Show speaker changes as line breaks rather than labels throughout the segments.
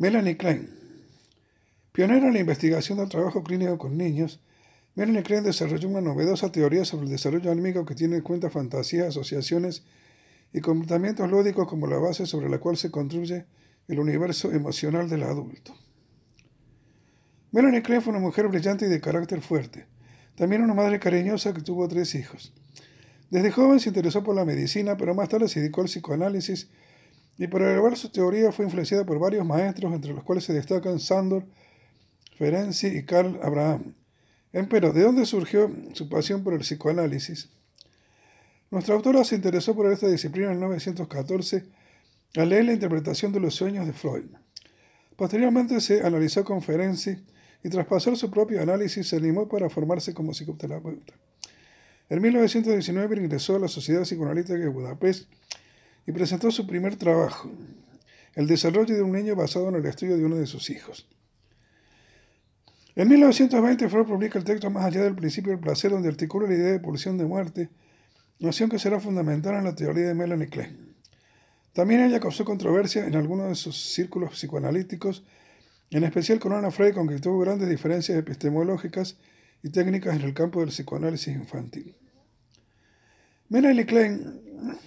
Melanie Klein. Pionera en la investigación del trabajo clínico con niños, Melanie Klein desarrolló una novedosa teoría sobre el desarrollo anímico que tiene en cuenta fantasías, asociaciones y comportamientos lúdicos como la base sobre la cual se construye el universo emocional del adulto. Melanie Klein fue una mujer brillante y de carácter fuerte. También una madre cariñosa que tuvo tres hijos. Desde joven se interesó por la medicina, pero más tarde se dedicó al psicoanálisis y para elevar su teoría fue influenciada por varios maestros, entre los cuales se destacan Sandor, Ferenczi y Carl Abraham. Empero, ¿de dónde surgió su pasión por el psicoanálisis? Nuestra autora se interesó por esta disciplina en 1914 al leer la interpretación de los sueños de Freud. Posteriormente se analizó con Ferenczi y tras pasar su propio análisis se animó para formarse como psicoterapeuta. En 1919 ingresó a la Sociedad Psicoanalítica de Budapest y presentó su primer trabajo, El desarrollo de un niño basado en el estudio de uno de sus hijos. En 1920 Freud publica el texto Más allá del principio del placer, donde articula la idea de pulsión de muerte, noción que será fundamental en la teoría de Melanie Klein. También ella causó controversia en algunos de sus círculos psicoanalíticos, en especial con Ana Freud, con quien tuvo grandes diferencias epistemológicas y técnicas en el campo del psicoanálisis infantil. Melanie Klein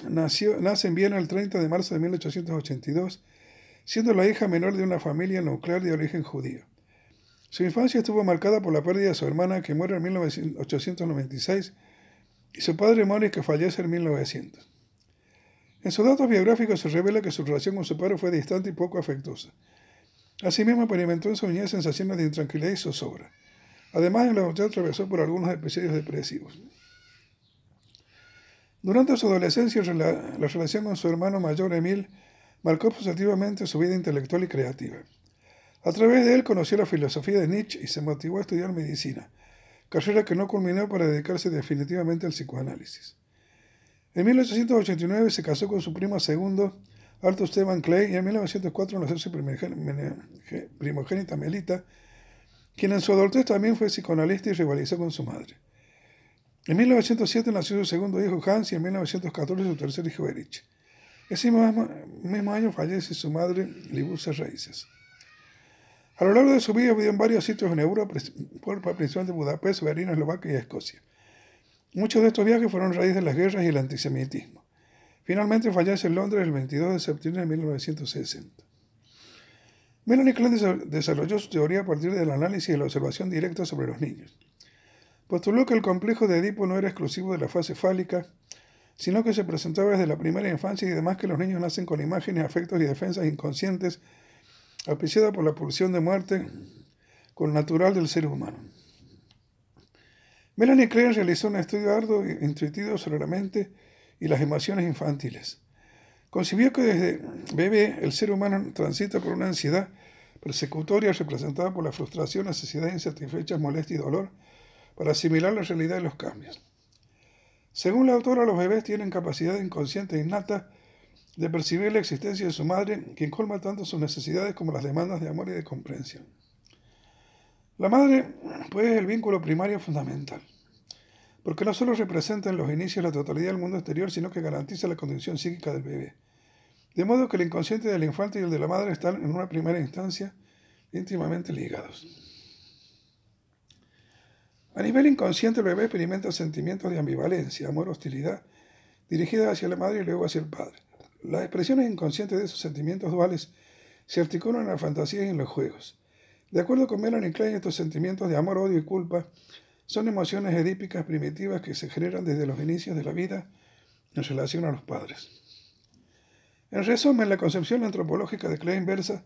nació, nace en Viena el 30 de marzo de 1882, siendo la hija menor de una familia nuclear de origen judío. Su infancia estuvo marcada por la pérdida de su hermana que muere en 1896 y su padre Maurice que fallece en 1900. En sus datos biográficos se revela que su relación con su padre fue distante y poco afectuosa. Asimismo, experimentó en su niñez sensaciones de intranquilidad y zozobra. Además, en la noche atravesó por algunos episodios depresivos. Durante su adolescencia, la, relación con su hermano mayor Emil marcó positivamente su vida intelectual y creativa. A través de él conoció la filosofía de Nietzsche y se motivó a estudiar medicina, carrera que no culminó para dedicarse definitivamente al psicoanálisis. En 1889 se casó con su primo segundo, Arthur Esteban Clay, y en 1904 nació su primogénita Melita, quien en su adultez también fue psicoanalista y rivalizó con su madre. En 1907 nació su segundo hijo Hans y en 1914 su tercer hijo Erich. Ese mismo, año fallece su madre Libusa Reises. A lo largo de su vida vivió en varios sitios en Europa, principalmente Budapest, Berlín, Eslovaquia y Escocia. Muchos de estos viajes fueron raíz de las guerras y el antisemitismo. Finalmente fallece en Londres el 22 de septiembre de 1960. Melanie Klein desarrolló su teoría a partir del análisis y la observación directa sobre los niños. Postuló que el complejo de Edipo no era exclusivo de la fase fálica, sino que se presentaba desde la primera infancia y además que los niños nacen con imágenes, afectos y defensas inconscientes, auspiciadas por la pulsión de muerte con natural del ser humano. Melanie Klein realizó un estudio arduo e intuitivo sobre la mente y las emociones infantiles. Concibió que desde bebé el ser humano transita por una ansiedad persecutoria representada por la frustración, necesidades insatisfechas, molestia y dolor, para asimilar la realidad de los cambios. Según la autora, los bebés tienen capacidad inconsciente e innata de percibir la existencia de su madre, quien colma tanto sus necesidades como las demandas de amor y de comprensión. La madre, pues, es el vínculo primario fundamental, porque no solo representa en los inicios la totalidad del mundo exterior, sino que garantiza la condición psíquica del bebé. De modo que el inconsciente del infante y el de la madre están en una primera instancia íntimamente ligados. A nivel inconsciente, el bebé experimenta sentimientos de ambivalencia, amor, hostilidad, dirigidas hacia la madre y luego hacia el padre. Las expresiones inconscientes de esos sentimientos duales se articulan en la fantasía y en los juegos. De acuerdo con Melanie Klein, estos sentimientos de amor, odio y culpa son emociones edípicas primitivas que se generan desde los inicios de la vida en relación a los padres. En resumen, la concepción antropológica de Klein versa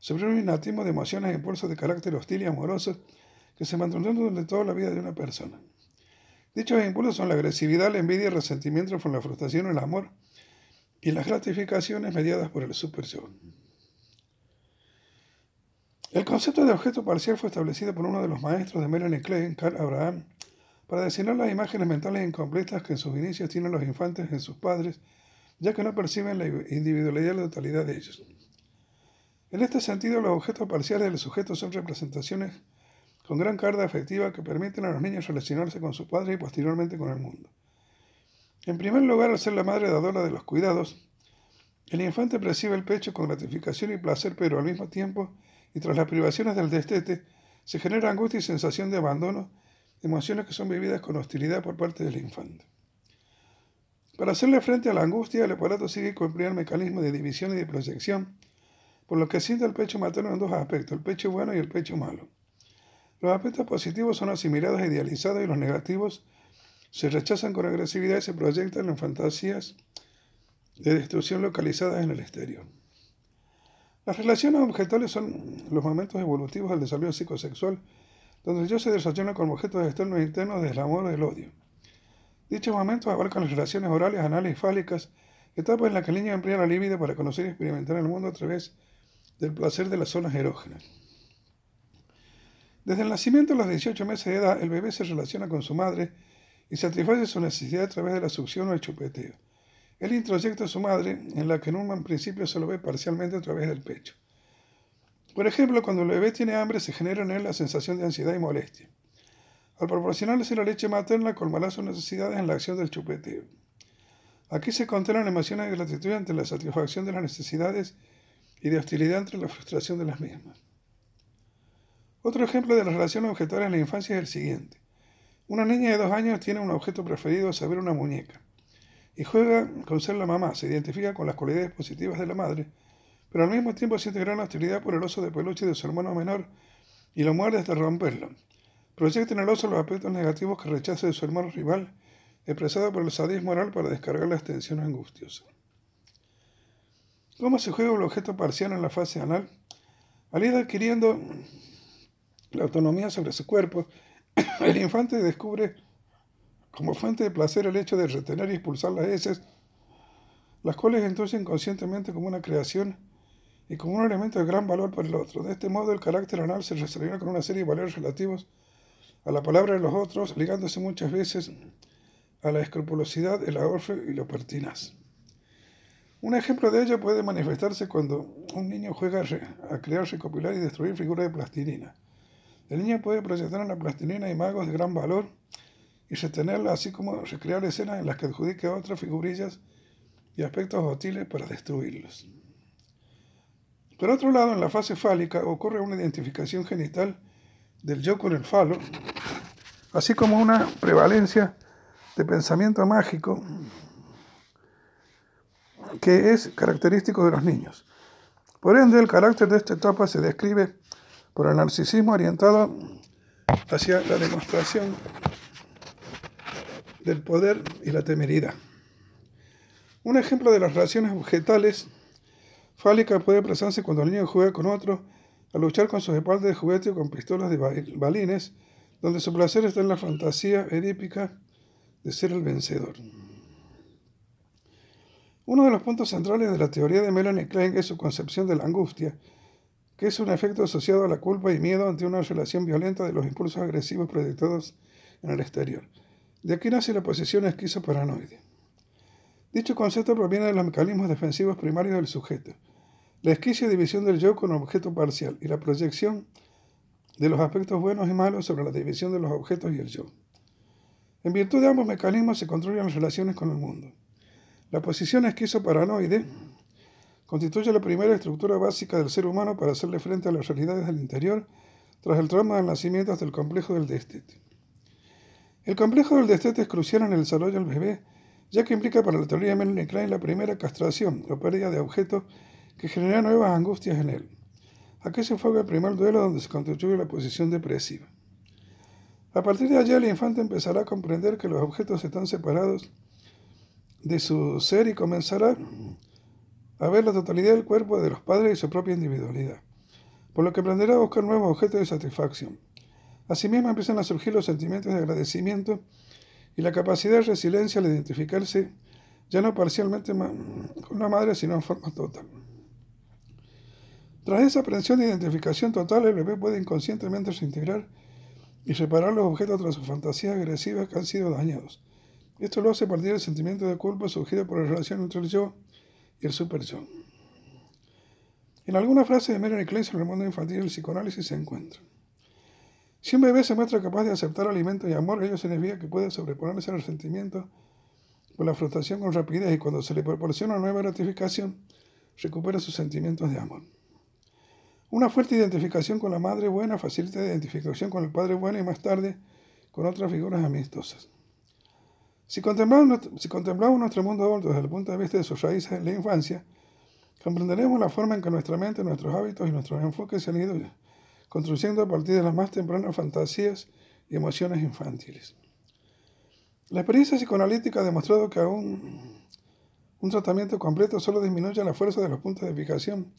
sobre un inatismo de emociones e impulsos de carácter hostil y amoroso que se mantendrán durante toda la vida de una persona. Dichos impulsos son la agresividad, la envidia, el resentimiento la frustración, el amor y las gratificaciones mediadas por el super yo. El concepto de objeto parcial fue establecido por uno de los maestros de Melanie Klein, Carl Abraham, para designar las imágenes mentales incompletas que en sus inicios tienen los infantes en sus padres, ya que no perciben la individualidad y la totalidad de ellos. En este sentido, los objetos parciales del sujeto son representaciones con gran carga afectiva que permiten a los niños relacionarse con su padre y posteriormente con el mundo. En primer lugar, al ser la madre dadora de los cuidados, el infante percibe el pecho con gratificación y placer, pero al mismo tiempo, y tras las privaciones del destete, se genera angustia y sensación de abandono, emociones que son vividas con hostilidad por parte del infante. Para hacerle frente a la angustia, el aparato psíquico emplea el mecanismo de división y de proyección, por lo que siente el pecho materno en dos aspectos, el pecho bueno y el pecho malo. Los aspectos positivos son asimilados e idealizados y los negativos se rechazan con agresividad y se proyectan en fantasías de destrucción localizadas en el exterior. Las relaciones objetales son los momentos evolutivos del desarrollo psicosexual, donde el yo se desarrolla con objetos externos e internos del amor o del odio. Dichos momentos abarcan las relaciones orales, anales y fálicas, etapas en las que el niño emplea la libido para conocer y experimentar el mundo a través del placer de las zonas erógenas. Desde el nacimiento a los 18 meses de edad, el bebé se relaciona con su madre y satisface su necesidad a través de la succión o el chupeteo. Él introyecta a su madre, en la que en un principio se lo ve parcialmente a través del pecho. Por ejemplo, cuando el bebé tiene hambre, se genera en él la sensación de ansiedad y molestia. Al proporcionarle la leche materna, colmará sus necesidades en la acción del chupeteo. Aquí se contenan emociones de gratitud ante la satisfacción de las necesidades y de hostilidad entre la frustración de las mismas. Otro ejemplo de las relaciones objetales en la infancia es el siguiente. Una niña de dos años tiene un objeto preferido, saber una muñeca, y juega con ser la mamá, se identifica con las cualidades positivas de la madre, pero al mismo tiempo siente gran hostilidad por el oso de peluche de su hermano menor y lo muerde hasta romperlo. Proyecta en el oso los aspectos negativos que rechaza de su hermano rival, expresado por el sadismo moral para descargar las tensiones angustiosas. ¿Cómo se juega el objeto parcial en la fase anal? Al ir adquiriendo la autonomía sobre su cuerpo, el infante descubre como fuente de placer el hecho de retener y expulsar las heces, las cuales entonces inconscientemente como una creación y como un elemento de gran valor para el otro. De este modo, el carácter anal se relaciona con una serie de valores relativos a la palabra de los otros, ligándose muchas veces a la escrupulosidad, el ahorro y lo pertinaz. Un ejemplo de ello puede manifestarse cuando un niño juega a crear, recopilar y destruir figuras de plastilina. El niño puede proyectar en la plastilina imagos de gran valor y sostenerla, así como recrear escenas en las que adjudique a otras figurillas y aspectos hostiles para destruirlos. Por otro lado, en la fase fálica ocurre una identificación genital del yo con el falo, así como una prevalencia de pensamiento mágico que es característico de los niños. Por ende, el carácter de esta etapa se describe por el narcisismo orientado hacia la demostración del poder y la temeridad. Un ejemplo de las relaciones objetales fálicas puede prestarse cuando el niño juega con otro a luchar con sus espaldas de juguete o con pistolas de balines, donde su placer está en la fantasía edípica de ser el vencedor. Uno de los puntos centrales de la teoría de Melanie Klein es su concepción de la angustia, que es un efecto asociado a la culpa y miedo ante una relación violenta de los impulsos agresivos proyectados en el exterior. De aquí nace la posesión esquizoparanoide. Dicho concepto proviene de los mecanismos defensivos primarios del sujeto, la esquicia división del yo con objeto parcial y la proyección de los aspectos buenos y malos sobre la división de los objetos y el yo. En virtud de ambos mecanismos se construyen las relaciones con el mundo. La posición esquizoparanoide constituye la primera estructura básica del ser humano para hacerle frente a las realidades del interior tras el trauma del nacimiento hasta el complejo del destete. El complejo del destete es crucial en el desarrollo del bebé, ya que implica para la teoría de Melanie la primera castración o pérdida de objetos que genera nuevas angustias en él. Aquí se fue el primer duelo donde se constituye la posición depresiva. A partir de allí el infante empezará a comprender que los objetos están separados de su ser y comenzará a ver la totalidad del cuerpo de los padres y su propia individualidad, por lo que aprenderá a buscar nuevos objetos de satisfacción. Asimismo empiezan a surgir los sentimientos de agradecimiento y la capacidad de resiliencia al identificarse ya no parcialmente con la madre, sino en forma total. Tras esa aprensión de identificación total, el bebé puede inconscientemente reintegrar y reparar los objetos tras sus fantasías agresivas que han sido dañados. Esto lo hace partir del sentimiento de culpa surgido por la relación entre el yo y el super yo. En alguna frase de Melanie Klein sobre el mundo infantil el psicoanálisis se encuentra. Si un bebé se muestra capaz de aceptar alimento y amor, ello significa que puede sobreponerse al resentimiento por la frustración con rapidez y cuando se le proporciona una nueva gratificación, recupera sus sentimientos de amor. Una fuerte identificación con la madre buena facilita la identificación con el padre bueno y más tarde con otras figuras amistosas. Si contemplamos, nuestro mundo adulto desde el punto de vista de sus raíces en la infancia, comprenderemos la forma en que nuestra mente, nuestros hábitos y nuestros enfoques se han ido construyendo a partir de las más tempranas fantasías y emociones infantiles. La experiencia psicoanalítica ha demostrado que aún un tratamiento completo solo disminuye la fuerza de los puntos de fijación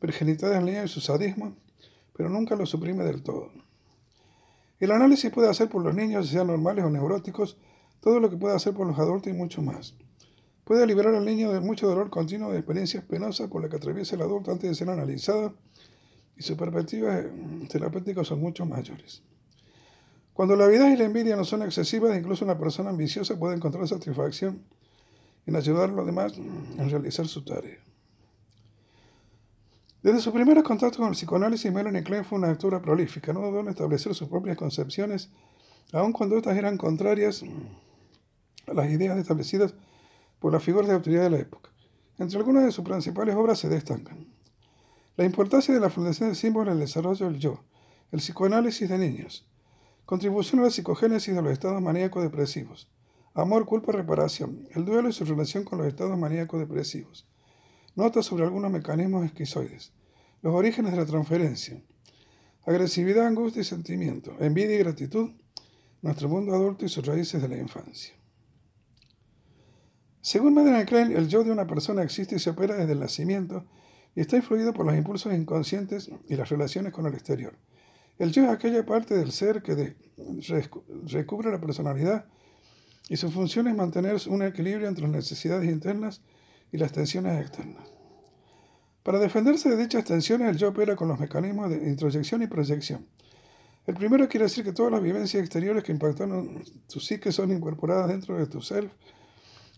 pergenitales en línea y su sadismo, pero nunca lo suprime del todo. El análisis puede hacer por los niños, sean normales o neuróticos, todo lo que puede hacer por los adultos y mucho más. Puede liberar al niño de mucho dolor continuo de experiencias penosas por las que atraviesa el adulto antes de ser analizado y sus perspectivas eh, terapéuticas son mucho mayores. Cuando la vida y la envidia no son excesivas, incluso una persona ambiciosa puede encontrar satisfacción en ayudar a los demás en realizar su tarea. Desde su primer contacto con el psicoanálisis, Melanie Klein fue una actora prolífica, no dudó en establecer sus propias concepciones, aun cuando estas eran contrarias las ideas establecidas por las figuras de autoridad de la época. Entre algunas de sus principales obras se destacan la importancia de la fundación de símbolos en el desarrollo del yo, el psicoanálisis de niños, contribución a la psicogénesis de los estados maníaco-depresivos, amor, culpa, reparación, el duelo y su relación con los estados maníaco-depresivos, notas sobre algunos mecanismos esquizoides, los orígenes de la transferencia, agresividad, angustia y sentimiento, envidia y gratitud, nuestro mundo adulto y sus raíces de la infancia. Según Madeleine Klein, el yo de una persona existe y se opera desde el nacimiento y está influido por los impulsos inconscientes y las relaciones con el exterior. El yo es aquella parte del ser que recubre la personalidad y su función es mantener un equilibrio entre las necesidades internas y las tensiones externas. Para defenderse de dichas tensiones, el yo opera con los mecanismos de introyección y proyección. El primero quiere decir que todas las vivencias exteriores que impactaron tu psique son incorporadas dentro de tu ser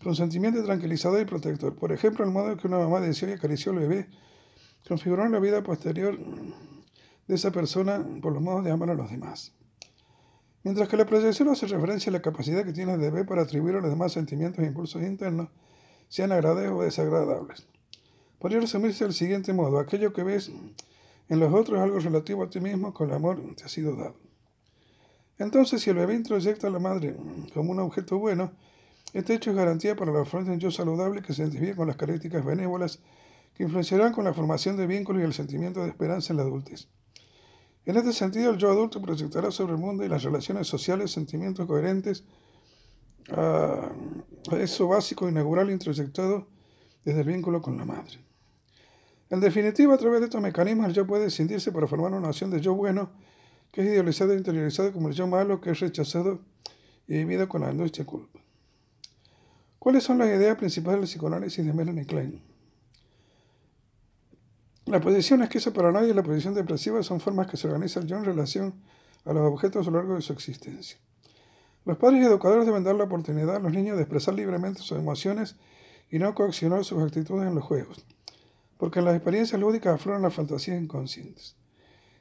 con sentimiento tranquilizador y protector. Por ejemplo, el modo que una mamá deseó y acarició al bebé configuró la vida posterior de esa persona por los modos de amar a los demás. Mientras que la proyección hace referencia a la capacidad que tiene el bebé para atribuir a los demás sentimientos e impulsos internos, sean agradables o desagradables. Podría resumirse del siguiente modo, aquello que ves en los otros es algo relativo a ti mismo con el amor te ha sido dado. Entonces, si el bebé introyecta a la madre como un objeto bueno, este hecho es garantía para la formación de un yo saludable que se identifique con las características benévolas que influenciarán con la formación de vínculos y el sentimiento de esperanza en la adultez. En este sentido, el yo adulto proyectará sobre el mundo y las relaciones sociales sentimientos coherentes a, eso básico inaugural introyectado desde el vínculo con la madre. En definitiva, a través de estos mecanismos, el yo puede sentirse para formar una noción de yo bueno, que es idealizado e interiorizado como el yo malo, que es rechazado y vivido con angustia y culpa. ¿Cuáles son las ideas principales del psicoanálisis de Melanie Klein? La posición nadie y la posición depresiva son formas que se organiza el en relación a los objetos a lo largo de su existencia. Los padres y educadores deben dar la oportunidad a los niños de expresar libremente sus emociones y no coaccionar sus actitudes en los juegos, porque en las experiencias lúdicas afloran las fantasías inconscientes.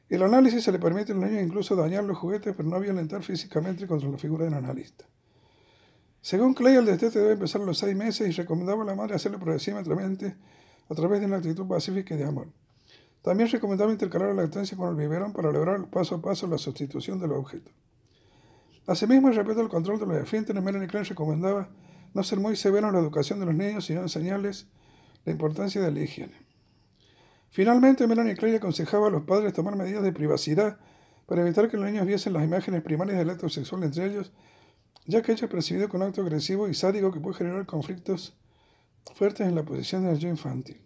El análisis se le permite a los niños incluso dañar los juguetes, pero no violentar físicamente contra la figura del analista. Según Clay, el destete debe empezar a los seis meses y recomendaba a la madre hacerlo progresivamente a través de una actitud pacífica y de amor. También recomendaba intercalar la lactancia con el biberón para lograr paso a paso la sustitución de los objetos. Asimismo, el respeto al control de los esfínteres, Melanie Klein recomendaba no ser muy severo en la educación de los niños, sino enseñarles la importancia de la higiene. Finalmente, Melanie Klein aconsejaba a los padres tomar medidas de privacidad
para evitar que los niños viesen las imágenes primarias del acto sexual entre ellos, ya que ello es percibido como un acto agresivo y sádico que puede generar conflictos fuertes en la posición del yo infantil.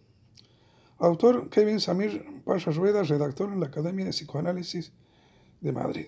Autor Kevin Samir Pasha Rueda, redactor en la Academia de Psicoanálisis de Madrid.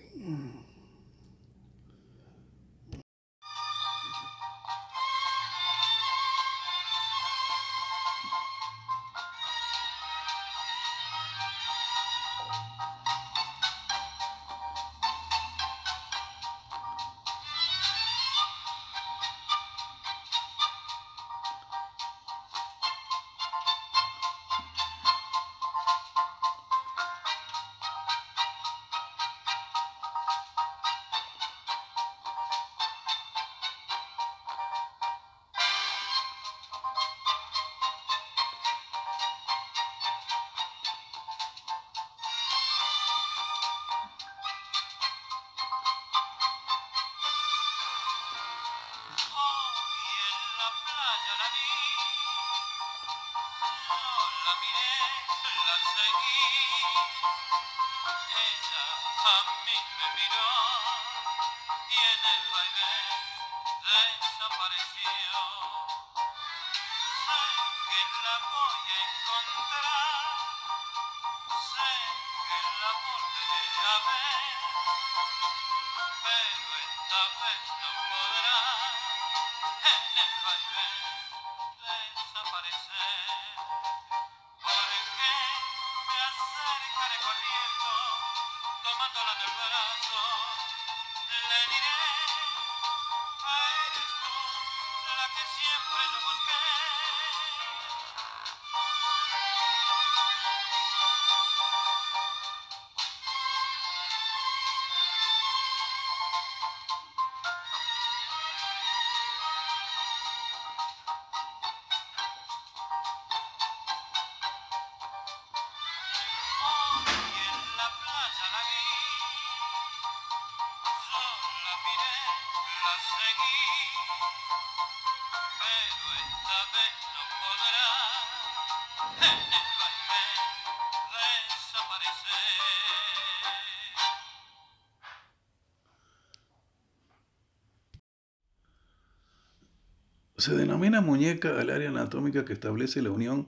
Denomina muñeca al área anatómica que establece la unión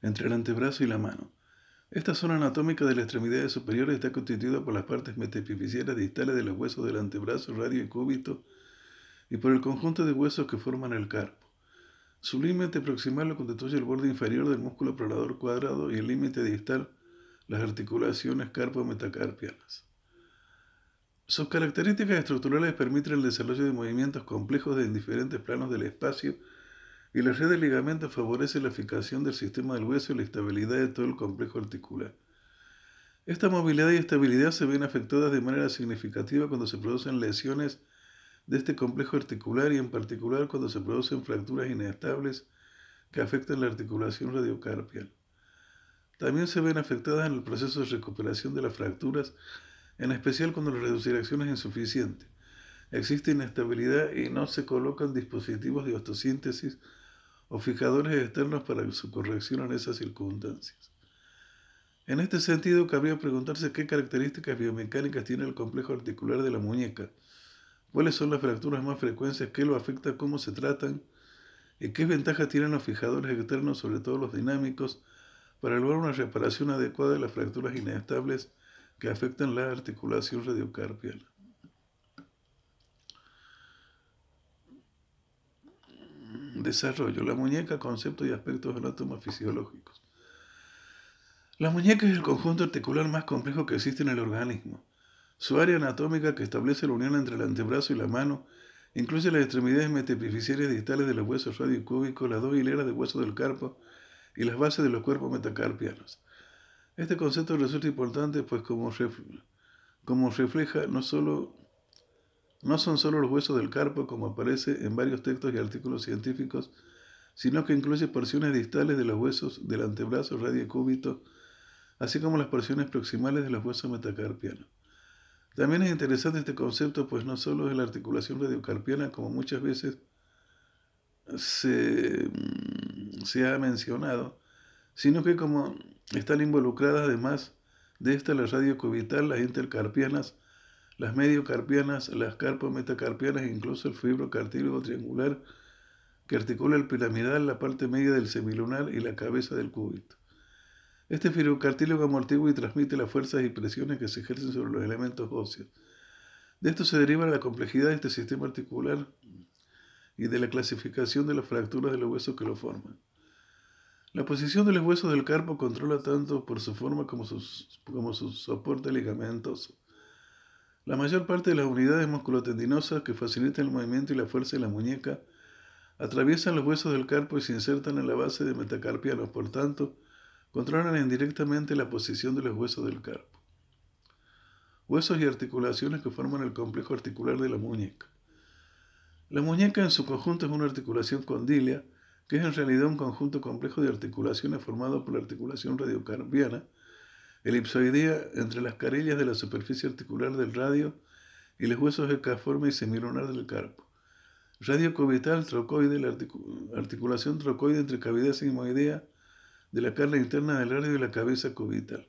entre el antebrazo y la mano. Esta zona anatómica de la extremidad superior está constituida por las partes metaepifisiales distales de los huesos del antebrazo, radio y cúbito y por el conjunto de huesos que forman el carpo. Su límite proximal lo constituye el borde inferior del músculo prolador cuadrado y el límite distal las articulaciones carpo-metacarpianas. Sus características estructurales permiten el desarrollo de movimientos complejos en diferentes planos del espacio y la red de ligamentos favorece la fijación del sistema del hueso y la estabilidad de todo el complejo articular. Esta movilidad y estabilidad se ven afectadas de manera significativa cuando se producen lesiones de este complejo articular y en particular cuando se producen fracturas inestables que afectan la articulación radiocarpial. También se ven afectadas en el proceso de recuperación de las fracturas en especial cuando la reducción es insuficiente. Existe inestabilidad y no se colocan dispositivos de osteosíntesis o fijadores externos para su corrección en esas circunstancias. En este sentido, cabría preguntarse qué características biomecánicas tiene el complejo articular de la muñeca, cuáles son las fracturas más frecuentes, qué lo afecta, cómo se tratan y qué ventajas tienen los fijadores externos, sobre todo los dinámicos, para lograr una reparación adecuada de las fracturas inestables que afectan la articulación radiocarpial. Desarrollo. La muñeca, conceptos y aspectos anatomofisiológicos. La muñeca es el conjunto articular más complejo que existe en el organismo. Su área anatómica, que establece la unión entre el antebrazo y la mano, incluye las extremidades metaepifisiales distales de los huesos radiocúbicos, las dos hileras de huesos del carpo y las bases de los cuerpos metacarpianos. Este concepto resulta importante pues como refleja no solo no son solo los huesos del carpo como aparece en varios textos y artículos científicos, sino que incluye porciones distales de los huesos del antebrazo radiocúbito, así como las porciones proximales de los huesos metacarpianos. También es interesante este concepto, pues no solo es la articulación radiocarpiana, como muchas veces se, se ha mencionado, sino que como están involucradas además De esta la radio cubital, las intercarpianas, las mediocarpianas, las carpometacarpianas e incluso el fibrocartílago triangular que articula el piramidal, la parte media del semilunar y la cabeza del cúbito. Este fibrocartílago amortigua y transmite las fuerzas y presiones que se ejercen sobre los elementos óseos. De esto se deriva la complejidad de este sistema articular y de la clasificación de las fracturas de los huesos que lo forman. La posición de los huesos del carpo controla tanto por su forma como, como su soporte ligamentoso. La mayor parte de las unidades musculotendinosas que facilitan el movimiento y la fuerza de la muñeca atraviesan los huesos del carpo y se insertan en la base de metacarpianos, por tanto, controlan indirectamente la posición de los huesos del carpo. Huesos y articulaciones que forman el complejo articular de la muñeca. La muñeca en su conjunto es una articulación condilia, que es en realidad un conjunto complejo de articulaciones formado por la articulación radiocarpiana, elipsoidea entre las carillas de la superficie articular del radio y los huesos escaforme y semilunar del carpo. Radio cubital, trocoide, la articulación trocoide entre cavidad sigmoidea de la carne interna del radio y la cabeza cubital.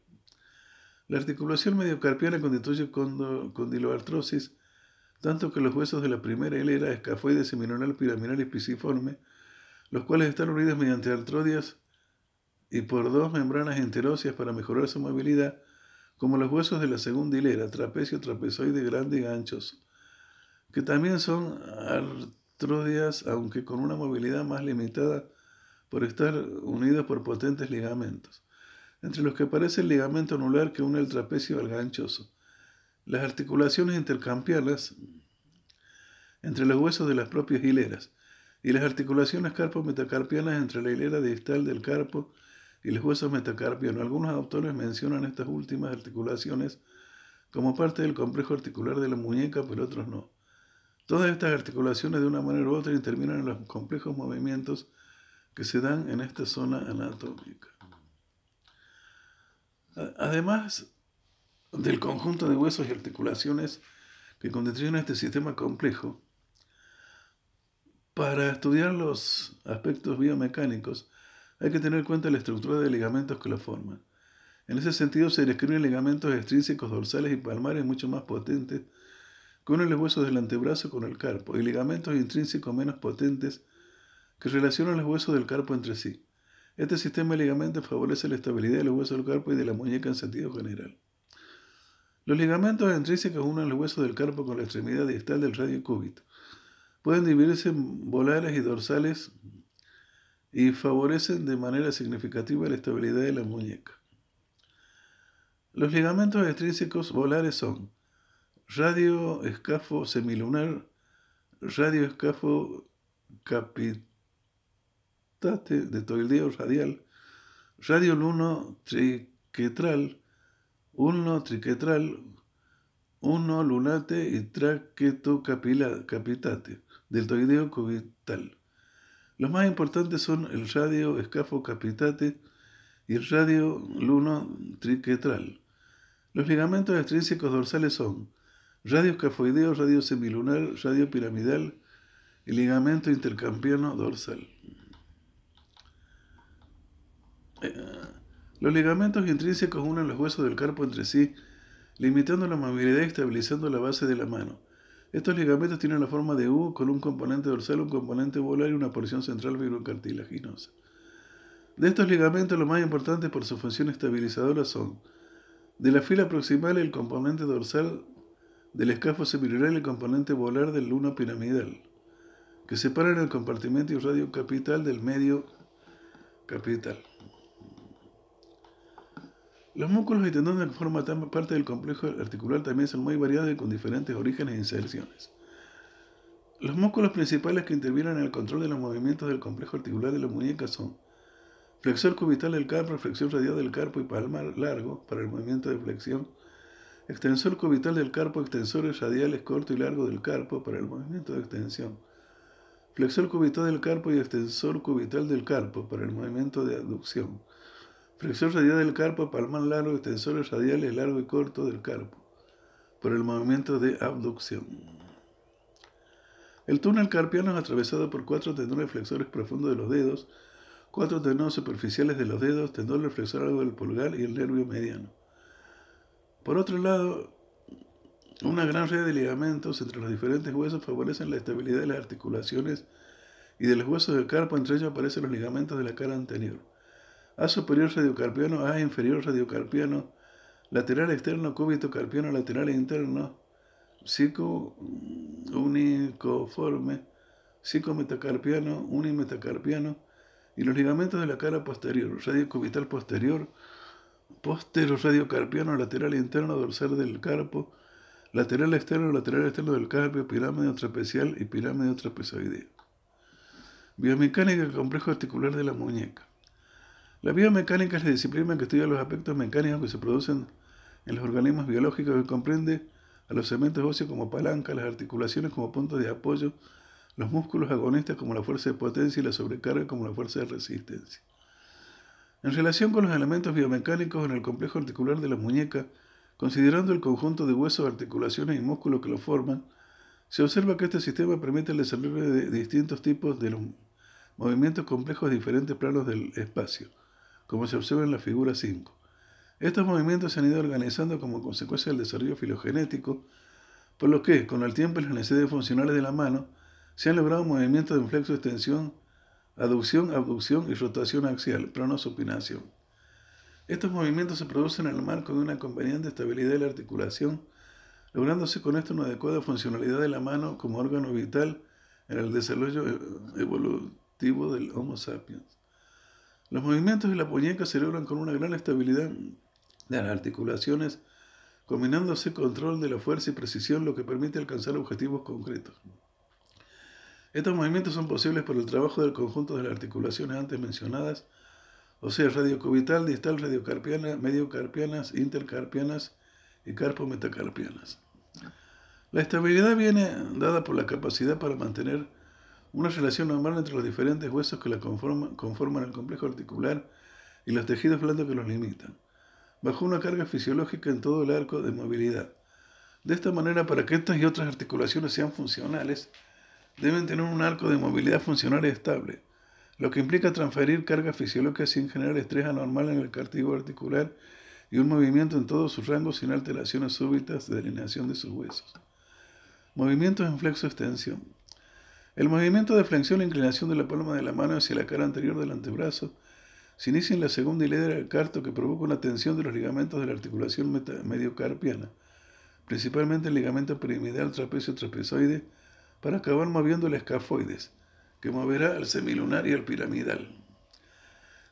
La articulación mediocarpiana constituye condiloartrosis, tanto que los huesos de la primera hilera, escafoide, semilunar, piramidal y pisiforme, los cuales están unidos mediante artrodias y por dos membranas enteróseas para mejorar su movilidad, como los huesos de la segunda hilera, trapecio, trapezoide grande y anchos, que también son artrodias, aunque con una movilidad más limitada por estar unidos por potentes ligamentos, entre los que aparece el ligamento anular que une el trapecio al ganchoso. Las articulaciones intercambiables entre los huesos de las propias hileras y las articulaciones carpo-metacarpianas entre la hilera distal del carpo y los huesos metacarpianos. Algunos autores mencionan estas últimas articulaciones como parte del complejo articular de la muñeca, pero otros no. Todas estas articulaciones de una manera u otra intervienen en los complejos movimientos que se dan en esta zona anatómica. Además del conjunto de huesos y articulaciones que constituyen este sistema complejo, para estudiar los aspectos biomecánicos hay que tener en cuenta la estructura de ligamentos que lo forman. En ese sentido se describen ligamentos extrínsecos dorsales y palmares mucho más potentes que unen los huesos del antebrazo con el carpo y ligamentos intrínsecos menos potentes que relacionan los huesos del carpo entre sí. Este sistema de ligamentos favorece la estabilidad de los huesos del carpo y de la muñeca en sentido general. Los ligamentos intrínsecos unen los huesos del carpo con la extremidad distal del radio cúbito. Pueden dividirse en volares y dorsales y favorecen de manera significativa la estabilidad de la muñeca. Los ligamentos extrínsecos volares son radio escafo semilunar, radio escafo capital, de toildeo radial, radio luno triquetral, uno triquetral, uno lunate y traqueto capitate, deltoideo cubital. Los más importantes son el radio escafo capitate y el radio luno triquetral. Los ligamentos extrínsecos dorsales son radio escafoideo, radio semilunar, radio piramidal y ligamento intercampiano dorsal. Los ligamentos intrínsecos unen los huesos del carpo entre sí, limitando la movilidad y estabilizando la base de la mano. Estos ligamentos tienen la forma de U con un componente dorsal, un componente volar y una porción central fibrocartilaginosa. De estos ligamentos, los más importantes por su función estabilizadora son de la fila proximal el componente dorsal del escafo semilunar el componente volar del luno piramidal, que separan el compartimento y radio capital del medio capital. Los músculos y tendones que forman parte del complejo articular también son muy variados y con diferentes orígenes e inserciones. Los músculos principales que intervienen en el control de los movimientos del complejo articular de la muñeca son flexor cubital del carpo, flexión radial del carpo y palmar largo para el movimiento de flexión, extensor cubital del carpo, extensores radiales corto y largo del carpo para el movimiento de extensión, flexor cubital del carpo y extensor cubital del carpo para el movimiento de aducción Flexión radial del carpo, palmar largo, extensores radiales largo y corto del carpo, por el movimiento de abducción. El túnel carpiano es atravesado por cuatro tendones flexores profundos de los dedos, cuatro tendones superficiales de los dedos, tendón flexor largo del pulgar y el nervio mediano. Por otro lado, una gran red de ligamentos entre los diferentes huesos favorecen la estabilidad de las articulaciones y de los huesos del carpo, entre ellos aparecen los ligamentos de la cara anterior. A superior radiocarpiano, A inferior radiocarpiano, lateral externo cúbito carpiano, lateral interno, psico unicoforme, psicometacarpiano, unimetacarpiano, y los ligamentos de la cara posterior, radio cubital posterior, postero radiocarpiano, lateral interno, dorsal del carpo, lateral externo, lateral externo del carpio, pirámide trapecial y pirámide trapezoidea. Biomecánica del complejo articular de la muñeca. La biomecánica es la disciplina que estudia los aspectos mecánicos que se producen en los organismos biológicos que comprende a los segmentos óseos como palanca, las articulaciones como puntos de apoyo, los músculos agonistas como la fuerza de potencia y la sobrecarga como la fuerza de resistencia. En relación con los elementos biomecánicos en el complejo articular de la muñeca, considerando el conjunto de huesos, articulaciones y músculos que lo forman, se observa que este sistema permite el desarrollo de distintos tipos de los movimientos complejos de diferentes planos del espacio, como se observa en la figura 5. Estos movimientos se han ido organizando como consecuencia del desarrollo filogenético, por lo que, con el tiempo y las necesidades funcionales de la mano, se han logrado movimientos de inflexo, extensión, aducción, abducción y rotación axial, pronosupinación. Estos movimientos se producen en el marco de una conveniente estabilidad de la articulación, lográndose con esto una adecuada funcionalidad de la mano como órgano vital en el desarrollo evolutivo del Homo sapiens. Los movimientos de la muñeca se logran con una gran estabilidad de las articulaciones, combinándose control de la fuerza y precisión, lo que permite alcanzar objetivos concretos. Estos movimientos son posibles por el trabajo del conjunto de las articulaciones antes mencionadas, o sea, radiocubital, distal, radiocarpiana, mediocarpianas, intercarpianas y carpometacarpianas. La estabilidad viene dada por la capacidad para mantener una relación normal entre los diferentes huesos que la conforman, conforman el complejo articular y los tejidos blandos que los limitan, bajo una carga fisiológica en todo el arco de movilidad. De esta manera, para que estas y otras articulaciones sean funcionales, deben tener un arco de movilidad funcional estable, lo que implica transferir carga fisiológica sin generar estrés anormal en el cartílago articular y un movimiento en todos sus rangos sin alteraciones súbitas de alineación de sus huesos. Movimientos en flexo-extensión. El movimiento de flexión e inclinación de la palma de la mano hacia la cara anterior del antebrazo se inicia en la segunda hilera del carto que provoca una tensión de los ligamentos de la articulación mediocarpiana, principalmente el ligamento piramidal trapecio trapezoide, para acabar moviendo el escafoides, que moverá al semilunar y al piramidal.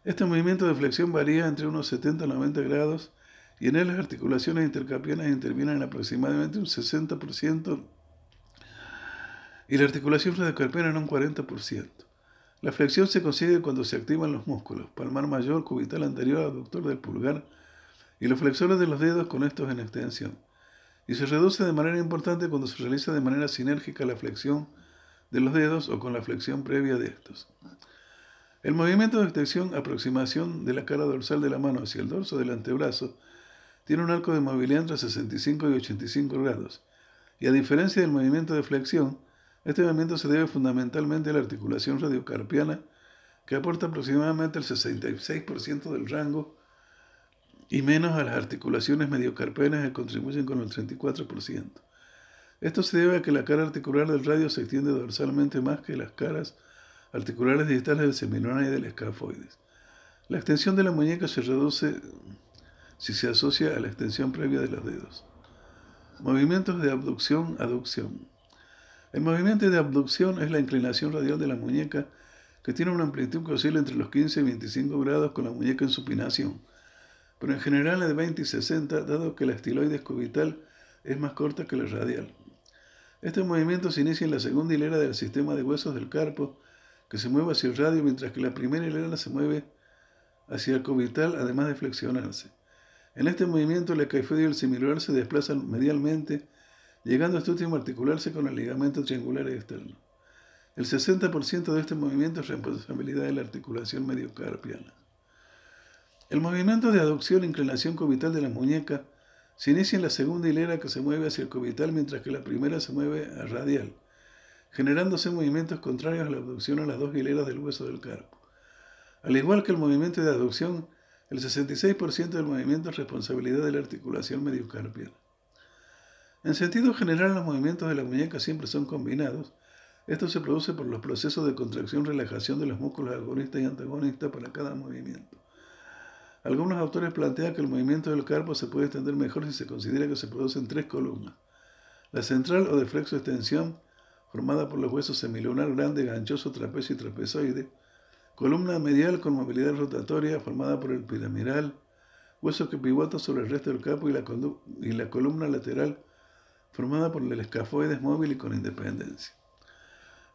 Este movimiento de flexión varía entre unos 70 a 90 grados y en él las articulaciones intercarpianas intervienen en aproximadamente un 60% y la articulación radiocarpiana en un 40%. La flexión se consigue cuando se activan los músculos, palmar mayor, cubital anterior, aductor del pulgar y los flexores de los dedos con estos en extensión y se reduce de manera importante cuando se realiza de manera sinérgica la flexión de los dedos o con la flexión previa de estos. El movimiento de extensión, aproximación de la cara dorsal de la mano hacia el dorso del antebrazo, tiene un arco de movilidad entre 65 y 85 grados, y a diferencia del movimiento de flexión, este movimiento se debe fundamentalmente a la articulación radiocarpiana, que aporta aproximadamente el 66% del rango y menos a las articulaciones mediocarpenas que contribuyen con el 34%. Esto se debe a que la cara articular del radio se extiende dorsalmente más que las caras articulares distales del semilunar y del escafoides. La extensión de la muñeca se reduce si se asocia a la extensión previa de los dedos. Movimientos de abducción-aducción. El movimiento de abducción es la inclinación radial de la muñeca que tiene una amplitud que oscila entre los 15 y 25 grados con la muñeca en supinación pero en general es de 20 y 60, dado que la estiloides cubital es más corta que la radial. Este movimiento se inicia en la segunda hilera del sistema de huesos del carpo, que se mueve hacia el radio, mientras que la primera hilera se mueve hacia el cubital, además de flexionarse. En este movimiento, la caifoide y el semilunar se desplazan medialmente, llegando a este último a articularse con el ligamento triangular externo. El 60% de este movimiento es responsabilidad de la articulación mediocarpiana. El movimiento de aducción e inclinación cubital de la muñeca se inicia en la segunda hilera que se mueve hacia el cubital mientras que la primera se mueve a radial, generándose movimientos contrarios a la abducción a las dos hileras del hueso del carpo. Al igual que el movimiento de aducción, El 66% del movimiento es responsabilidad de la articulación mediocarpiana. En sentido general, los movimientos de la muñeca siempre son combinados. Esto se produce por los procesos de contracción-relajación de los músculos agonistas y antagonistas para cada movimiento. Algunos autores plantean que el movimiento del carpo se puede extender mejor si se considera que se producen tres columnas. La central o de flexo-extensión, formada por los huesos semilunar grande, ganchoso, trapecio y trapezoide. Columna medial con movilidad rotatoria, formada por el piramidal, hueso que pivota sobre el resto del carpo y la, y la columna lateral, formada por el escafoides móvil y con independencia.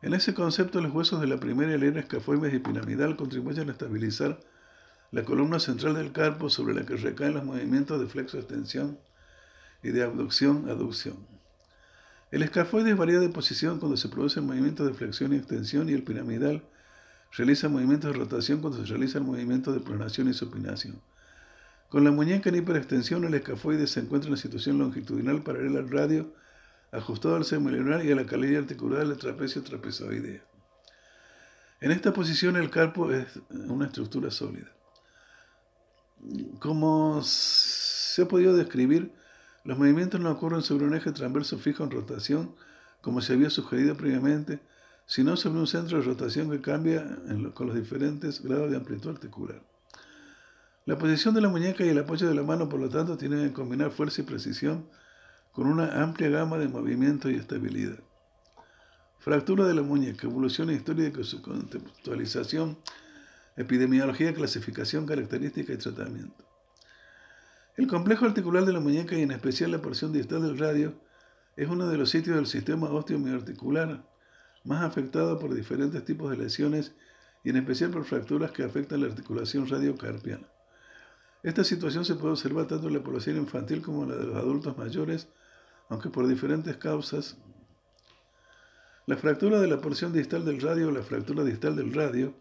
En ese concepto, los huesos de la primera hilera escafoides y piramidal contribuyen a estabilizar la columna central del carpo sobre la que recaen los movimientos de flexo-extensión y de abducción-aducción. El escafoides varía de posición cuando se produce el movimiento de flexión y extensión y el piramidal realiza movimientos de rotación cuando se realiza el movimiento de pronación y supinación. Con la muñeca en hiperextensión, el escafoide se encuentra en la situación longitudinal paralela al radio, ajustado al semilunar y a la calidad articular del trapecio trapezoidea. En esta posición, el carpo es una estructura sólida. Como se ha podido describir, los movimientos no ocurren sobre un eje transverso fijo en rotación, como se había sugerido previamente, sino sobre un centro de rotación que cambia con los diferentes grados de amplitud articular. La posición de la muñeca y el apoyo de la mano, por lo tanto, tienen que combinar fuerza y precisión con una amplia gama de movimiento y estabilidad. Fractura de la muñeca, evolución histórica y su contextualización epidemiología, clasificación, característica y tratamiento. El complejo articular de la muñeca y en especial la porción distal del radio es uno de los sitios del sistema osteomioarticular más afectado por diferentes tipos de lesiones y en especial por fracturas que afectan la articulación radiocarpiana. Esta situación se puede observar tanto en la población infantil como en la de los adultos mayores, aunque por diferentes causas. La fractura de la porción distal del radio o la fractura distal del radio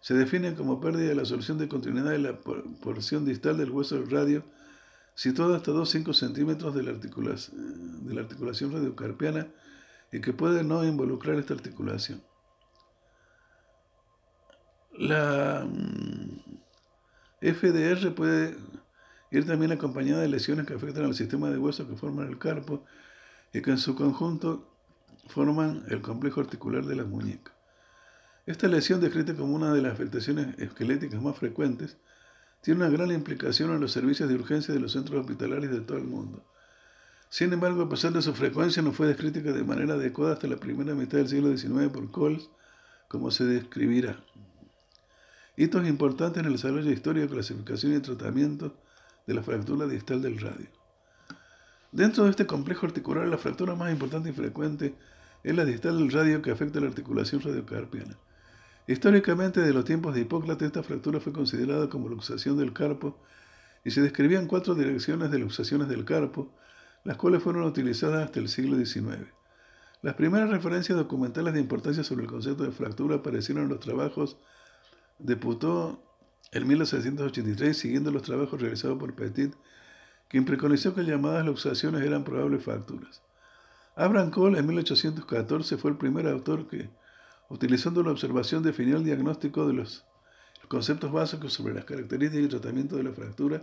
se define como pérdida de la solución de continuidad de la porción distal del hueso del radio, situada hasta 2,5 centímetros de la, articulación, de la radiocarpiana y que puede no involucrar esta articulación. La mm, FDR puede ir también acompañada de lesiones que afectan al sistema de huesos que forman el carpo y que en su conjunto forman el complejo articular de la muñeca. Esta lesión, descrita como una de las afectaciones esqueléticas más frecuentes, tiene una gran implicación en los servicios de urgencia de los centros hospitalarios de todo el mundo. Sin embargo, a pesar de su frecuencia, no fue descrita de manera adecuada hasta la primera mitad del siglo XIX por Coles, como se describirá. Hitos importantes en el desarrollo de historia, clasificación y tratamiento de la fractura distal del radio. Dentro de este complejo articular, la fractura más importante y frecuente es la distal del radio que afecta la articulación radiocarpiana. Históricamente, de los tiempos de Hipócrates, esta fractura fue considerada como luxación del carpo y se describían cuatro direcciones de luxaciones del carpo, las cuales fueron utilizadas hasta el siglo XIX. Las primeras referencias documentales de importancia sobre el concepto de fractura aparecieron en los trabajos de Putot en 1683, siguiendo los trabajos realizados por Petit, quien preconizó que llamadas luxaciones eran probables fracturas. Abraham Cole en 1814 fue el primer autor que Utilizando la observación definió el diagnóstico de los conceptos básicos sobre las características y tratamiento de la fractura,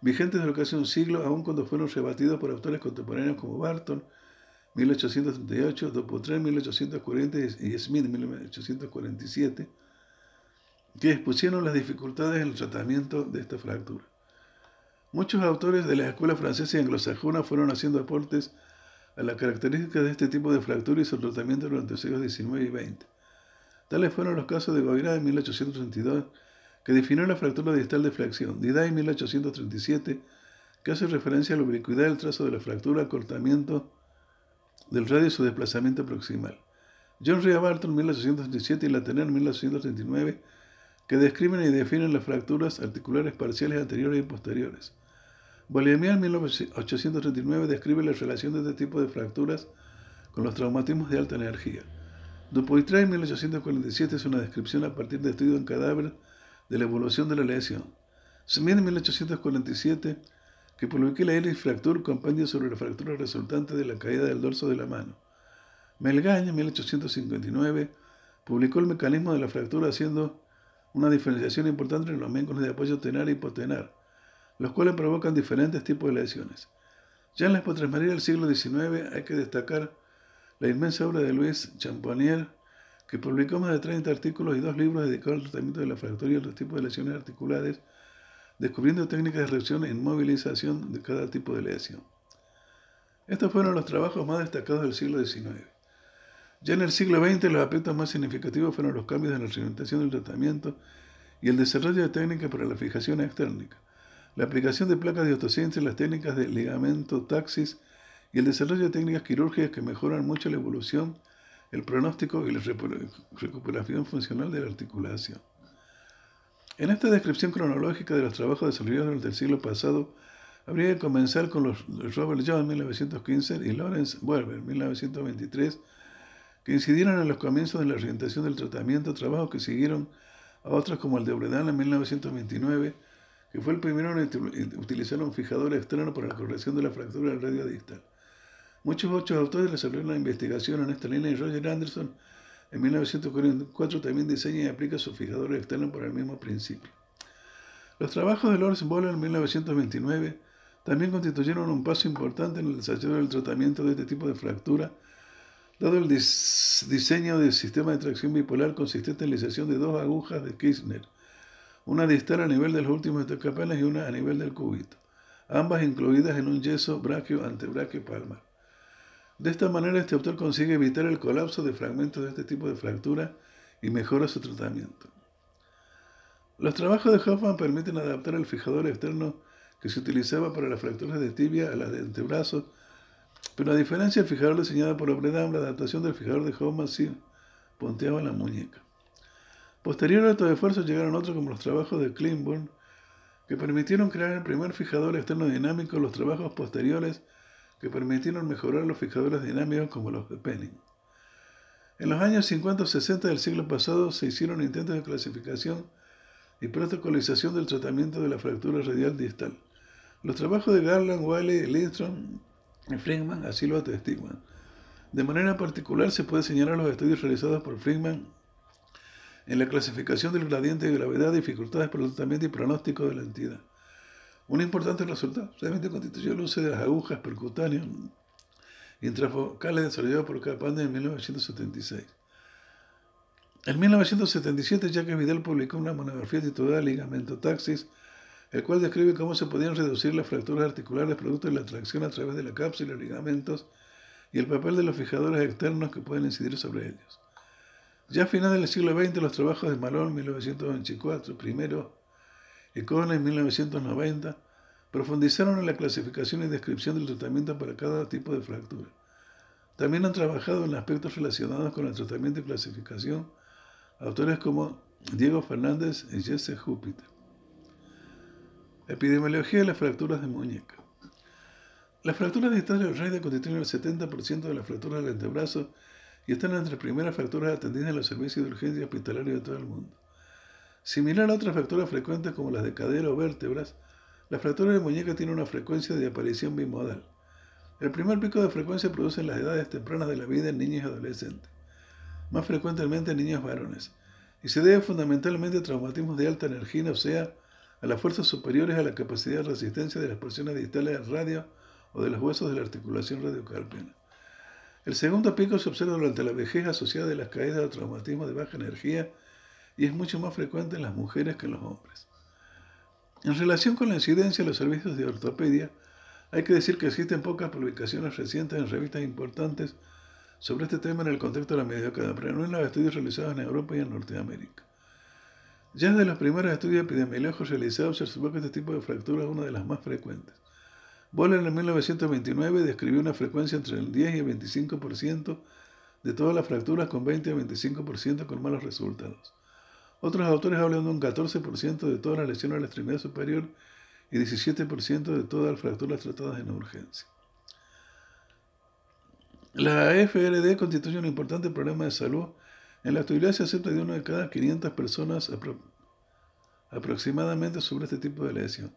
vigentes de casi un siglo, aun cuando fueron rebatidos por autores contemporáneos como Barton, 1838, Dupuytren, 1840 y Smith, 1847, que expusieron las dificultades en el tratamiento de esta fractura. Muchos autores de la escuela francesa y anglosajona fueron haciendo aportes a las características de este tipo de fractura y su tratamiento durante los siglos XIX y XX. Tales fueron los casos de Goira en 1832, que definió la fractura distal de flexión, Diday en 1837, que hace referencia a la ubicuidad del trazo de la fractura, acortamiento del radio y su desplazamiento proximal. John Rea Barton en 1837 y Latener en 1839, que describen y definen las fracturas articulares parciales anteriores y posteriores. Bolemian en 1839 describe la relación de este tipo de fracturas con los traumatismos de alta energía. Dupoitray en 1847 es una descripción a partir de estudios en cadáver de la evolución de la lesión. Smith en 1847 que publicó la Iris Fracture, compendio sobre la fractura resultante de la caída del dorso de la mano. Melgaña en 1859 publicó el mecanismo de la fractura haciendo una diferenciación importante entre los miembros de apoyo tenar y hipotenar, los cuales provocan diferentes tipos de lesiones. Ya en la hipotrasmería del siglo XIX hay que destacar la inmensa obra de Luis Champagnier, que publicó más de 30 artículos y dos libros dedicados al tratamiento de la fractura y otros tipos de lesiones articulares, descubriendo técnicas de reacción e inmovilización de cada tipo de lesión. Estos fueron los trabajos más destacados del siglo XIX. Ya en el siglo XX los aspectos más significativos fueron los cambios en la reglamentación del tratamiento y el desarrollo de técnicas para la fijación extérnica, la aplicación de placas de autosíntesis, las técnicas de ligamento taxis y el desarrollo de técnicas quirúrgicas que mejoran mucho la evolución, el pronóstico y la recuperación funcional de la articulación. En esta descripción cronológica de los trabajos desarrollados durante el siglo pasado, habría que comenzar con los Robert John 1915 y Lawrence Werber 1923 que incidieron en los comienzos de la orientación del tratamiento, trabajos que siguieron a otros como el de Obredan en 1929, que fue el primero en utilizar un fijador externo para la corrección de la fractura del radio distal. Muchos otros autores desarrollaron la investigación en esta línea y Roger Anderson en 1944 también diseña y aplica su fijador externo por el mismo principio. Los trabajos de Lawrence Boller en 1929 también constituyeron un paso importante en el desarrollo del tratamiento de este tipo de fractura dado el diseño del sistema de tracción bipolar consistente en la inserción de dos agujas de Kirchner, una distal a nivel de los últimos escapanes y una a nivel del cúbito, ambas incluidas en un yeso braquio antebraquio palmar. De esta manera, este autor consigue evitar el colapso de fragmentos de este tipo de fractura y mejora su tratamiento. Los trabajos de Hoffman permiten adaptar el fijador externo que se utilizaba para las fracturas de tibia a las de antebrazo pero a diferencia del fijador diseñado por Obredam, la adaptación del fijador de Hoffman sí ponteaba la muñeca. Posterior a estos esfuerzos llegaron otros como los trabajos de Cleanburn, que permitieron crear el primer fijador externo dinámico, los trabajos posteriores que permitieron mejorar los fijadores dinámicos como los de Penning. En los años 50 o 60 del siglo pasado se hicieron intentos de clasificación y protocolización del tratamiento de la fractura radial distal. Los trabajos de Garland, Wiley y Lindstrom Friedman así lo atestiguan. De manera particular se puede señalar los estudios realizados por Friedman en la clasificación del gradiente de gravedad, dificultades para el tratamiento y pronóstico de la entidad. Un importante resultado realmente constituyó el uso de las agujas percutáneas intrafocales desarrollado por Capande en 1976. En 1977, Jacques Vidal publicó una monografía titulada Ligamento Taxis, el cual describe cómo se podían reducir las fracturas articulares producto de la tracción a través de la cápsula y ligamentos y el papel de los fijadores externos que pueden incidir sobre ellos. Ya a finales del siglo XX, los trabajos de Malone en 1924, primero, y Cohen en 1990, profundizaron en la clasificación y descripción del tratamiento para cada tipo de fractura. También han trabajado en aspectos relacionados con el tratamiento y clasificación autores como Diego Fernández y Jesse Júpiter. Epidemiología de las fracturas de muñeca. Las fracturas distales del radio constituyen el 70% de las fracturas del antebrazo y están entre las primeras fracturas atendidas en los servicios de urgencia hospitalaria de todo el mundo. Similar a otras fracturas frecuentes como las de cadera o vértebras, las fracturas de muñeca tienen una frecuencia de aparición bimodal. El primer pico de frecuencia produce en las edades tempranas de la vida en niños y adolescentes, más frecuentemente en niños varones, y se debe fundamentalmente a traumatismos de alta energía, o sea, a las fuerzas superiores a la capacidad de resistencia de las porciones distales del radio o de los huesos de la articulación radiocarpiana. El segundo pico se observa durante la vejez asociada a las caídas o traumatismos de baja energía y es mucho más frecuente en las mujeres que en los hombres. En relación con la incidencia de los servicios de ortopedia, hay que decir que existen pocas publicaciones recientes en revistas importantes sobre este tema en el contexto de la mediocridad, pero no en los estudios realizados en Europa y en Norteamérica. Ya desde los primeros estudios epidemiológicos realizados se observó que este tipo de fractura es una de las más frecuentes. Boller en 1929 describió una frecuencia entre el 10 y el 25% de todas las fracturas con 20 a 25% con malos resultados. Otros autores hablan de un 14% de todas las lesiones de la extremidad superior y 17% de todas las fracturas tratadas en urgencia. La FRD constituye un importante problema de salud en la actualidad se acepta de una de cada 500 personas aproximadamente sobre este tipo de lesión.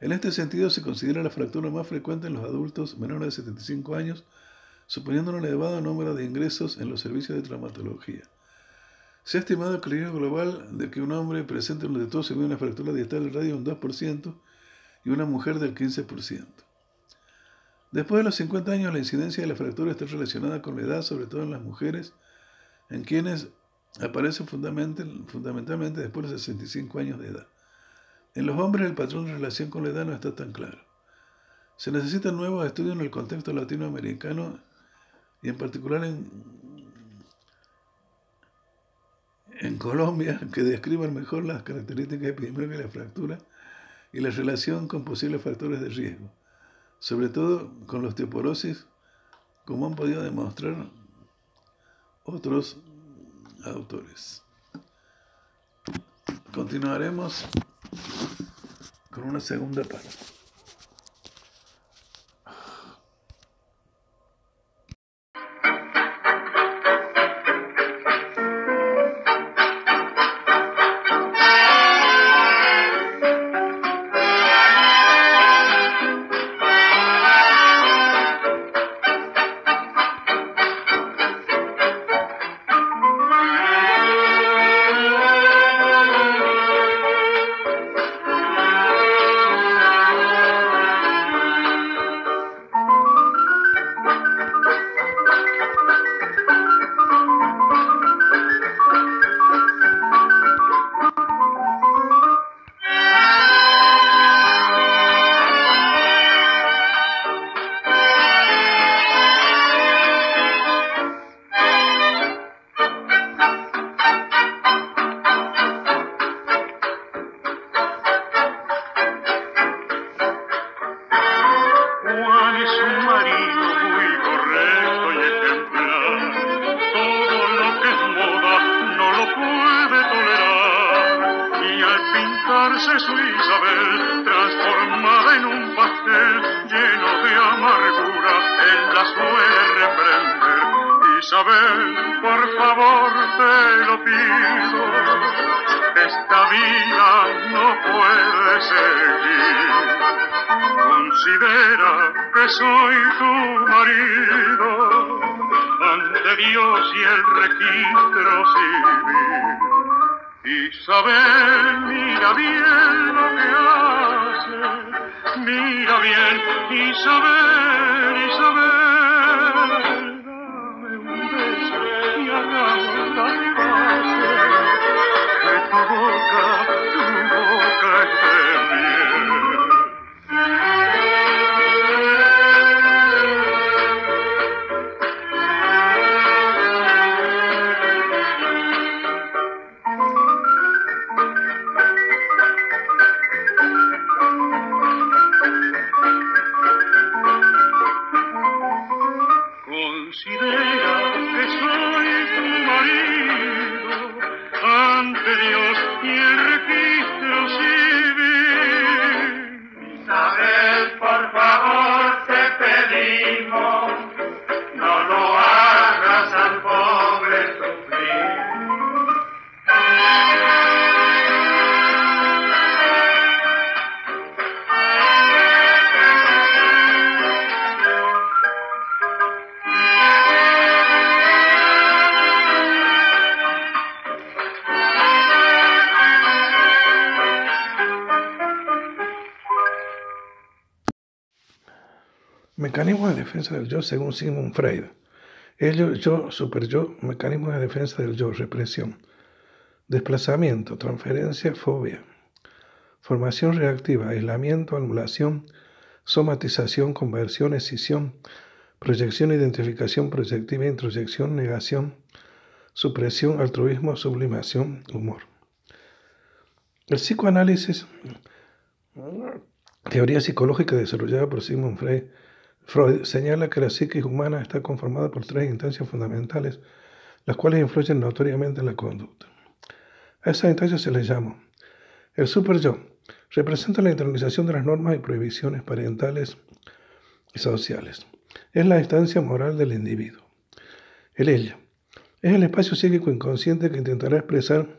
En este sentido, se considera la fractura más frecuente en los adultos menores de 75 años, suponiendo un elevado número de ingresos en los servicios de traumatología.
Se ha estimado que el riesgo global de que un hombre presente de todo se una fractura distal del radio un 2% y una mujer del 15%. Después de los 50 años, la incidencia de la fractura está relacionada con la edad, sobre todo en las mujeres, en quienes aparece fundamentalmente después de los 65 años de edad. En los hombres el patrón de relación con la edad no está tan claro. Se necesitan nuevos estudios en el contexto latinoamericano y en particular en en Colombia que describan mejor las características epidemiológicas de la fractura y la relación con posibles factores de riesgo, sobre todo con la osteoporosis, como han podido demostrar otros autores. Continuaremos con una segunda parte.
Defensa del yo según Sigmund Freud. Ello, yo, super yo, mecanismo de defensa del yo, represión. Desplazamiento, transferencia, fobia. Formación reactiva, aislamiento, anulación, somatización, conversión, escisión, proyección, identificación, proyectiva, introyección, negación, supresión, altruismo, sublimación, humor. El psicoanálisis, teoría psicológica desarrollada por Sigmund Freud, Freud señala que la psiquis humana está conformada por tres instancias fundamentales, las cuales influyen notoriamente en la conducta. A esas instancias se les llama el super-yo. Representa la internalización de las normas y prohibiciones parentales y sociales. Es la instancia moral del individuo. El ella. Es el espacio psíquico inconsciente que intentará expresar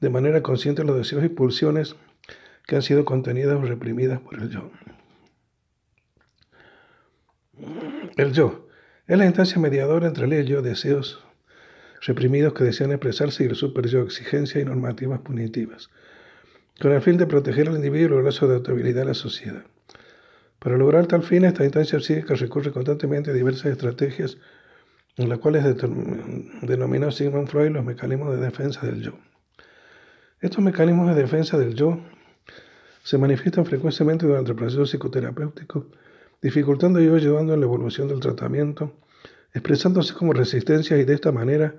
de manera consciente los deseos y pulsiones que han sido contenidas o reprimidas por el yo. El yo es la instancia mediadora entre el yo, deseos reprimidos que desean expresarse y el super yo, exigencias y normativas punitivas, con el fin de proteger al individuo y lograr su adaptabilidad a la sociedad. Para lograr tal fin, esta instancia psíquica recurre constantemente a diversas estrategias, en las cuales denominó Sigmund Freud los mecanismos de defensa del yo. Estos mecanismos de defensa del yo se manifiestan frecuentemente durante el proceso psicoterapéutico, dificultando y ayudando en la evolución del tratamiento, expresándose como resistencia y de esta manera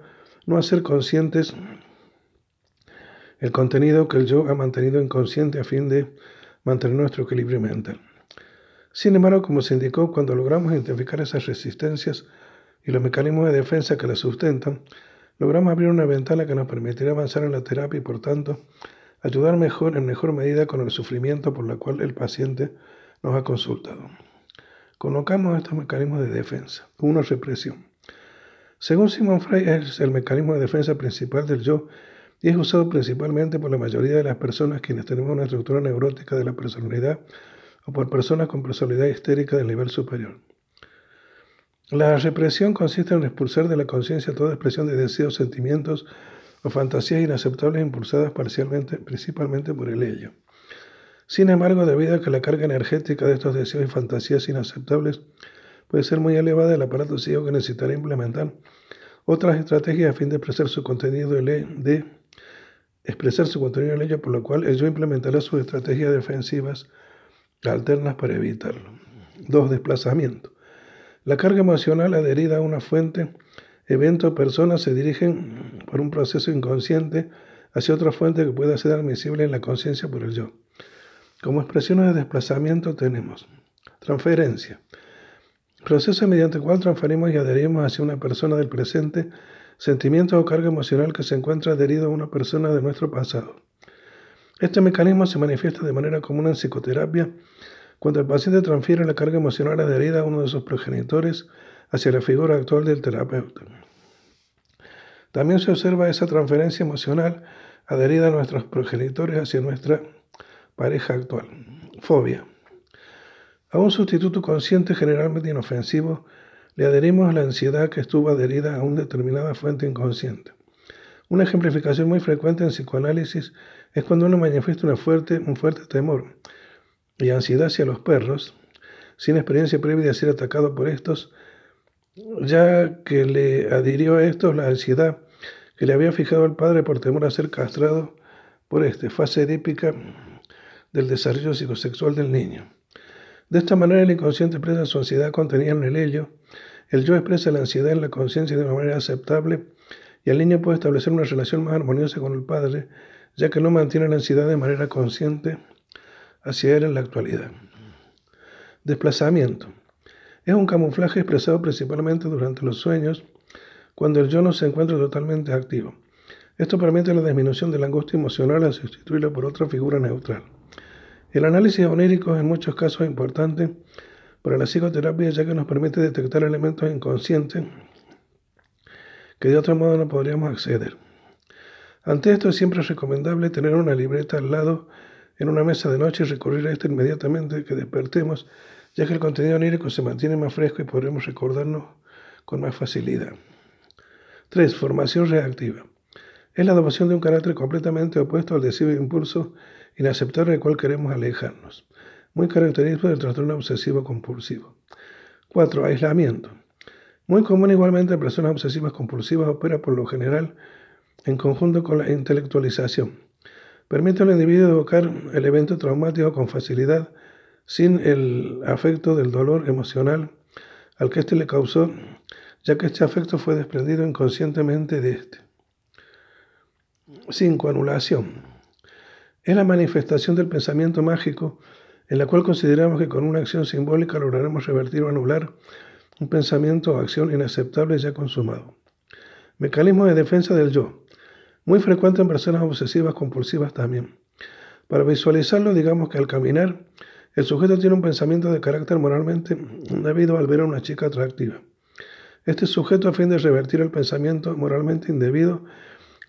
no hacer conscientes el contenido que el yo ha mantenido inconsciente a fin de mantener nuestro equilibrio mental. Sin embargo, como se indicó, cuando logramos identificar esas resistencias y los mecanismos de defensa que las sustentan, logramos abrir una ventana que nos permitirá avanzar en la terapia y, por tanto, ayudar mejor, en mejor medida con el sufrimiento por el cual el paciente nos ha consultado. Colocamos estos mecanismos de defensa. Uno, represión. Según Simon Frey, es el mecanismo de defensa principal del yo y es usado principalmente por la mayoría de las personas quienes tenemos una estructura neurótica de la personalidad o por personas con personalidad histérica del nivel superior. La represión consiste en expulsar de la conciencia toda expresión de deseos, sentimientos o fantasías inaceptables impulsadas parcialmente, principalmente por el ello. Sin embargo, debido a que la carga energética de estos deseos y fantasías inaceptables puede ser muy elevada, el aparato psíquico que necesitará implementar otras estrategias a fin de expresar su contenido de, expresar su contenido en ello, por lo cual ello implementará sus estrategias defensivas alternas para evitarlo. Dos, desplazamiento. La carga emocional adherida a una fuente, evento o persona se dirigen por un proceso inconsciente hacia otra fuente que pueda ser admisible en la conciencia por el yo. Como expresiones de desplazamiento tenemos transferencia, proceso mediante el cual transferimos y adherimos hacia una persona del presente sentimientos o carga emocional que se encuentra adherido a una persona de nuestro pasado. Este mecanismo se manifiesta de manera común en psicoterapia cuando el paciente transfiere la carga emocional adherida a uno de sus progenitores hacia la figura actual del terapeuta. También se observa esa transferencia emocional adherida a nuestros progenitores hacia nuestra pareja actual. Fobia. A un sustituto consciente generalmente inofensivo le adherimos a la ansiedad que estuvo adherida a una determinada fuente inconsciente. Una ejemplificación muy frecuente en psicoanálisis es cuando uno manifiesta una fuerte, un fuerte temor y ansiedad hacia los perros, sin experiencia previa de ser atacado por estos, ya que le adhirió a estos la ansiedad que le había fijado el padre por temor a ser castrado por este, fase edípica del desarrollo psicosexual del niño. De esta manera el inconsciente expresa su ansiedad contenida en el ello, el yo expresa la ansiedad en la conciencia de una manera aceptable y el niño puede establecer una relación más armoniosa con el padre, ya que no mantiene la ansiedad de manera consciente hacia él en la actualidad. Desplazamiento. Es un camuflaje expresado principalmente durante los sueños, cuando el yo no se encuentra totalmente activo. Esto permite la disminución de la angustia emocional al sustituirla por otra figura neutral. El análisis onírico es en muchos casos importante para la psicoterapia ya que nos permite detectar elementos inconscientes que de otro modo no podríamos acceder. Ante esto es siempre recomendable tener una libreta al lado en una mesa de noche y recurrir a esta inmediatamente que despertemos, ya que el contenido onírico se mantiene más fresco y podremos recordarnos con más facilidad. 3. Formación reactiva. Es la adopción de un carácter completamente opuesto al deseo impulso inaceptable del cual queremos alejarnos, muy característico del trastorno obsesivo compulsivo. 4. Aislamiento. Muy común igualmente en personas obsesivas compulsivas opera por lo general en conjunto con la intelectualización. Permite al individuo evocar el evento traumático con facilidad sin el afecto del dolor emocional al que éste le causó, ya que este afecto fue desprendido inconscientemente de éste. 5. Anulación es la manifestación del pensamiento mágico en la cual consideramos que con una acción simbólica lograremos revertir o anular un pensamiento o acción inaceptable ya consumado. Mecanismo de defensa del yo, muy frecuente en personas obsesivas compulsivas también. Para visualizarlo, digamos que al caminar, el sujeto tiene un pensamiento de carácter moralmente indebido al ver a una chica atractiva. Este sujeto, a fin de revertir el pensamiento moralmente indebido,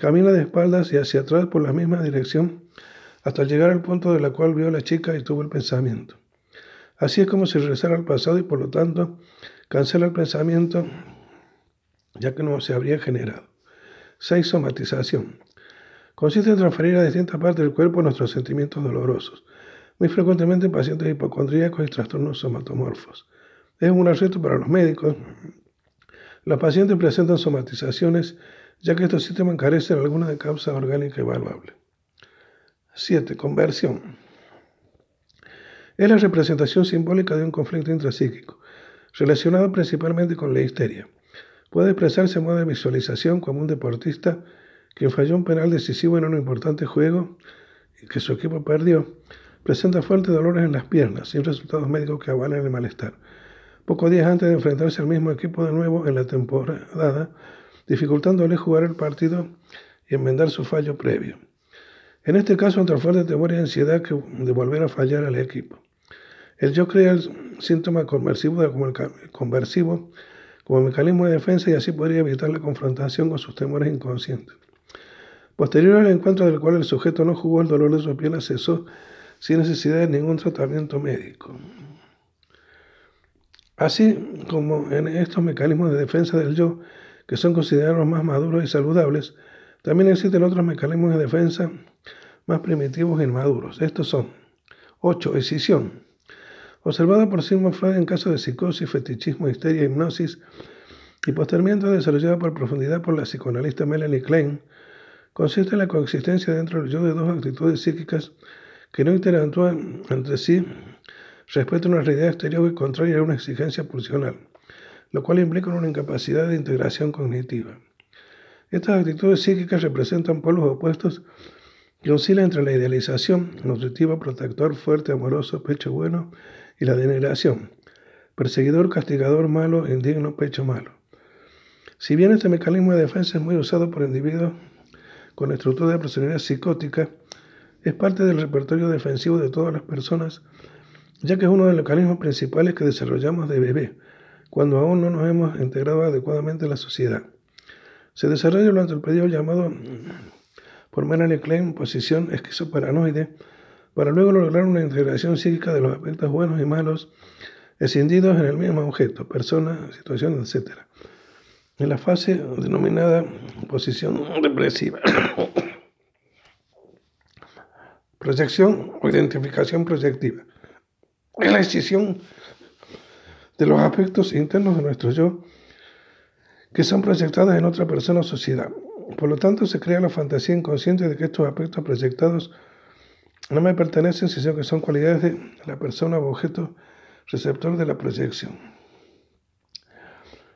camina de espaldas y hacia atrás por la misma dirección hasta llegar al punto de la cual vio a la chica y tuvo el pensamiento. Así es como si regresara al pasado y por lo tanto cancela el pensamiento ya que no se habría generado. 6. Somatización. Consiste en transferir a distintas partes del cuerpo nuestros sentimientos dolorosos, muy frecuentemente en pacientes hipocondríacos y trastornos somatomorfos. Es un reto para los médicos. Los pacientes presentan somatizaciones ya que estos sistemas carecen de alguna causa orgánica evaluable. 7. Conversión. Es la representación simbólica de un conflicto intrapsíquico, relacionado principalmente con la histeria. Puede expresarse en modo de visualización como un deportista quien falló un penal decisivo en un importante juego y que su equipo perdió, presenta fuertes dolores en las piernas, sin resultados médicos que avalen el malestar. Pocos días antes de enfrentarse al mismo equipo de nuevo en la temporada, dificultándole jugar el partido y enmendar su fallo previo. En este caso, entre fuerte temor y ansiedad que de volver a fallar al equipo. El yo crea el síntoma conversivo como el conversivo como mecanismo de defensa y así podría evitar la confrontación con sus temores inconscientes. Posterior al encuentro del cual el sujeto no jugó, el dolor de su piel cesó sin necesidad de ningún tratamiento médico. Así como en estos mecanismos de defensa del yo, que son considerados más maduros y saludables, también existen otros mecanismos de defensa más primitivos e inmaduros. Estos son 8. Escisión. Observada por Sigmund Freud en casos de psicosis, fetichismo, histeria, hipnosis, y posteriormente desarrollada por profundidad por la psicoanalista Melanie Klein, consiste en la coexistencia dentro del yo de dos actitudes psíquicas que no interactúan entre sí respecto a una realidad exterior y contraria a una exigencia pulsional, lo cual implica una incapacidad de integración cognitiva. Estas actitudes psíquicas representan polos opuestos que oscilan entre la idealización, nutritiva, protector, fuerte, amoroso, pecho bueno, y la denegación, perseguidor, castigador, malo, indigno, pecho malo. Si bien este mecanismo de defensa es muy usado por individuos con estructura de personalidad psicótica, es parte del repertorio defensivo de todas las personas, ya que es uno de los mecanismos principales que desarrollamos de bebé, cuando aún no nos hemos integrado adecuadamente en la sociedad. Se desarrolla durante el periodo llamado por Melanie Klein posición esquizoparanoide, para luego lograr una integración psíquica de los aspectos buenos y malos escindidos en el mismo objeto, persona, situación, etc. En la fase denominada posición depresiva. Proyección o identificación proyectiva. Es la decisión de los aspectos internos de nuestro yo que son proyectados en otra persona o sociedad. Por lo tanto, se crea la fantasía inconsciente de que estos aspectos proyectados no me pertenecen, sino que son cualidades de la persona o objeto receptor de la proyección.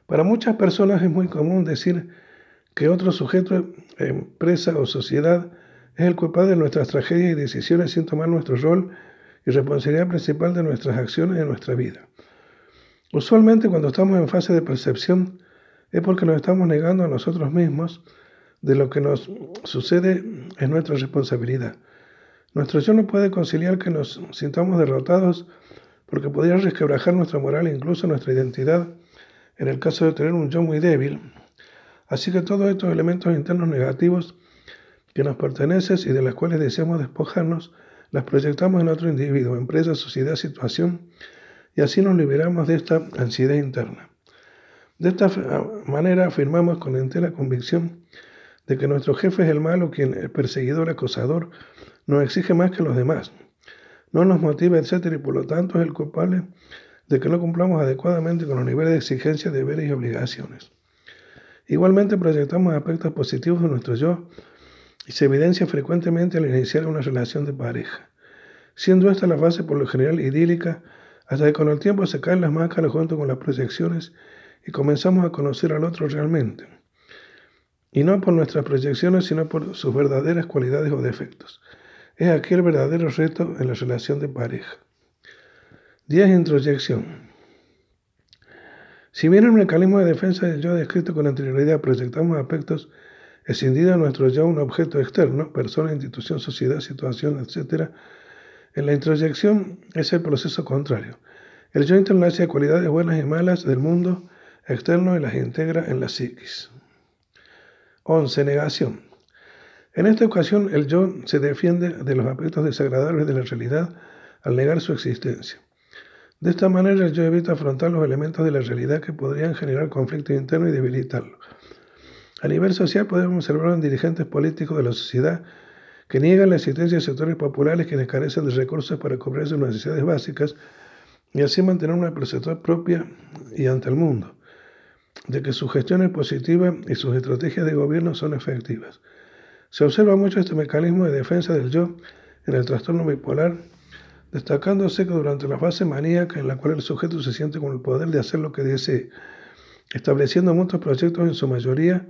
Para muchas personas es muy común decir que otro sujeto, empresa o sociedad es el culpable de nuestras tragedias y decisiones sin tomar nuestro rol y responsabilidad principal de nuestras acciones en nuestra vida. Usualmente cuando estamos en fase de percepción es porque nos estamos negando a nosotros mismos de lo que nos sucede en nuestra responsabilidad. Nuestro yo no puede conciliar que nos sintamos derrotados porque podría resquebrajar nuestra moral e incluso nuestra identidad en el caso de tener un yo muy débil. Así que todos estos elementos internos negativos que nos pertenecen y de las cuales deseamos despojarnos, las proyectamos en otro individuo, empresa, sociedad, situación, y así nos liberamos de esta ansiedad interna. De esta manera afirmamos con entera convicción de que nuestro jefe es el malo, quien el perseguidor, acosador, nos exige más que los demás, no nos motiva, etc. y por lo tanto es el culpable de que no cumplamos adecuadamente con los niveles de exigencia, deberes y obligaciones. Igualmente proyectamos aspectos positivos de nuestro yo y se evidencia frecuentemente al iniciar una relación de pareja, siendo esta la fase por lo general idílica, hasta que con el tiempo se caen las máscaras junto con las proyecciones y comenzamos a conocer al otro realmente, y no por nuestras proyecciones, sino por sus verdaderas cualidades o defectos. Es aquí el verdadero reto en la relación de pareja. 10. Introyección. Si bien el mecanismo de defensa del yo descrito con anterioridad proyectamos aspectos escindido a nuestro yo un objeto externo, persona, institución, sociedad, situación, etc., en la introyección es el proceso contrario. El yo interno hace cualidades buenas y malas del mundo externo y las integra en la psiquis. 11. Negación. En esta ocasión, el yo se defiende de los aspectos desagradables de la realidad al negar su existencia. De esta manera, el yo evita afrontar los elementos de la realidad que podrían generar conflicto interno y debilitarlo. A nivel social podemos observar a dirigentes políticos de la sociedad que niegan la existencia de sectores populares quienes carecen de recursos para cubrir sus necesidades básicas y así mantener una percepción propia y ante el mundo, de que su gestión es positiva y sus estrategias de gobierno son efectivas. Se observa mucho este mecanismo de defensa del yo en el trastorno bipolar, destacándose que durante la fase maníaca en la cual el sujeto se siente con el poder de hacer lo que desee, estableciendo muchos proyectos en su mayoría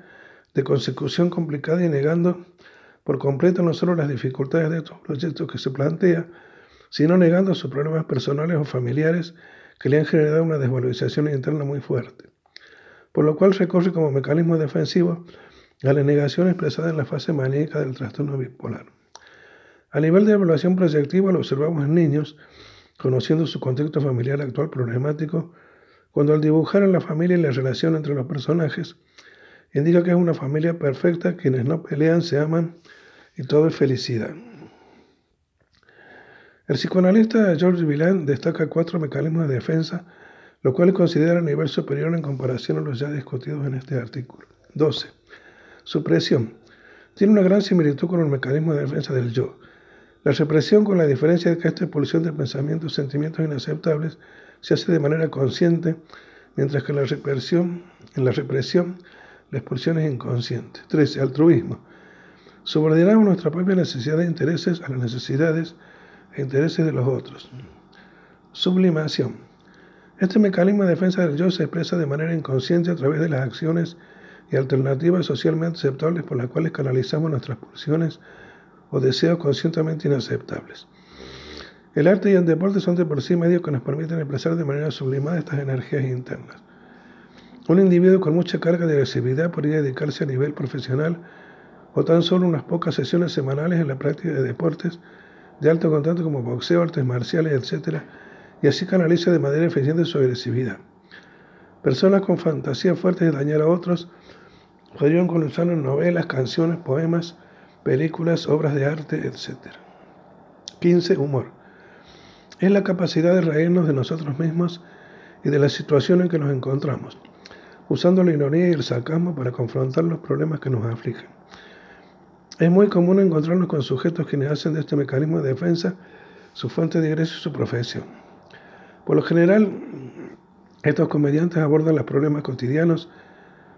de consecución complicada y negando por completo no solo las dificultades de estos proyectos que se plantea, sino negando sus problemas personales o familiares que le han generado una desvalorización interna muy fuerte. Por lo cual recorre como mecanismo defensivo a la negación expresada en la fase maníaca del trastorno bipolar. A nivel de evaluación proyectiva lo observamos en niños, conociendo su contexto familiar actual problemático, cuando al dibujar en la familia y la relación entre los personajes, indica que es una familia perfecta, quienes no pelean, se aman y todo es felicidad. El psicoanalista George Villan destaca cuatro mecanismos de defensa, los cuales considera a nivel superior en comparación a los ya discutidos en este artículo. 12. Supresión. Tiene una gran similitud con el mecanismo de defensa del yo. La represión, con la diferencia de que esta expulsión de pensamientos sentimientos inaceptables se hace de manera consciente, mientras que la represión, en la represión la expulsión es inconsciente. 13. Altruismo. Subordinamos nuestra propia necesidad de intereses a las necesidades e intereses de los otros. Sublimación. Este mecanismo de defensa del yo se expresa de manera inconsciente a través de las acciones y alternativas socialmente aceptables por las cuales canalizamos nuestras pulsiones o deseos conscientemente inaceptables. El arte y el deporte son de por sí medios que nos permiten expresar de manera sublimada estas energías internas. Un individuo con mucha carga de agresividad podría dedicarse a nivel profesional o tan solo unas pocas sesiones semanales en la práctica de deportes de alto contacto como boxeo, artes marciales, etc., y así canaliza de manera eficiente su agresividad. Personas con fantasías fuertes de dañar a otros podrían comenzar en novelas, canciones, poemas, películas, obras de arte, etc. 15. Humor. Es la capacidad de reírnos de nosotros mismos y de la situación en que nos encontramos, usando la ironía y el sarcasmo para confrontar los problemas que nos afligen. Es muy común encontrarnos con sujetos quienes hacen de este mecanismo de defensa su fuente de ingreso y su profesión. Por lo general, estos comediantes abordan los problemas cotidianos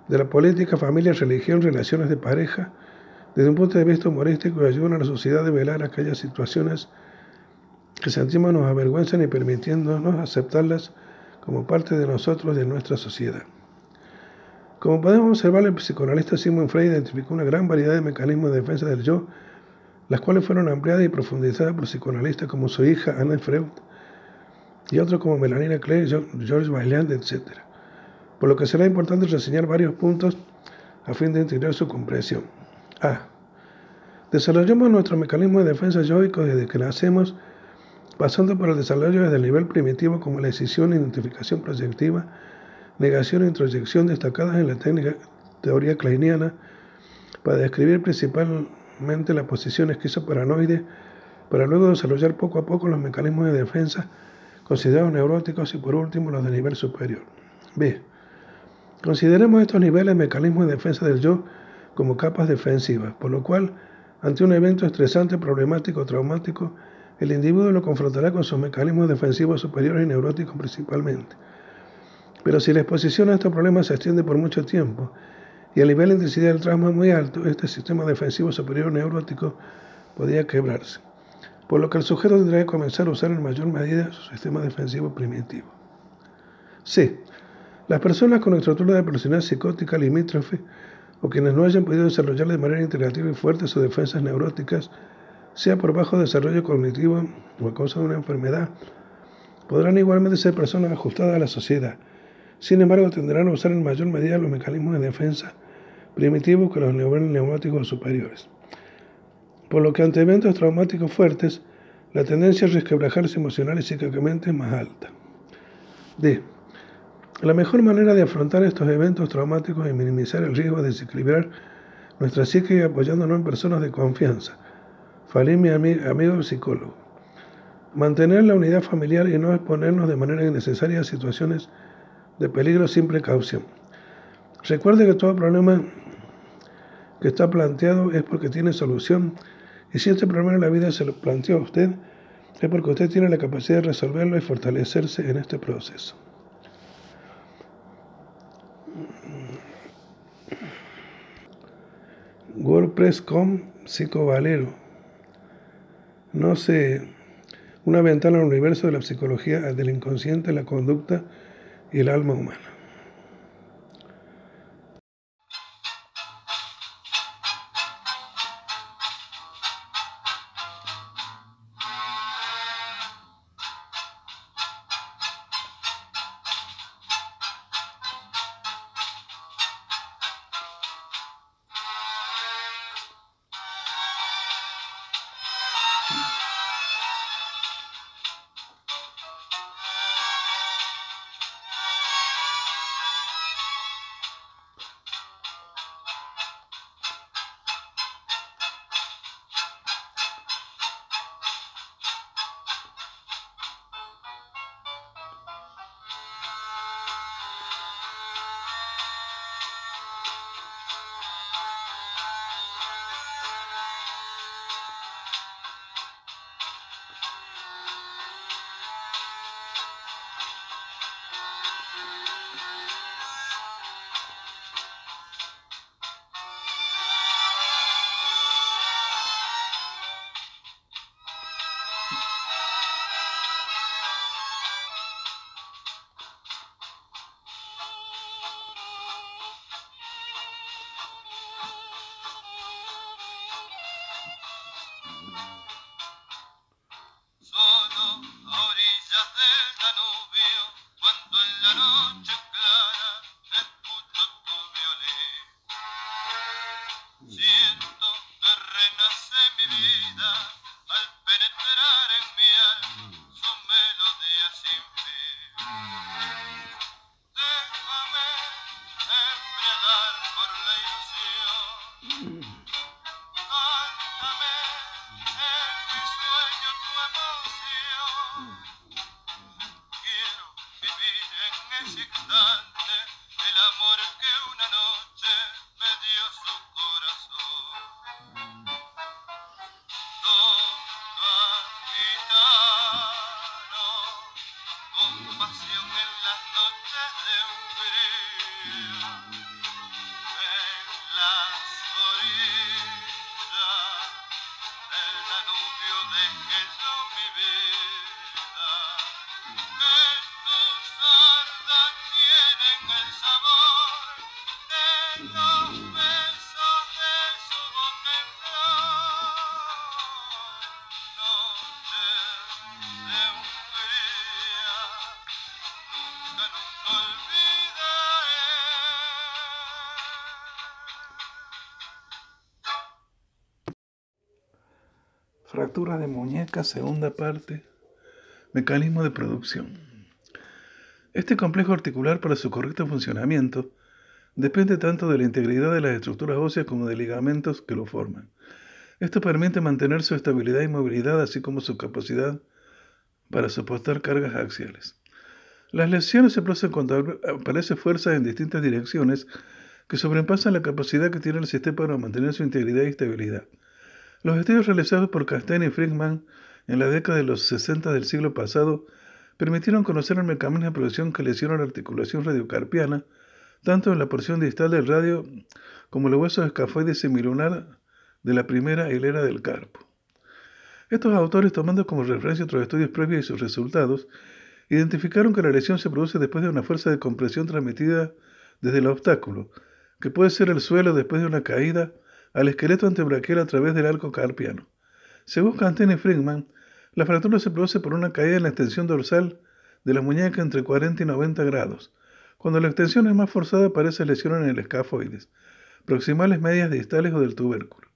de la política, familia, religión, relaciones de pareja, desde un punto de vista humorístico y ayudan a la sociedad a velar aquellas situaciones que sentimos nos avergüenzan y permitiéndonos aceptarlas como parte de nosotros y de nuestra sociedad. Como podemos observar, el psicoanalista Sigmund Freud identificó una gran variedad de mecanismos de defensa del yo, las cuales fueron ampliadas y profundizadas por psicoanalistas como su hija Anne Freud y otros como Melanina Clay, George Vaillant, etc. Por lo que será importante reseñar varios puntos a fin de integrar su comprensión. A. Desarrollamos nuestro mecanismo de defensa yoico desde que nacemos, pasando por el desarrollo desde el nivel primitivo como la decisión identificación proyectiva, negación e introyección destacadas en la teoría kleiniana para describir principalmente la posición esquizoparanoide, para luego desarrollar poco a poco los mecanismos de defensa considerados neuróticos y por último los de nivel superior. B. Consideremos estos niveles mecanismos de defensa del yo como capas defensivas, por lo cual, ante un evento estresante, problemático o traumático, el individuo lo confrontará con sus mecanismos defensivos superiores y neuróticos principalmente. Pero si la exposición a estos problemas se extiende por mucho tiempo y el nivel de intensidad del trauma es muy alto, este sistema defensivo superior neurótico podría quebrarse, por lo que el sujeto tendrá que comenzar a usar en mayor medida su sistema defensivo primitivo. C. Las personas con estructura de personalidad psicótica limítrofe o quienes no hayan podido desarrollar de manera integrativa y fuerte sus defensas neuróticas, sea por bajo desarrollo cognitivo o a causa de una enfermedad, podrán igualmente ser personas ajustadas a la sociedad, sin embargo, tendrán a usar en mayor medida los mecanismos de defensa primitivos que los neumáticos superiores. Por lo que ante eventos traumáticos fuertes, la tendencia a resquebrajarse emocional y psíquicamente es más alta. D. La mejor manera de afrontar estos eventos traumáticos y minimizar el riesgo de desequilibrar nuestra psique apoyándonos en personas de confianza. Falí mi amigo psicólogo. Mantener la unidad familiar y no exponernos de manera innecesaria a situaciones de peligro sin precaución. Recuerde que todo problema que está planteado es porque tiene solución. Y si este problema en la vida se lo planteó a usted, es porque usted tiene la capacidad de resolverlo y fortalecerse en este proceso. WordPress.com Psicovalero. No sé, una ventana al universo de la psicología, del inconsciente, la conducta y el alma humana. De muñeca, segunda parte. Mecanismo de producción. Este complejo articular para su correcto funcionamiento depende tanto de la integridad de las estructuras óseas como de ligamentos que lo forman. Esto permite mantener su estabilidad y movilidad, así como su capacidad para soportar cargas axiales. Las lesiones se producen cuando aparece fuerzas en distintas direcciones que sobrepasan la capacidad que tiene el sistema para mantener su integridad y estabilidad. Los estudios realizados por Castell y Friedman en la década de los 60 del siglo pasado permitieron conocer el mecanismo de producción que lesiona la articulación radiocarpiana, tanto en la porción distal del radio como en los huesos escafoide semilunar de la primera hilera del carpo. Estos autores, tomando como referencia otros estudios previos y sus resultados, identificaron que la lesión se produce después de una fuerza de compresión transmitida desde el obstáculo, que puede ser el suelo después de una caída al esqueleto antebraquial a través del arco carpiano. Según Cantini y Friedman, la fractura se produce por una caída en la extensión dorsal de la muñeca entre 40 y 90 grados. Cuando la extensión es más forzada aparece lesión en el escafoides, proximales medias distales o del tubérculo.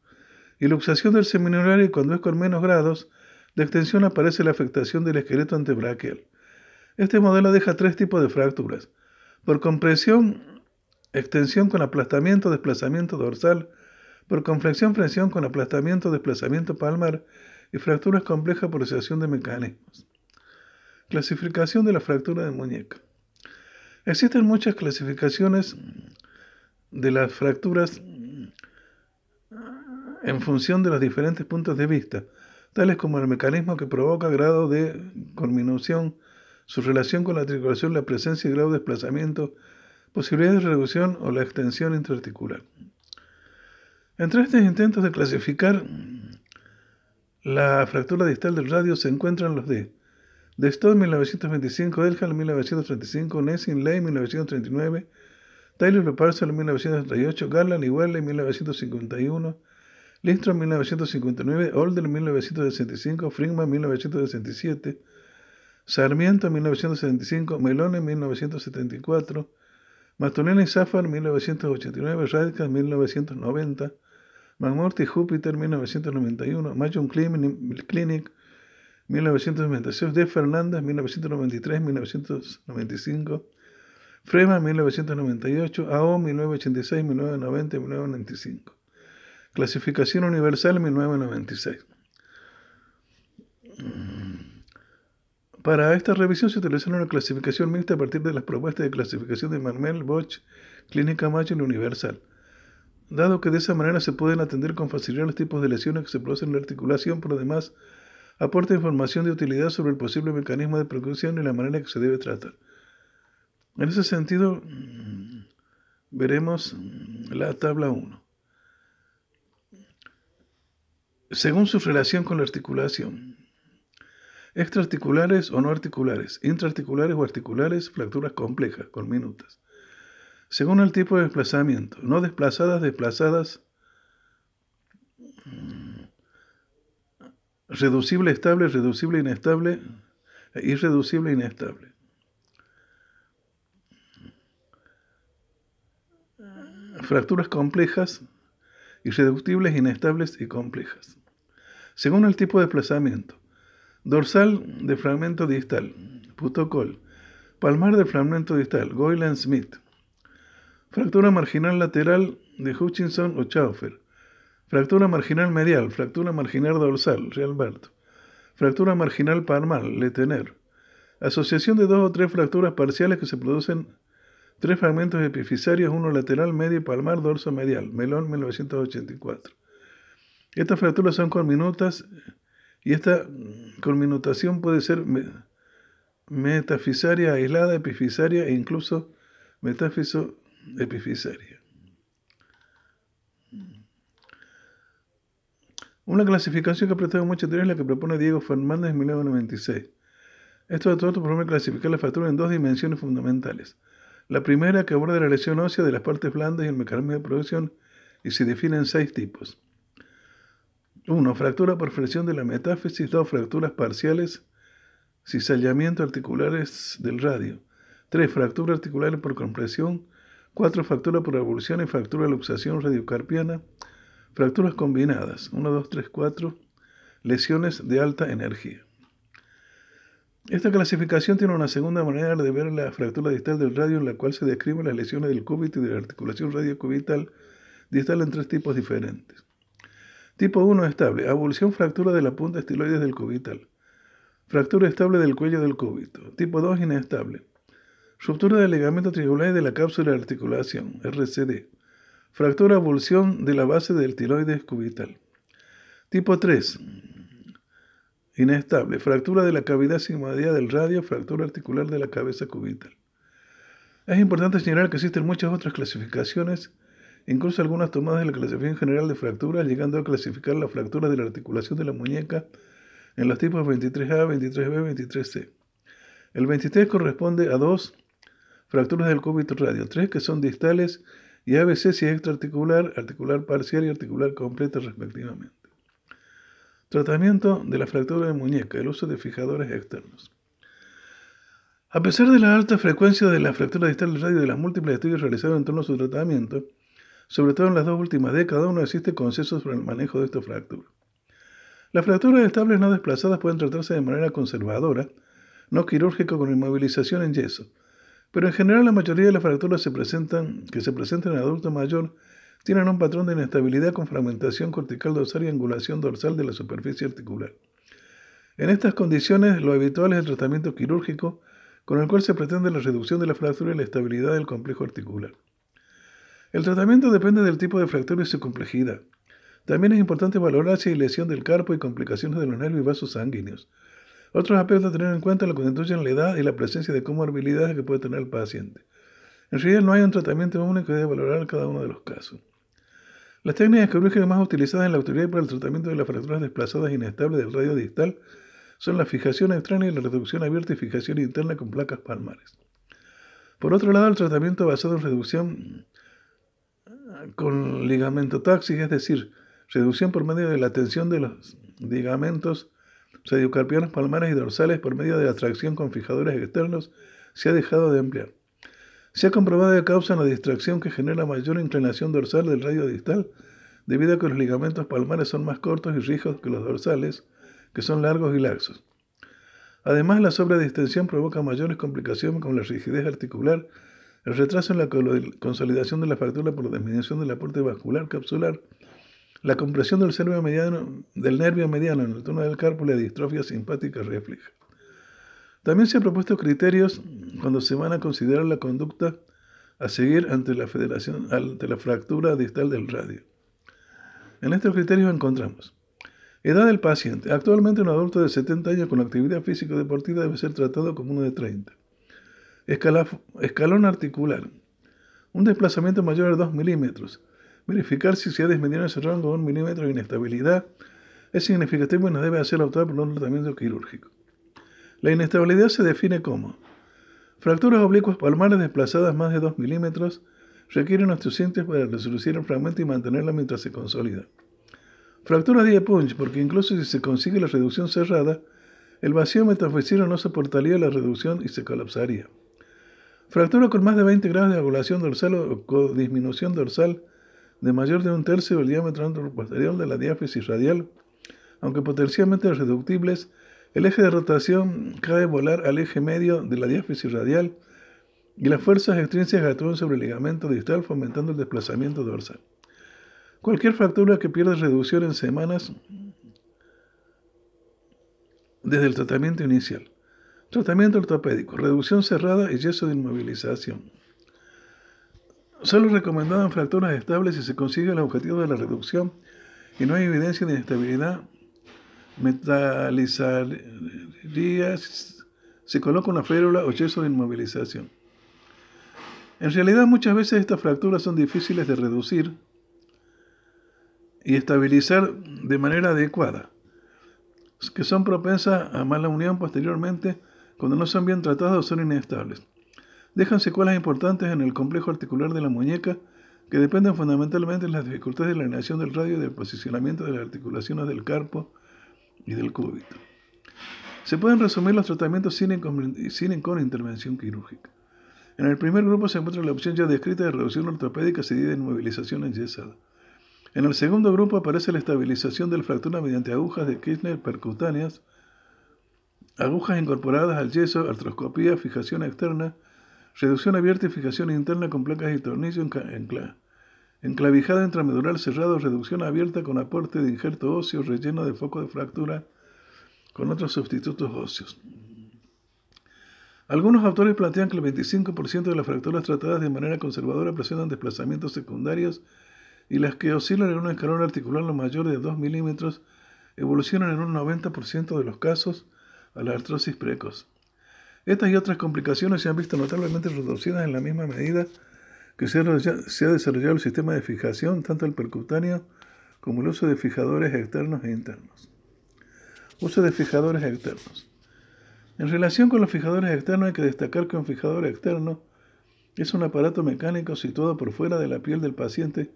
Y luxación del seminular y cuando es con menos grados de extensión aparece la afectación del esqueleto antebraquial. Este modelo deja tres tipos de fracturas. Por compresión, extensión con aplastamiento, desplazamiento dorsal por conflexión, flexión con aplastamiento, desplazamiento palmar y fracturas complejas por asociación de mecanismos. Clasificación de la fractura de muñeca. Existen muchas clasificaciones de las fracturas en función de los diferentes puntos de vista, tales como el mecanismo que provoca grado de conminución, su relación con la articulación, la presencia y grado de desplazamiento, posibilidades de reducción o la extensión intraarticular. Entre estos intentos de clasificar la fractura distal del radio se encuentran los de de Stone 1925, Elhal 1935, Nessin Ley 1939, Taylor en 1938, Garland y Welly 1951, Lindstrom 1959, Older 1965, Frickman 1967, Sarmiento 1975, Melone 1974, Matulena y Safar 1989, Radcliffe 1990, McMurtry Júpiter 1991, Mayon Clinic 1996, De Fernández 1993-1995, Frema 1998, AO 1986, 1990 1995. Clasificación Universal 1996. Para esta revisión se utilizaron una clasificación mixta a partir de las propuestas de clasificación de Manuel Bosch, Clínica Mayo y Universal. Dado que de esa manera se pueden atender con facilidad los tipos de lesiones que se producen en la articulación, por lo demás, aporta información de utilidad sobre el posible mecanismo de precaución y la manera en que se debe tratar. En ese sentido, mm, veremos mm, la tabla 1. Según su relación con la articulación, extraarticulares o no articulares, intraarticulares o articulares, fracturas complejas, con minutas. Según el tipo de desplazamiento, no desplazadas, desplazadas, reducible estable, reducible inestable, irreducible inestable. Fracturas complejas, irreductibles, inestables y complejas. Según el tipo de desplazamiento. Dorsal de fragmento distal, putocol. Palmar de fragmento distal, Goyland Smith. Fractura marginal lateral de Hutchinson o Chaufer. Fractura marginal medial, fractura marginal dorsal, Realberto. Fractura marginal palmar, Letener. Asociación de dos o tres fracturas parciales que se producen tres fragmentos epifisarios, uno lateral, medio palmar, dorso medial, Melón 1984. Estas fracturas son conminutas y esta conminutación puede ser metafisaria aislada, epifisaria e incluso metáfiso epifisaria. Una clasificación que ha prestado mucha atención es la que propone Diego Fernández en 1996. Esto de todo propone clasificar la fractura en dos dimensiones fundamentales. La primera que aborda la lesión ósea de las partes blandas y el mecanismo de producción y se define en seis tipos. 1. Fractura por fracción de la metáfisis. 2. Fracturas parciales, cizallamiento articulares del radio. 3. Fractura articular por compresión. 4. Fractura por evolución y fractura de luxación radiocarpiana. Fracturas combinadas. 1, 2, 3, 4. Lesiones de alta energía. Esta clasificación tiene una segunda manera de ver la fractura distal del radio en la cual se describen las lesiones del cúbito y de la articulación radiocubital distal en tres tipos diferentes. Tipo 1 estable, abolición fractura de la punta estiloides del cubital. Fractura estable del cuello del cúbito. Tipo 2 inestable. Ruptura del ligamento triangular de la cápsula de articulación, RCD. Fractura avulsión de la base del tiroides cubital. Tipo 3. Inestable. Fractura de la cavidad sigmoidea del radio, fractura articular de la cabeza cubital. Es importante señalar que existen muchas otras clasificaciones, incluso algunas tomadas de la clasificación general de fracturas, llegando a clasificar la fractura de la articulación de la muñeca en los tipos 23A, 23B, 23C. El 23 corresponde a dos fracturas del cúbito radio, tres que son distales y ABC si es extraarticular, articular parcial y articular completa respectivamente. Tratamiento de la fractura de muñeca, el uso de fijadores externos. A pesar de la alta frecuencia de la fractura distal radio y de las múltiples estudios realizados en torno a su tratamiento, sobre todo en las dos últimas décadas, aún no existe consenso sobre el manejo de esta fractura. Las fracturas estables no desplazadas pueden tratarse de manera conservadora, no quirúrgica con inmovilización en yeso, pero en general la mayoría de las fracturas que se presentan en adulto mayor tienen un patrón de inestabilidad con fragmentación cortical dorsal y angulación dorsal de la superficie articular. En estas condiciones, lo habitual es el tratamiento quirúrgico, con el cual se pretende la reducción de la fractura y la estabilidad del complejo articular. El tratamiento depende del tipo de fractura y su complejidad. También es importante valorar si hay lesión del carpo y complicaciones de los nervios y vasos sanguíneos. Otros aspectos a tener en cuenta lo constituyen la edad y la presencia de comorbilidades que puede tener el paciente. En realidad no hay un tratamiento único que debe valorar cada uno de los casos. Las técnicas quirúrgicas más utilizadas en la autoridad para el tratamiento de las fracturas desplazadas inestables del radio distal son la fijación extraña y la reducción abierta y fijación interna con placas palmares. Por otro lado, el tratamiento basado en reducción con ligamento táxico, es decir, reducción por medio de la tensión de los ligamentos radiocarpianos palmares y dorsales por medio de atracción con fijadores externos, se ha dejado de emplear. Se ha comprobado que causa una distracción que genera mayor inclinación dorsal del radio distal, debido a que los ligamentos palmares son más cortos y rijos que los dorsales, que son largos y laxos. Además, la sobredistensión provoca mayores complicaciones como la rigidez articular, el retraso en la consolidación de la fractura por disminución del aporte vascular capsular, la compresión del, nervio mediano en el tono del carpo la distrofia simpática refleja. También se han propuesto criterios cuando se van a considerar la conducta a seguir ante la, federación, la fractura distal del radio. En estos criterios encontramos edad del paciente. Actualmente un adulto de 70 años con actividad física deportiva debe ser tratado como uno de 30. escalón articular. Un desplazamiento mayor de 2 milímetros. Verificar si se ha disminuido ese rango de 1 milímetro de inestabilidad es significativo y no debe hacer optar por un tratamiento quirúrgico. La inestabilidad se define como fracturas oblicuas palmares desplazadas más de 2 milímetros requieren osteocintes para reducir el fragmento y mantenerla mientras se consolida. Fractura de punch, porque incluso si se consigue la reducción cerrada, el vacío metafisino no soportaría la reducción y se colapsaría. Fractura con más de 20 grados de angulación dorsal o disminución dorsal de mayor de un tercio del diámetro posterior de la diáfisis radial, aunque potencialmente reductibles, el eje de rotación cae volar al eje medio de la diáfisis radial y las fuerzas extrínsecas actúan sobre el ligamento distal fomentando el desplazamiento dorsal. Cualquier fractura que pierda reducción en semanas desde el tratamiento inicial. Tratamiento ortopédico, reducción cerrada y yeso de inmovilización. Solo recomendado en fracturas estables si se consigue el objetivo de la reducción y no hay evidencia de inestabilidad metalizaría, se coloca una férula o yeso de inmovilización. En realidad muchas veces estas fracturas son difíciles de reducir y estabilizar de manera adecuada, que son propensas a mala unión posteriormente cuando no son bien tratadas o son inestables. Dejan secuelas importantes en el complejo articular de la muñeca que dependen fundamentalmente de las dificultades de la alineación del radio y del posicionamiento de las articulaciones del carpo y del cúbito. Se pueden resumir los tratamientos sin, sin con intervención quirúrgica. En el primer grupo se encuentra la opción ya descrita de reducción ortopédica seguida en movilización enyesada. En el segundo grupo aparece la estabilización del fractura mediante agujas de Kirchner percutáneas, agujas incorporadas al yeso, artroscopía, fijación externa, reducción abierta y fijación interna con placas y tornillo enclavijada intramedural cerrado, reducción abierta con aporte de injerto óseo, relleno de foco de fractura con otros sustitutos óseos. Algunos autores plantean que el 25% de las fracturas tratadas de manera conservadora presentan desplazamientos secundarios y las que oscilan en un escalón articular lo mayor de 2 milímetros evolucionan en un 90% de los casos a la artrosis precoz. Estas y otras complicaciones se han visto notablemente reducidas en la misma medida que se ha, desarrollado el sistema de fijación, tanto el percutáneo como el uso de fijadores externos e internos. Uso de fijadores externos. En relación con los fijadores externos hay que destacar que un fijador externo es un aparato mecánico situado por fuera de la piel del paciente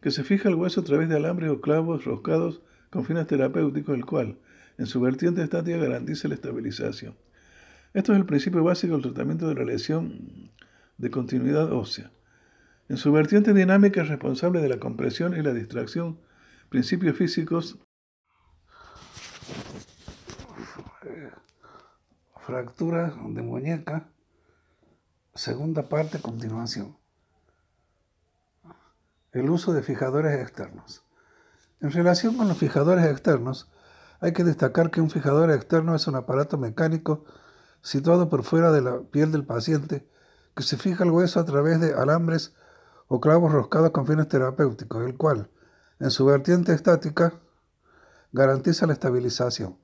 que se fija el hueso a través de alambres o clavos roscados con fines terapéuticos, el cual, en su vertiente estática, garantiza la estabilización. Esto es el principio básico del tratamiento de la lesión de continuidad ósea. En su vertiente dinámica es responsable de la compresión y la distracción, principios físicos,
fractura de muñeca, segunda parte, continuación. El uso de fijadores externos. En relación con los fijadores externos, hay que destacar que un fijador externo es un aparato mecánico situado por fuera de la piel del paciente que se fija el hueso a través de alambres o clavos roscados con fines terapéuticos, el cual,
En su vertiente estática, garantiza la estabilización.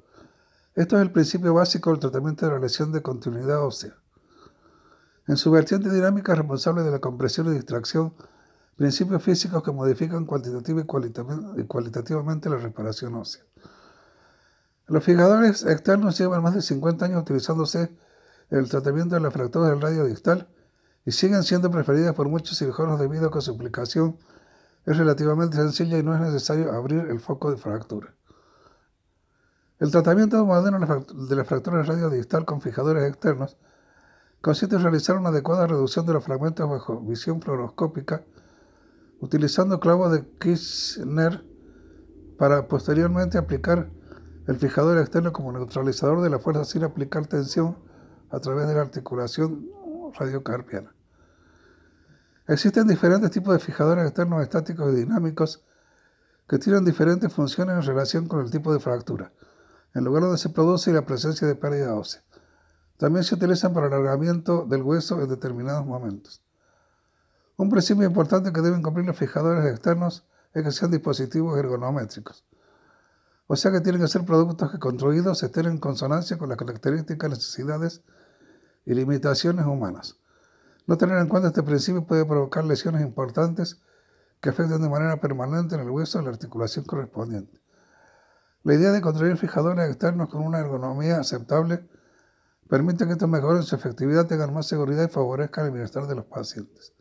Esto es el principio básico del tratamiento de la lesión de continuidad ósea. En su vertiente dinámica es responsable de la compresión y distracción, principios físicos que modifican cuantitativa y cualitativamente la reparación ósea. Los fijadores externos llevan más de 50 años utilizándose en el tratamiento de las fracturas del radio distal y siguen siendo preferidas por muchos cirujanos debido a que su aplicación es relativamente sencilla y no es necesario abrir el foco de fractura. El tratamiento moderno de la fractura radio distal con fijadores externos consiste en realizar una adecuada reducción de los fragmentos bajo visión fluoroscópica utilizando clavos de Kirchner para posteriormente aplicar el fijador externo como neutralizador de la fuerza sin aplicar tensión a través de la articulación radiocarpiana. Existen diferentes tipos de fijadores externos estáticos y dinámicos que tienen diferentes funciones en relación con el tipo de fractura en lugar donde se produce la presencia de pérdida ósea. También se utilizan para alargamiento del hueso en determinados momentos. Un principio importante que deben cumplir los fijadores externos es que sean dispositivos ergonométricos. O sea que tienen que ser productos que construidos estén en consonancia con las características, necesidades y limitaciones humanas. No tener en cuenta este principio puede provocar lesiones importantes que afecten de manera permanente en el hueso de la articulación correspondiente. La idea de construir fijadores externos con una ergonomía aceptable permite que estos mejoren su efectividad, tengan más seguridad y favorezcan el bienestar de los pacientes.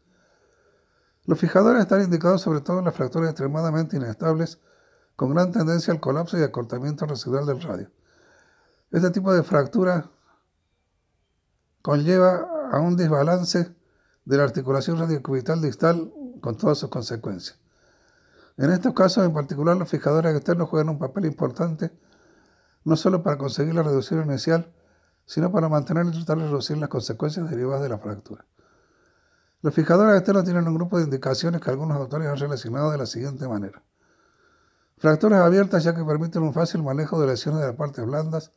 Los fijadores están indicados sobre todo en las fracturas extremadamente inestables, con gran tendencia al colapso y acortamiento residual del radio. Este tipo de fractura conlleva a un desbalance de la articulación radiocubital distal con todas sus consecuencias. En estos casos en particular los fijadores externos juegan un papel importante no solo para conseguir la reducción inicial, sino para mantener y tratar de reducir las consecuencias derivadas de la fractura. Los fijadores externos tienen un grupo de indicaciones que algunos autores han relacionado de la siguiente manera. Fracturas abiertas ya que permiten un fácil manejo de lesiones de las partes blandas,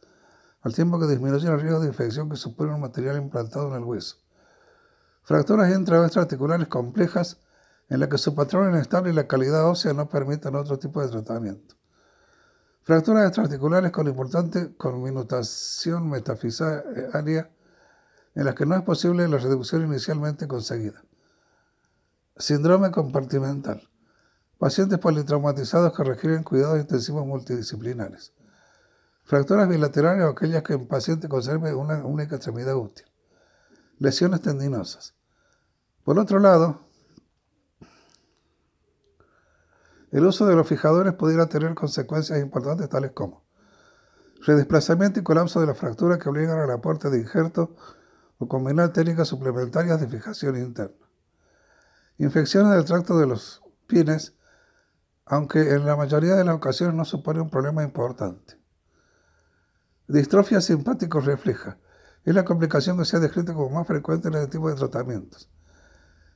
al tiempo que disminuyen el riesgo de infección que supone un material implantado en el hueso. Fracturas intraarticulares complejas en la que su patrón inestable y la calidad ósea no permiten otro tipo de tratamiento. Fracturas extraarticulares con importante conminutación metafisaria en las que no es posible la reducción inicialmente conseguida. Síndrome compartimental. Pacientes politraumatizados que requieren cuidados intensivos multidisciplinares. Fracturas bilaterales o aquellas que el paciente conserve una única extremidad útil. Lesiones tendinosas. Por otro lado, El uso de los fijadores pudiera tener consecuencias importantes tales como redesplazamiento y colapso de la fractura que obligan al aporte de injerto o combinar técnicas suplementarias de fijación interna. Infecciones del tracto de los pines, aunque en la mayoría de las ocasiones no supone un problema importante. Distrofia simpático refleja. Es la complicación que se ha descrito como más frecuente en este tipo de tratamientos.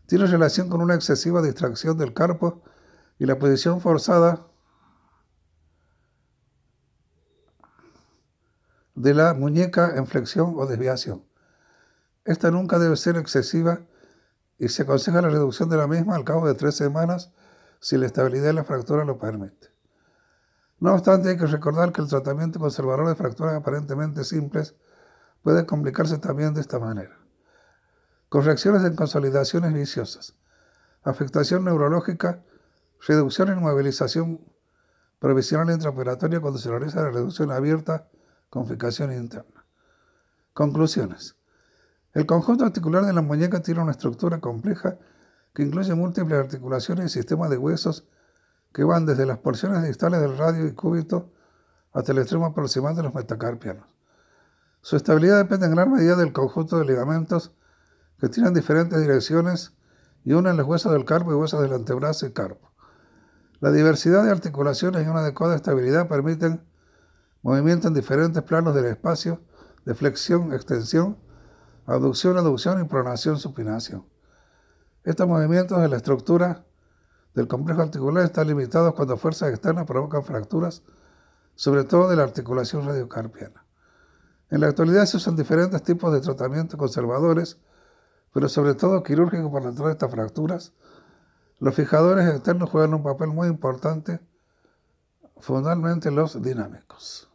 Tiene relación con una excesiva distracción del carpo y la posición forzada de la muñeca en flexión o desviación. Esta nunca debe ser excesiva y se aconseja la reducción de la misma al cabo de tres semanas si la estabilidad de la fractura lo permite. No obstante, hay que recordar que el tratamiento conservador de fracturas aparentemente simples puede complicarse también de esta manera. Correcciones en consolidaciones viciosas, afectación neurológica Reducción en movilización provisional intraoperatoria cuando se realiza la reducción abierta con fijación interna. Conclusiones. El conjunto articular de la muñeca tiene una estructura compleja que incluye múltiples articulaciones y sistemas de huesos que van desde las porciones distales del radio y cúbito hasta el extremo proximal de los metacarpianos. Su estabilidad depende en gran medida del conjunto de ligamentos que tienen diferentes direcciones y unen los huesos del carpo y huesos del antebrazo y carpo. La diversidad de articulaciones y una adecuada estabilidad permiten movimiento en diferentes planos del espacio de flexión, extensión, abducción, aducción y pronación, supinación. Estos movimientos de la estructura del complejo articular están limitados cuando fuerzas externas provocan fracturas, sobre todo de la articulación radiocarpiana. En la actualidad se usan diferentes tipos de tratamientos conservadores, pero sobre todo quirúrgicos para tratar estas fracturas,
Los fijadores externos juegan un papel muy importante, fundamentalmente los dinámicos.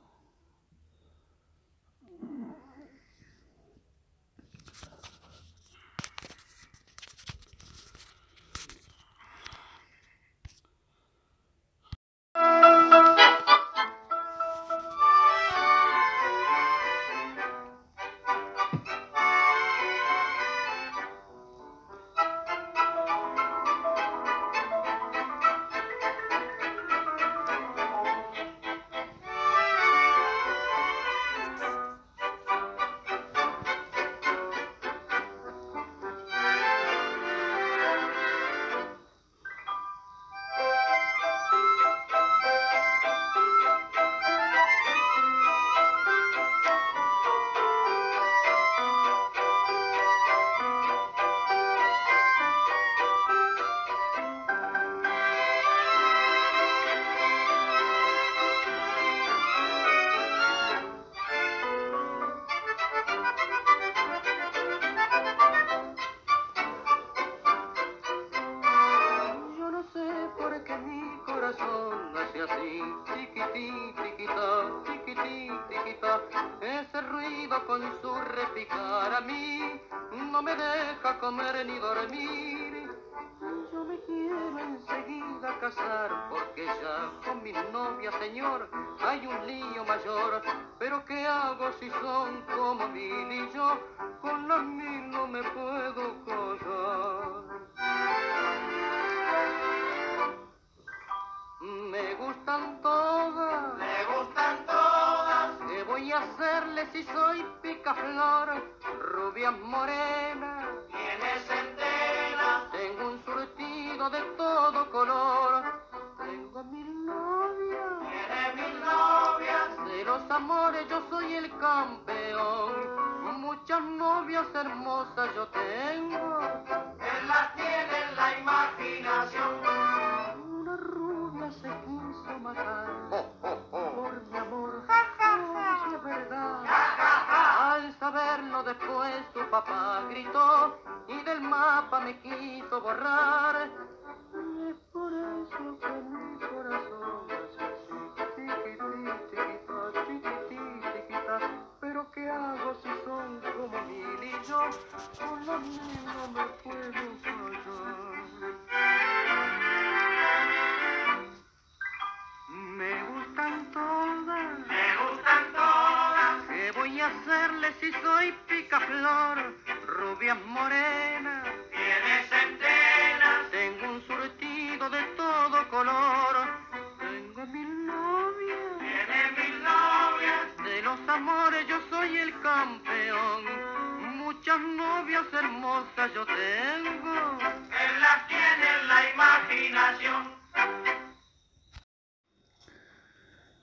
Doctor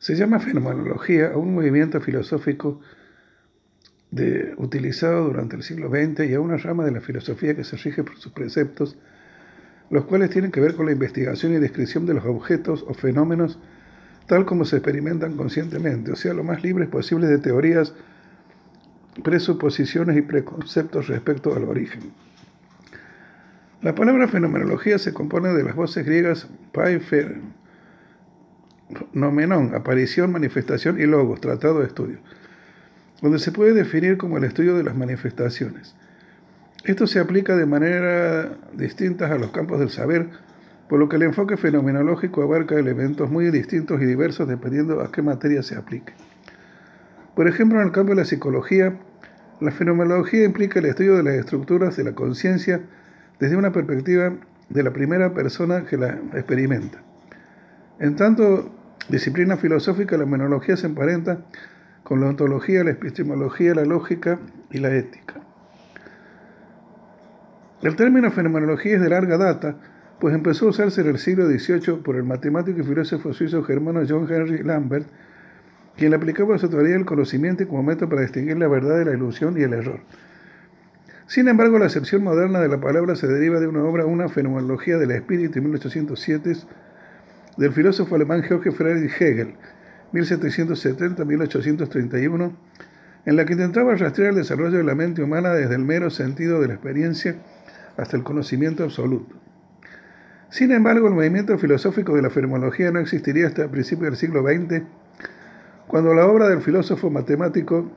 Se llama fenomenología a un movimiento filosófico utilizado durante el siglo XX y a una rama de la filosofía que se rige por sus preceptos, los cuales tienen que ver con la investigación y descripción de los objetos o fenómenos tal como se experimentan conscientemente, o sea, lo más libres posible de teorías, presuposiciones y preconceptos respecto al origen. La palabra fenomenología se compone de las voces griegas pai, nomenón, aparición, manifestación y logos, tratado de estudio, donde se puede definir como el estudio de las manifestaciones. Esto se aplica de manera distintas a los campos del saber, por lo que el enfoque fenomenológico abarca elementos muy distintos y diversos dependiendo a qué materia se aplique. Por ejemplo, en el campo de la psicología, la fenomenología implica el estudio de las estructuras de la conciencia desde una perspectiva de la primera persona que la experimenta. En tanto disciplina filosófica, la menología se emparenta con la ontología, la epistemología, la lógica y la ética. El término fenomenología es de larga data, pues empezó a usarse en el siglo XVIII por el matemático y filósofo suizo germano John Henry Lambert, quien le aplicaba a su teoría el conocimiento como método para distinguir la verdad de la ilusión y el error. Sin embargo, la acepción moderna de la palabra se deriva de una obra, Una fenomenología del espíritu, de 1807, del filósofo alemán Georg Friedrich Hegel, 1770-1831, en la que intentaba rastrear el desarrollo de la mente humana desde el mero sentido de la experiencia hasta el conocimiento absoluto.
Sin embargo, el movimiento filosófico de la fenomenología no existiría hasta el principio del siglo XX, cuando la obra del filósofo matemático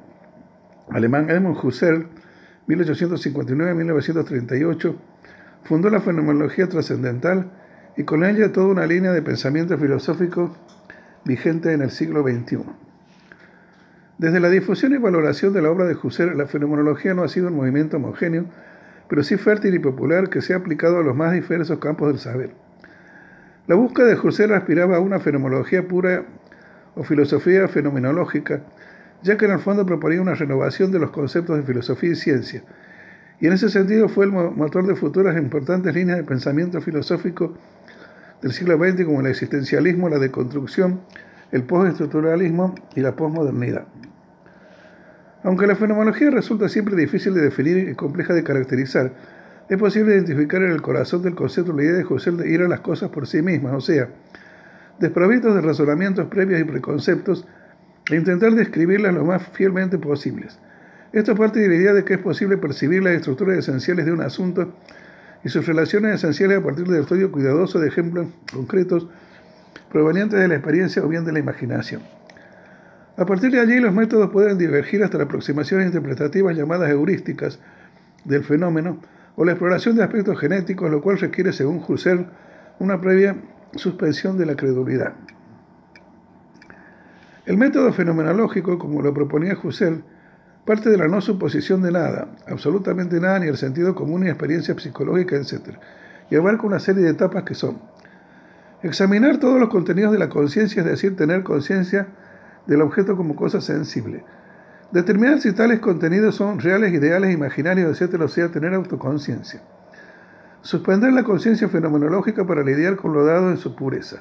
alemán Edmund Husserl, 1859-1938, fundó la fenomenología trascendental y con ella toda una línea de pensamiento filosófico vigente en el siglo XXI. Desde la difusión y valoración de la obra de Husserl, la fenomenología no ha sido un movimiento homogéneo, pero sí fértil y popular que se ha aplicado a los más diversos campos del saber. La búsqueda de Husserl aspiraba a una fenomenología pura o filosofía fenomenológica, ya que en el fondo proponía una renovación de los conceptos de filosofía y ciencia, y en ese sentido fue el motor de futuras importantes líneas de pensamiento filosófico del siglo XX como el existencialismo, la deconstrucción, el postestructuralismo y la posmodernidad. Aunque la fenomenología resulta siempre difícil de definir y compleja de caracterizar, es posible identificar en el corazón del concepto la idea de José de ir a las cosas por sí mismas, o sea, desprovistos de razonamientos previos y preconceptos, e intentar describirlas lo más fielmente posibles. Esto parte de la idea de que es posible percibir las estructuras esenciales de un asunto y sus relaciones esenciales a partir del estudio cuidadoso de ejemplos concretos provenientes de la experiencia o bien de la imaginación. A partir de allí, los métodos pueden divergir hasta las aproximaciones interpretativas llamadas heurísticas del fenómeno o la exploración de aspectos genéticos, lo cual requiere, según Husserl, una previa suspensión de la credulidad. El método fenomenológico, como lo proponía Husserl, parte de la no suposición de nada, absolutamente nada, ni el sentido común, ni experiencia psicológica, etc. Y abarca una serie de etapas que son examinar todos los contenidos de la conciencia, es decir, tener conciencia del objeto como cosa sensible. Determinar si tales contenidos son reales, ideales, imaginarios, etc., o sea, tener autoconciencia. Suspender la conciencia fenomenológica para lidiar con lo dado en su pureza.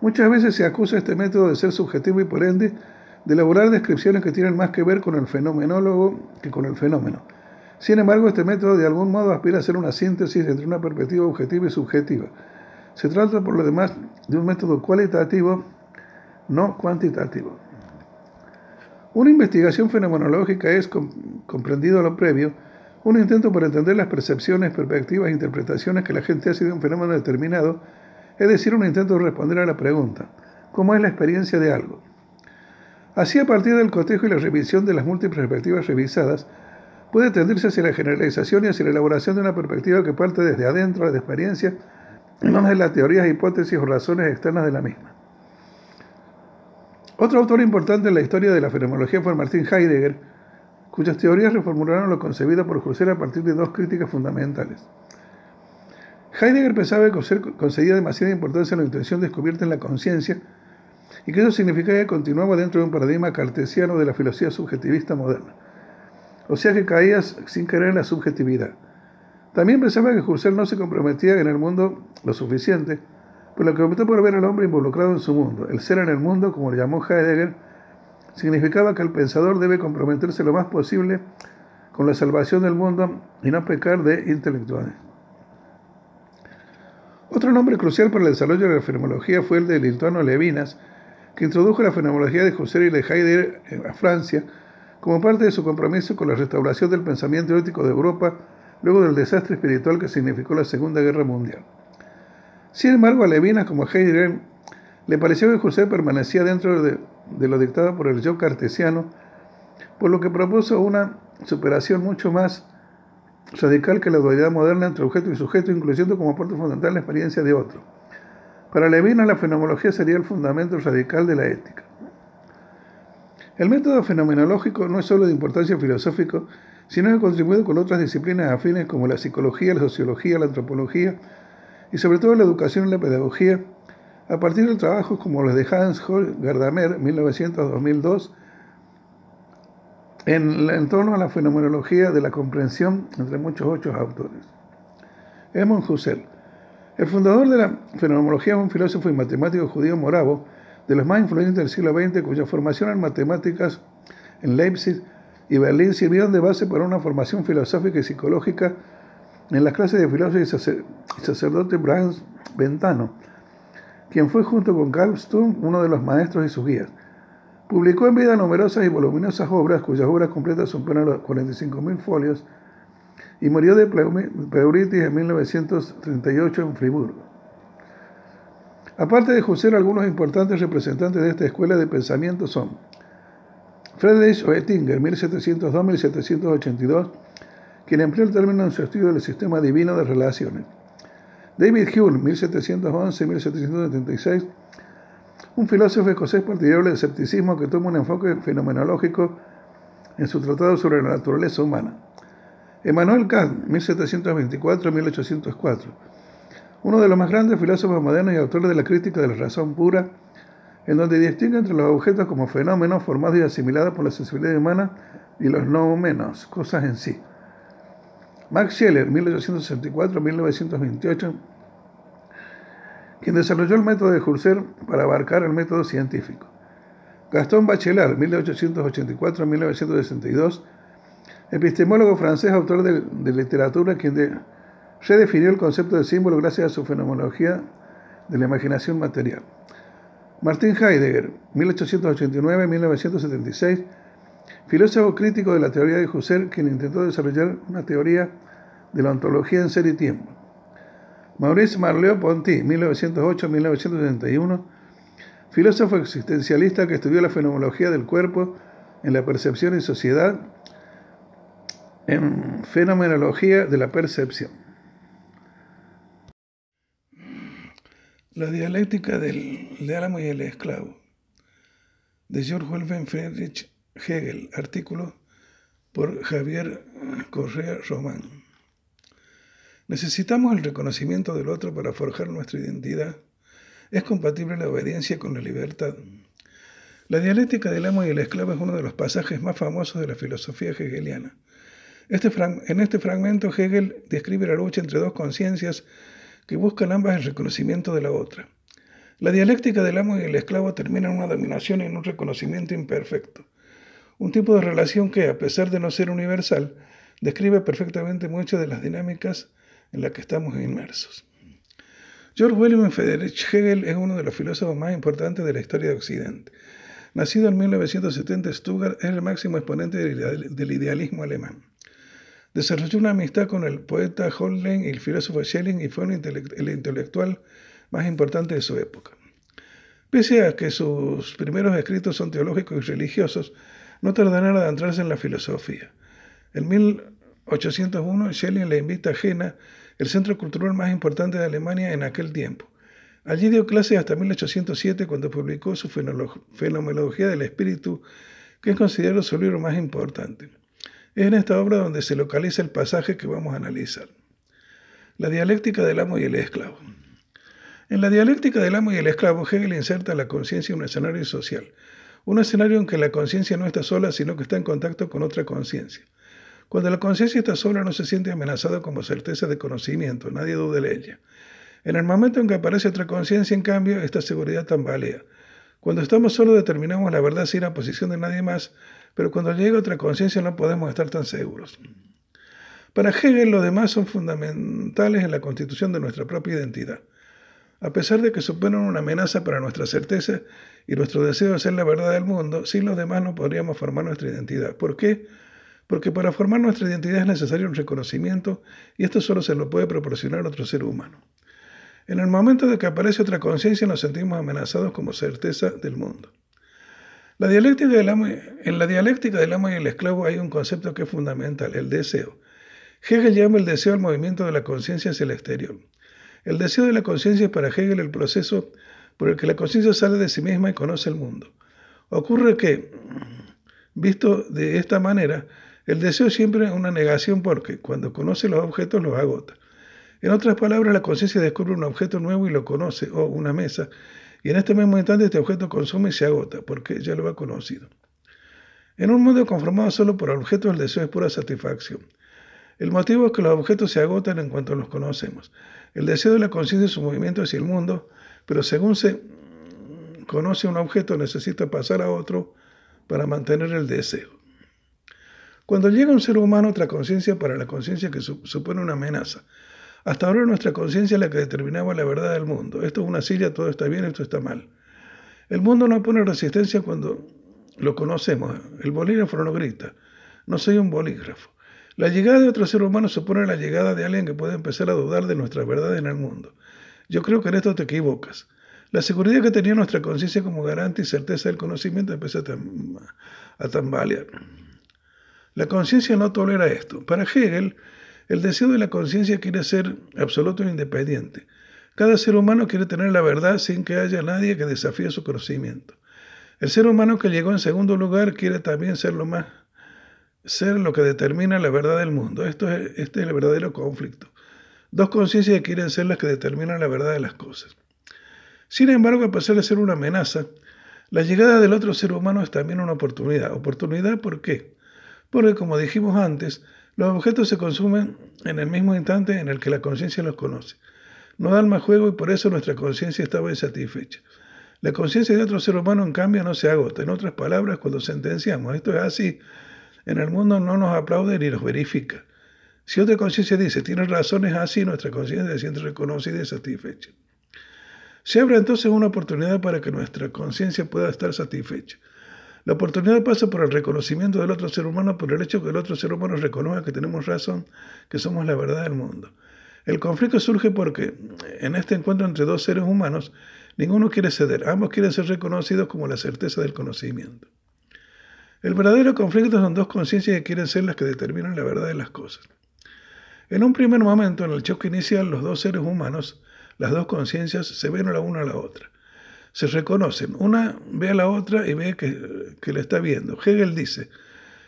Muchas veces se acusa este método de ser subjetivo y por ende de elaborar descripciones que tienen más que ver con el fenomenólogo que con el fenómeno. Sin embargo, este método de algún modo aspira a ser una síntesis entre una perspectiva objetiva y subjetiva. Se trata, por lo demás, de un método cualitativo no cuantitativo. Una investigación fenomenológica es, comprendido lo previo, un intento por entender las percepciones, perspectivas e interpretaciones que la gente hace de un fenómeno determinado, es decir, un intento de responder a la pregunta, ¿cómo es la experiencia de algo? Así, a partir del cotejo y la revisión de las múltiples perspectivas revisadas, puede tendirse hacia la generalización y hacia la elaboración de una perspectiva que parte desde adentro de experiencia, no de las teorías, hipótesis o razones externas de la misma. Otro autor importante en la historia de la fenomenología fue Martin Heidegger, cuyas teorías reformularon lo concebido por Husserl a partir de dos críticas fundamentales. Heidegger pensaba que Husserl concedía demasiada importancia a la intención descubierta en la conciencia y que eso significaba que continuaba dentro de un paradigma cartesiano de la filosofía subjetivista moderna. O sea que caías sin querer en la subjetividad. También pensaba que Husserl no se comprometía en el mundo lo suficiente por lo que optó por ver al hombre involucrado en su mundo. El ser en el mundo, como lo llamó Heidegger, significaba que el pensador debe comprometerse lo más posible con la salvación del mundo y no pecar de intelectuales. Otro nombre crucial para el desarrollo de la fenomenología fue el de lituano Levinas, que introdujo la fenomenología de Husserl y de Heidegger a Francia como parte de su compromiso con la restauración del pensamiento ético de Europa luego del desastre espiritual que significó la Segunda Guerra Mundial. Sin embargo, a Levinas, como Heidegger, le pareció que José permanecía dentro de, lo dictado por el yo cartesiano, por lo que propuso una superación mucho más radical que la dualidad moderna entre objeto y sujeto, incluyendo como aporte fundamental la experiencia de otro. Para Levinas, la fenomenología sería el fundamento radical de la ética. El método fenomenológico no es solo de importancia filosófica, sino que ha contribuido con otras disciplinas afines como la psicología, la sociología, la antropología, y sobre todo la educación y la pedagogía, a partir de trabajos como los de Hans Gardamer, 1900-2002, en, en, torno a la fenomenología de la comprensión, entre muchos otros autores. Edmund Husserl, el fundador de la fenomenología, un filósofo y matemático judío moravo, de los más influyentes del siglo XX, cuya formación en matemáticas en Leipzig y Berlín sirvieron de base para una formación filosófica y psicológica en las clases de filósofo y sacerdote Brahms Ventano, quien fue junto con Carl Sturm uno de los maestros y sus guías. Publicó en vida numerosas y voluminosas obras, cuyas obras completas superan los 45.000 folios, y murió de pleuritis en 1938 en Friburgo.
Aparte de Husserl, algunos importantes representantes de esta escuela de pensamiento son Friedrich Oettinger, 1702-1782, quien empleó el término en su estudio del sistema divino de relaciones. David Hume, 1711-1776, un filósofo escocés partidario del escepticismo que toma un enfoque fenomenológico en su tratado sobre la naturaleza humana. Emmanuel Kant, 1724-1804, uno de los más grandes filósofos modernos y autor de la crítica de la razón pura, en donde distingue entre los objetos como fenómenos formados y asimilados por la sensibilidad humana y los no menos, cosas en sí. Max Scheler, 1864-1928, quien desarrolló el método de Husserl para abarcar el método científico. Gastón Bachelard, 1884-1962, epistemólogo francés, autor de, literatura, quien redefinió el concepto de símbolo gracias a su fenomenología de la imaginación material. Martin Heidegger, 1889-1976, filósofo crítico de la teoría de Husserl, quien intentó desarrollar una teoría de la ontología en ser y tiempo. Maurice Marleau-Ponty, 1908-1971, filósofo existencialista que estudió la fenomenología del cuerpo en la percepción y sociedad, en fenomenología de la percepción. La dialéctica del de Álamo y el esclavo, de George Wolfgang Friedrich Hegel, artículo por Javier Correa Román. Necesitamos el reconocimiento del otro para forjar nuestra identidad. Es compatible la obediencia con la libertad. La dialéctica del amo y el esclavo es uno de los pasajes más famosos de la filosofía hegeliana. Este en este fragmento Hegel describe la lucha entre dos conciencias que buscan ambas el reconocimiento de la otra. La dialéctica del amo y el esclavo termina en una dominación y en un reconocimiento imperfecto. Un tipo de relación que, a pesar de no ser universal, describe perfectamente muchas de las dinámicas en las que estamos inmersos. George William Friedrich Hegel es uno de los filósofos más importantes de la historia de Occidente. Nacido en 1970, Stuttgart es el máximo exponente del idealismo alemán. Desarrolló una amistad con el poeta Holden y el filósofo Schelling y fue el intelectual más importante de su época. Pese a que sus primeros escritos son teológicos y religiosos, no tardará en adentrarse en la filosofía. En 1801, Schelling le invita a Jena, el centro cultural más importante de Alemania en aquel tiempo. Allí dio clases hasta 1807 cuando publicó su Fenomenología del Espíritu, que es considerado su libro más importante. Es en esta obra donde se localiza el pasaje que vamos a analizar. La dialéctica del amo y el esclavo. En la dialéctica del amo y el esclavo, Hegel inserta la conciencia en un escenario social, un escenario en que la conciencia no está sola, sino que está en contacto con otra conciencia. Cuando la conciencia está sola, no se siente amenazada como certeza de conocimiento, nadie duda de ella. En el momento en que aparece otra conciencia, en cambio, esta seguridad tambalea. Cuando estamos solos determinamos la verdad sin la posición de nadie más, pero cuando llega otra conciencia no podemos estar tan seguros. Para Hegel, los demás son fundamentales en la constitución de nuestra propia identidad. A pesar de que suponen una amenaza para nuestra certeza y nuestro deseo de ser la verdad del mundo, sin los demás no podríamos formar nuestra identidad. ¿Por qué? Porque para formar nuestra identidad es necesario un reconocimiento y esto solo se lo puede proporcionar otro ser humano. En el momento de que aparece otra conciencia nos sentimos amenazados como certeza del mundo. La dialéctica del amo, en la dialéctica del amo y el esclavo hay un concepto que es fundamental, el deseo. Hegel llama el deseo al movimiento de la conciencia hacia el exterior. El deseo de la conciencia es para Hegel el proceso por el que la conciencia sale de sí misma y conoce el mundo. Ocurre que, visto de esta manera, el deseo siempre es una negación porque cuando conoce los objetos los agota. En otras palabras, la conciencia descubre un objeto nuevo y lo conoce, o una mesa, y en este mismo instante este objeto consume y se agota, porque ya lo ha conocido. En un mundo conformado solo por objetos, el deseo es pura satisfacción. El motivo es que los objetos se agotan en cuanto los conocemos. El deseo de la conciencia es un movimiento hacia el mundo, pero según se conoce un objeto necesita pasar a otro para mantener el deseo. Cuando llega un ser humano, otra conciencia para la conciencia que supone una amenaza, hasta ahora nuestra conciencia es la que determinaba la verdad del mundo. Esto es una silla, todo está bien, esto está mal. El mundo no pone resistencia cuando lo conocemos. El bolígrafo no grita. No soy un bolígrafo. La llegada de otro ser humano supone la llegada de alguien que puede empezar a dudar de nuestra verdad en el mundo. Yo creo que en esto te equivocas. La seguridad que tenía nuestra conciencia como garante y certeza del conocimiento empezó a, a tambalear. La conciencia no tolera esto. Para Hegel, el deseo de la conciencia quiere ser absoluto e independiente. Cada ser humano quiere tener la verdad sin que haya nadie que desafíe su conocimiento. El ser humano que llegó en segundo lugar quiere también ser lo más ser lo que determina la verdad del mundo. Esto es, este es el verdadero conflicto. Dos conciencias quieren ser las que determinan la verdad de las cosas. Sin embargo, a pesar de ser una amenaza, la llegada del otro ser humano es también una oportunidad. ¿Oportunidad por qué? Porque, como dijimos antes, los objetos se consumen en el mismo instante en el que la conciencia los conoce. No dan más juego y por eso nuestra conciencia estaba insatisfecha. La conciencia de otro ser humano, en cambio, no se agota. En otras palabras, cuando sentenciamos, esto es así, en el mundo no nos aplaude ni nos verifica. Si otra conciencia dice, tienes razones así, nuestra conciencia se siente reconocida y satisfecha. Se abre entonces una oportunidad para que nuestra conciencia pueda estar satisfecha. La oportunidad pasa por el reconocimiento del otro ser humano, por el hecho que el otro ser humano reconozca que tenemos razón, que somos la verdad del mundo. El conflicto surge porque en este encuentro entre dos seres humanos, ninguno quiere ceder, ambos quieren ser reconocidos como la certeza del conocimiento. El verdadero conflicto son dos conciencias que quieren ser las que determinan la verdad de las cosas. En un primer momento, en el choque inicial, los dos seres humanos, las dos conciencias, se ven la una a la otra se reconocen. Una ve a la otra y ve que, que la está viendo. Hegel dice,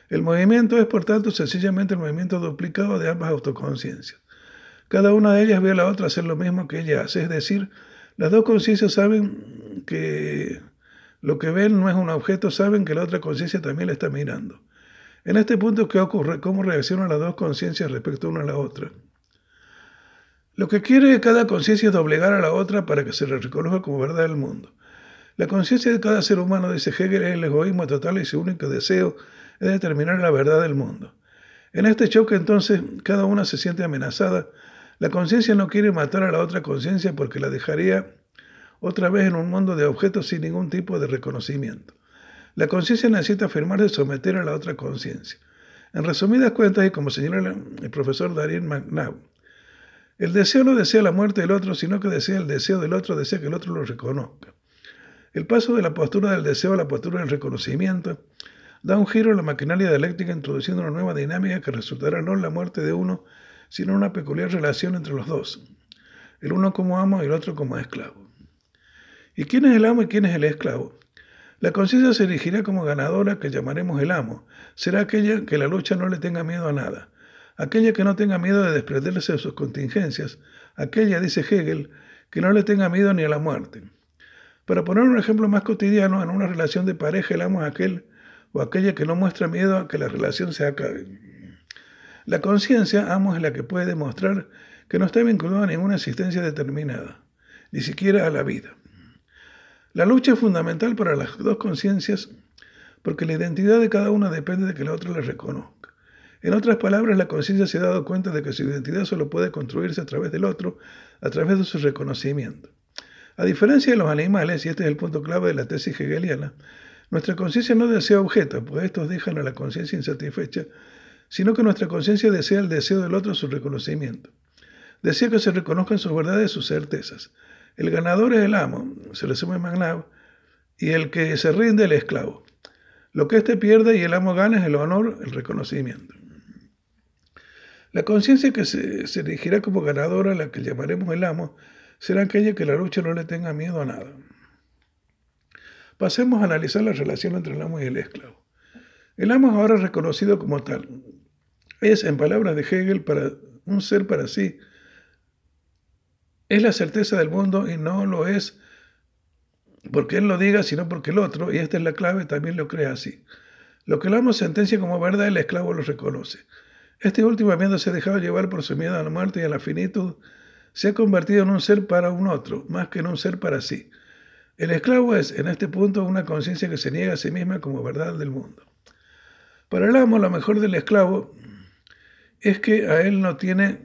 el movimiento es por tanto sencillamente el movimiento duplicado de ambas autoconciencias. Cada una de ellas ve a la otra hacer lo mismo que ella hace, es decir, las dos conciencias saben que lo que ven no es un objeto, saben que la otra conciencia también la está mirando. En este punto, ¿qué ocurre? ¿Cómo reaccionan las dos conciencias respecto una a la otra? Lo que quiere cada conciencia es doblegar a la otra para que se le reconozca como verdad del mundo. La conciencia de cada ser humano, dice Hegel, es el egoísmo total y su único deseo es determinar la verdad del mundo. En este choque entonces cada una se siente amenazada. La conciencia no quiere matar a la otra conciencia porque la dejaría otra vez en un mundo de objetos sin ningún tipo de reconocimiento. La conciencia necesita afirmarse y someter a la otra conciencia. En resumidas cuentas, y como señala el profesor Darín McNabb, el deseo no desea la muerte del otro, sino que desea el deseo del otro, desea que el otro lo reconozca. El paso de la postura del deseo a la postura del reconocimiento da un giro a la maquinaria dialéctica introduciendo una nueva dinámica que resultará no en la muerte de uno, sino una peculiar relación entre los dos, el uno como amo y el otro como esclavo. ¿Y quién es el amo y quién es el esclavo? La conciencia se erigirá como ganadora que llamaremos el amo. Será aquella que la lucha no le tenga miedo a nada aquella que no tenga miedo de desprenderse de sus contingencias, aquella, dice Hegel, que no le tenga miedo ni a la muerte. Para poner un ejemplo más cotidiano, en una relación de pareja el amo es aquel o aquella que no muestra miedo a que la relación se acabe. La conciencia, amo, es la que puede demostrar que no está vinculada a ninguna existencia determinada, ni siquiera a la vida. La lucha es fundamental para las dos conciencias porque la identidad de cada una depende de que la otra la reconozca. En otras palabras, la conciencia se ha dado cuenta de que su identidad solo puede construirse a través del otro, a través de su reconocimiento. A diferencia de los animales, y este es el punto clave de la tesis hegeliana, nuestra conciencia no desea objetos, pues estos dejan a la conciencia insatisfecha, sino que nuestra conciencia desea el deseo del otro su reconocimiento. Desea que se reconozcan sus verdades, sus certezas. El ganador es el amo, se resume Magnav, y el que se rinde el esclavo. Lo que éste pierde y el amo gana es el honor, el reconocimiento. La conciencia que se, se erigirá como ganadora, la que llamaremos el amo, será aquella que la lucha no le tenga miedo a nada. Pasemos a analizar la relación entre el amo y el esclavo. El amo es ahora reconocido como tal. Es, en palabras de Hegel, para un ser para sí. Es la certeza del mundo y no lo es porque él lo diga, sino porque el otro, y esta es la clave, también lo cree así. Lo que el amo sentencia como verdad, el esclavo lo reconoce. Este último, habiéndose dejado llevar por su miedo a la muerte y a la finitud, se ha convertido en un ser para un otro, más que en un ser para sí. El esclavo es, en este punto, una conciencia que se niega a sí misma como verdad del mundo. Para el amo, lo mejor del esclavo es que a él no tiene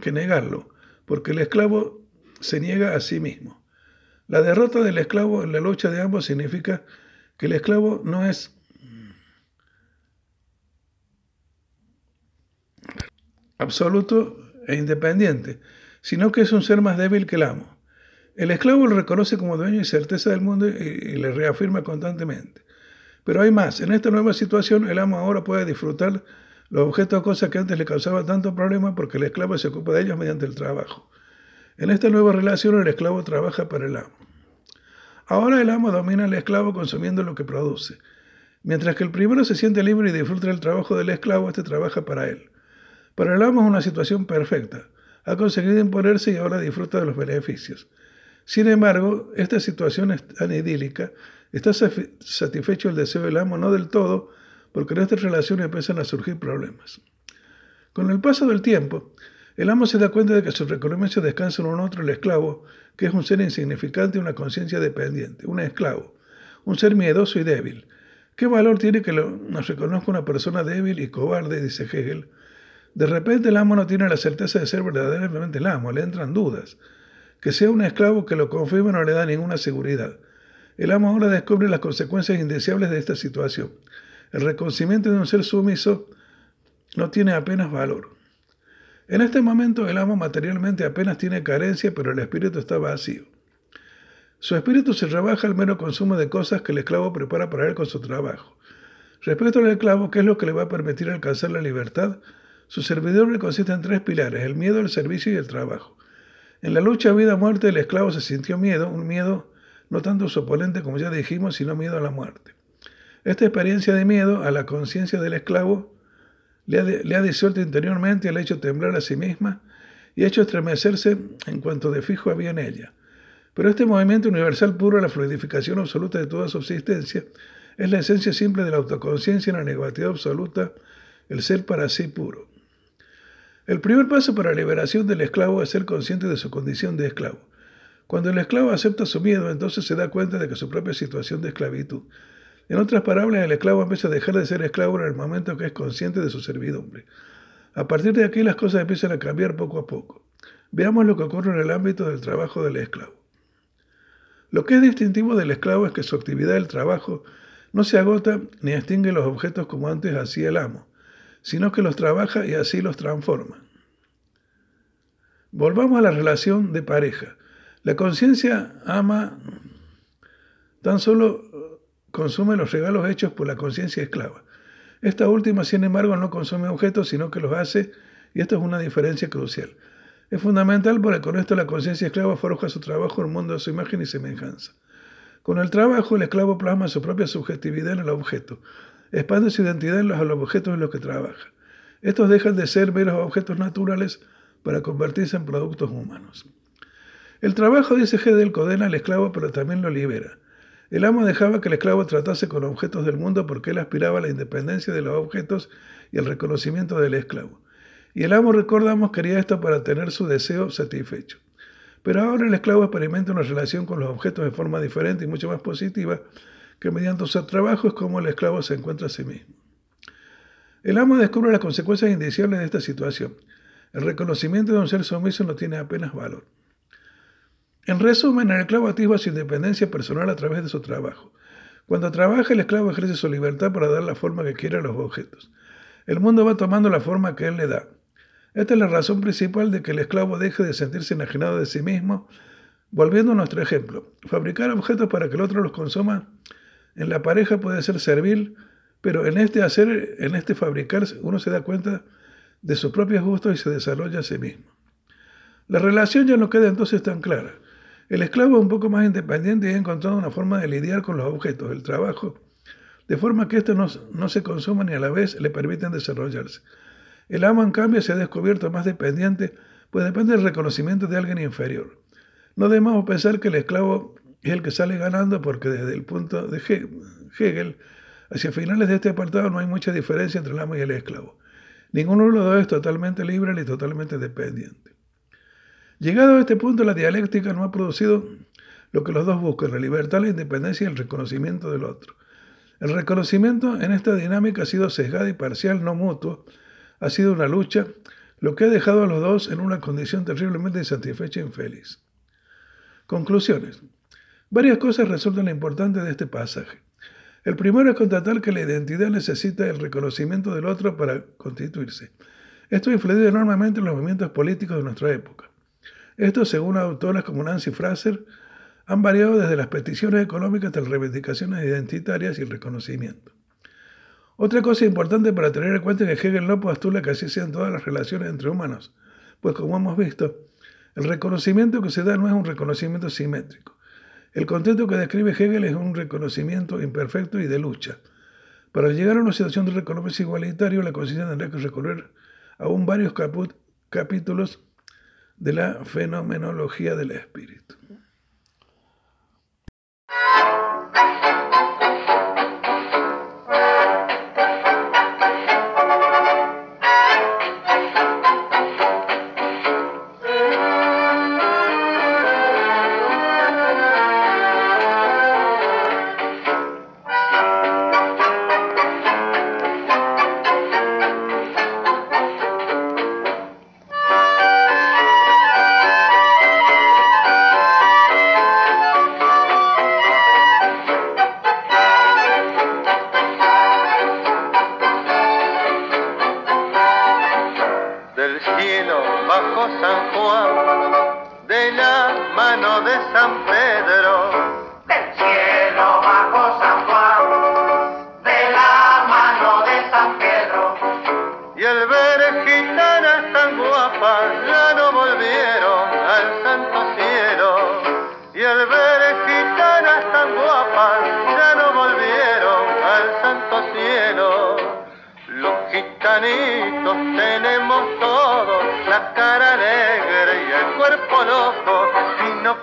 que negarlo, porque el esclavo se niega a sí mismo. La derrota del esclavo en la lucha de ambos significa que el esclavo no es absoluto e independiente, sino que es un ser más débil que el amo. El esclavo lo reconoce como dueño y certeza del mundo y, le reafirma constantemente. Pero hay más. En esta nueva situación, el amo ahora puede disfrutar los objetos o cosas que antes le causaban tanto problema porque el esclavo se ocupa de ellos mediante el trabajo. En esta nueva relación, el esclavo trabaja para el amo. Ahora el amo domina al esclavo consumiendo lo que produce. Mientras que el primero se siente libre y disfruta del trabajo del esclavo, este trabaja para él. Para el amo es una situación perfecta. Ha conseguido imponerse y ahora disfruta de los beneficios. Sin embargo, esta situación es tan idílica, está satisfecho el deseo del amo no del todo, porque en esta relación empiezan a surgir problemas. Con el paso del tiempo, el amo se da cuenta de que su reconocimiento descansa en otro, el esclavo, que es un ser insignificante una conciencia dependiente, un esclavo, un ser miedoso y débil. ¿Qué valor tiene que nos reconozca una persona débil y cobarde? dice Hegel. De repente el amo no tiene la certeza de ser verdaderamente el amo, le entran dudas. Que sea un esclavo que lo confirme no le da ninguna seguridad. El amo ahora descubre las consecuencias indeseables de esta situación. El reconocimiento de un ser sumiso no tiene apenas valor. En este momento el amo materialmente apenas tiene carencia, pero el espíritu está vacío. Su espíritu se rebaja al mero consumo de cosas que el esclavo prepara para él con su trabajo. Respecto al esclavo, ¿qué es lo que le va a permitir alcanzar la libertad? Su servidor le consiste en tres pilares, el miedo, el servicio y el trabajo. En la lucha vida-muerte el esclavo se sintió miedo, un miedo no tanto su oponente como ya dijimos, sino miedo a la muerte. Esta experiencia de miedo a la conciencia del esclavo le ha, disuelto interiormente, le ha hecho temblar a sí misma y ha hecho estremecerse en cuanto de fijo había en ella. Pero este movimiento universal puro, la fluidificación absoluta de toda subsistencia, es la esencia simple de la autoconciencia en la negatividad absoluta, el ser para sí puro. El primer paso para la liberación del esclavo es ser consciente de su condición de esclavo. Cuando el esclavo acepta su miedo, entonces se da cuenta de que su propia situación de esclavitud en otras palabras, el esclavo empieza a dejar de ser esclavo en el momento que es consciente de su servidumbre. A partir de aquí las cosas empiezan a cambiar poco a poco. Veamos lo que ocurre en el ámbito del trabajo del esclavo. Lo que es distintivo del esclavo es que su actividad del trabajo no se agota ni extingue los objetos como antes hacía el amo, sino que los trabaja y así los transforma. Volvamos a la relación de pareja. La conciencia ama tan solo consume los regalos hechos por la conciencia esclava. Esta última, sin embargo, no consume objetos, sino que los hace, y esto es una diferencia crucial. Es fundamental porque con esto la conciencia esclava forja su trabajo en el mundo su imagen y semejanza. Con el trabajo, el esclavo plasma su propia subjetividad en el objeto, expande su identidad en los, objetos en los que trabaja. Estos dejan de ser meros objetos naturales para convertirse en productos humanos. El trabajo, dice Gedel, condena al esclavo, pero también lo libera. El amo dejaba que el esclavo tratase con objetos del mundo porque él aspiraba a la independencia de los objetos y al reconocimiento del esclavo. Y el amo, recordamos, quería esto para tener su deseo satisfecho. Pero ahora el esclavo experimenta una relación con los objetos de forma diferente y mucho más positiva, que mediante su trabajo es como el esclavo se encuentra a sí mismo. El amo descubre las consecuencias indeseables de esta situación. El reconocimiento de un ser sumiso no tiene apenas valor. En resumen, el esclavo activa su independencia personal a través de su trabajo. Cuando trabaja, el esclavo ejerce su libertad para dar la forma que quiera a los objetos. El mundo va tomando la forma que él le da. Esta es la razón principal de que el esclavo deje de sentirse enajenado de sí mismo. Volviendo a nuestro ejemplo, fabricar objetos para que el otro los consuma en la pareja puede ser servil, pero en este hacer, en este fabricar, uno se da cuenta de sus propios gustos y se desarrolla a sí mismo. La relación ya no queda entonces tan clara. El esclavo es un poco más independiente y ha encontrado una forma de lidiar con los objetos, el trabajo, de forma que estos no, se consuman y a la vez le permiten desarrollarse. El amo, en cambio, se ha descubierto más dependiente, pues depende del reconocimiento de alguien inferior. No debemos pensar que el esclavo es el que sale ganando, porque desde el punto de Hegel, hacia finales de este apartado no hay mucha diferencia entre el amo y el esclavo. Ninguno de los dos es totalmente libre ni totalmente dependiente. Llegado a este punto, la dialéctica no ha producido lo que los dos buscan, la libertad, la independencia y el reconocimiento del otro. El reconocimiento en esta dinámica ha sido sesgado y parcial, no mutuo, ha sido una lucha, lo que ha dejado a los dos en una condición terriblemente insatisfecha e infeliz. Conclusiones. Varias cosas resultan importantes de este pasaje. El primero es constatar que la identidad necesita el reconocimiento del otro para constituirse. Esto ha influido enormemente en los movimientos políticos de nuestra época. Estos, según autores como Nancy Fraser, han variado desde las peticiones económicas hasta las reivindicaciones identitarias y el reconocimiento. Otra cosa importante para tener en cuenta es que Hegel no postula que así sean todas las relaciones entre humanos, pues como hemos visto, el reconocimiento que se da no es un reconocimiento simétrico. El contexto que describe Hegel es un reconocimiento imperfecto y de lucha. Para llegar a una situación de reconocimiento igualitario, la conciencia tendrá que recorrer aún varios capítulos de la fenomenología del espíritu.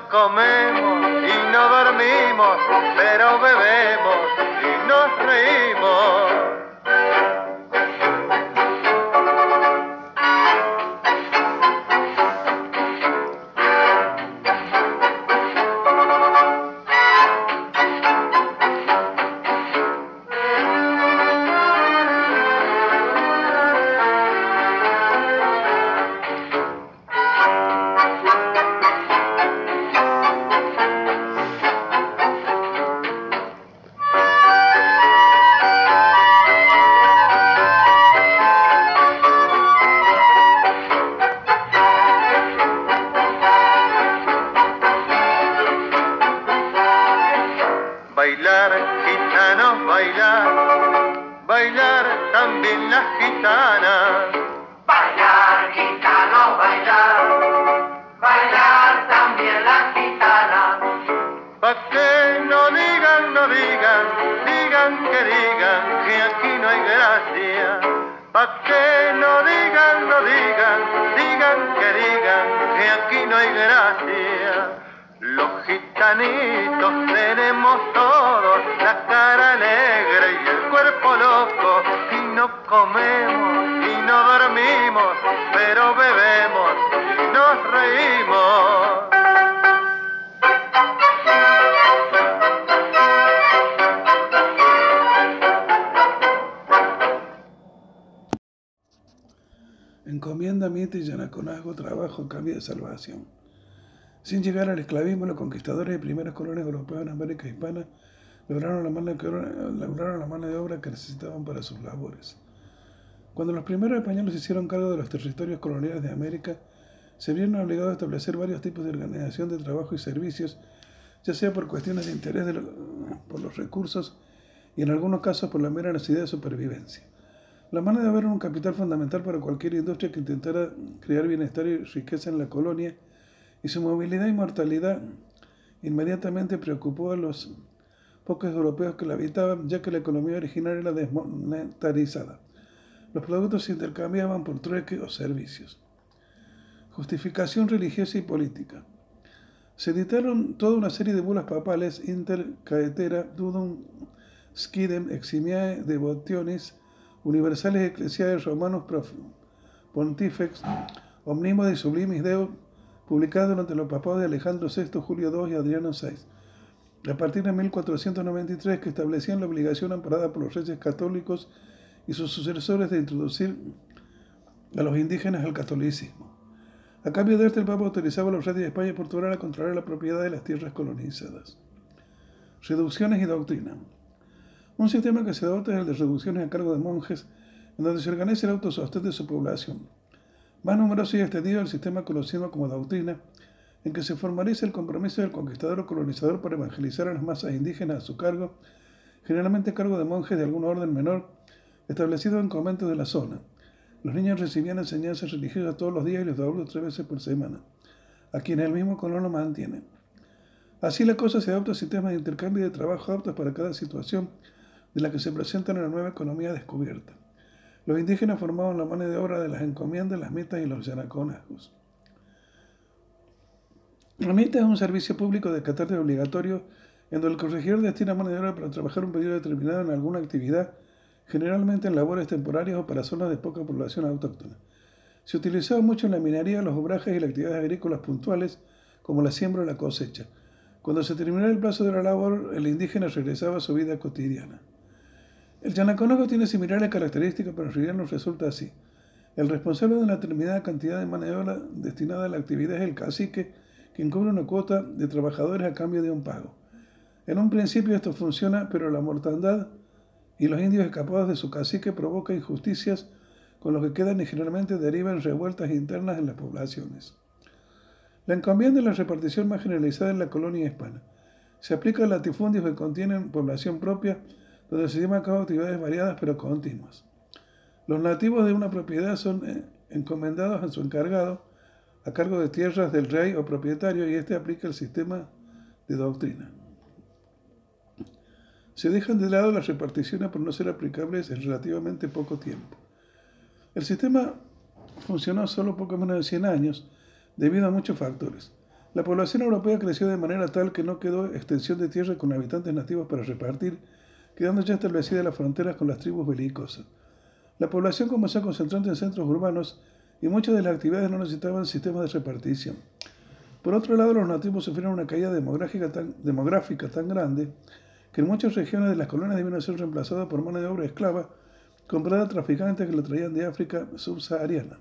comemos y no dormimos, pero bebemos. Salvación. Sin llegar al esclavismo, los conquistadores y primeros colonias europeos en América Hispana lograron la, mano de, la mano de obra que necesitaban para sus labores. Cuando los primeros españoles hicieron cargo de los territorios coloniales de América, se vieron obligados a establecer varios tipos de organización de trabajo y servicios, ya sea por cuestiones de interés por los recursos y en algunos casos por la mera necesidad de supervivencia. La mano de obra era un capital fundamental para cualquier industria que intentara crear bienestar y riqueza en la colonia, y su movilidad y mortalidad inmediatamente preocupó a los pocos europeos que la habitaban, ya que la economía original era desmonetarizada. Los productos se intercambiaban por trueque o servicios. Justificación religiosa y política. Se editaron toda una serie de bulas papales inter caetera dudum skidem eximiae devotionis universales eclesiales romanos pontifex, omnimo de sublimis deo, publicado durante los papados de Alejandro VI, Julio II y Adriano VI, a partir de 1493, que establecían la obligación amparada por los reyes católicos y sus sucesores de introducir a los indígenas al catolicismo. A cambio de esto, el Papa autorizaba a los reyes de España y Portugal a controlar la propiedad de las tierras colonizadas. Reducciones y doctrina. Un sistema que se adopta es el de reducciones a cargo de monjes, en donde se organiza el autosostén de su población. Más numeroso y extendido el sistema conocido como doctrina, en que se formaliza el compromiso del conquistador o colonizador para evangelizar a las masas indígenas a su cargo, generalmente a cargo de monjes de algún orden menor, establecidos en conventos de la zona. Los niños recibían enseñanzas religiosas todos los días y los adultos tres veces por semana, a quienes el mismo colono mantiene. Así la cosa se adopta sistemas de intercambio de trabajo aptos para cada situación de la que se presenta en la nueva economía descubierta. Los indígenas formaban la mano de obra de las encomiendas, las metas y los yanaconazgos. La meta es un servicio público de carácter obligatorio en donde el corregidor destina mano de obra para trabajar un periodo determinado en alguna actividad, generalmente en labores temporarias o para zonas de poca población autóctona. Se utilizaba mucho en la minería, los obrajes y las actividades agrícolas puntuales, como la siembra o la cosecha. Cuando se terminaba el plazo de la labor, el indígena regresaba a su vida cotidiana. El yanaconago tiene similares características, pero en realidad nos resulta así. El responsable de una determinada cantidad de mano de obra destinada a la actividad es el cacique, quien cobra una cuota de trabajadores a cambio de un pago. En un principio esto funciona, pero la mortandad y los indios escapados de su cacique provoca injusticias con los que quedan y generalmente derivan revueltas internas en las poblaciones. La encomienda es la repartición más generalizada en la colonia hispana. Se aplica a latifundios que contienen población propia donde se llevan a cabo actividades variadas pero continuas. Los nativos de una propiedad son eh, encomendados a su encargado a cargo de tierras del rey o propietario y este aplica el sistema de doctrina. Se dejan de lado las reparticiones por no ser aplicables en relativamente poco tiempo. El sistema funcionó solo poco menos de 100 años debido a muchos factores. La población europea creció de manera tal que no quedó extensión de tierra con habitantes nativos para repartir quedando ya establecidas las fronteras con las tribus belicosas. La población comenzó a concentrarse en centros urbanos y muchas de las actividades no necesitaban sistemas de repartición. Por otro lado, los nativos sufrieron una caída demográfica tan, grande que en muchas regiones de las colonias debieron ser reemplazadas por mano de obra esclava comprada a traficantes que lo traían de África subsahariana.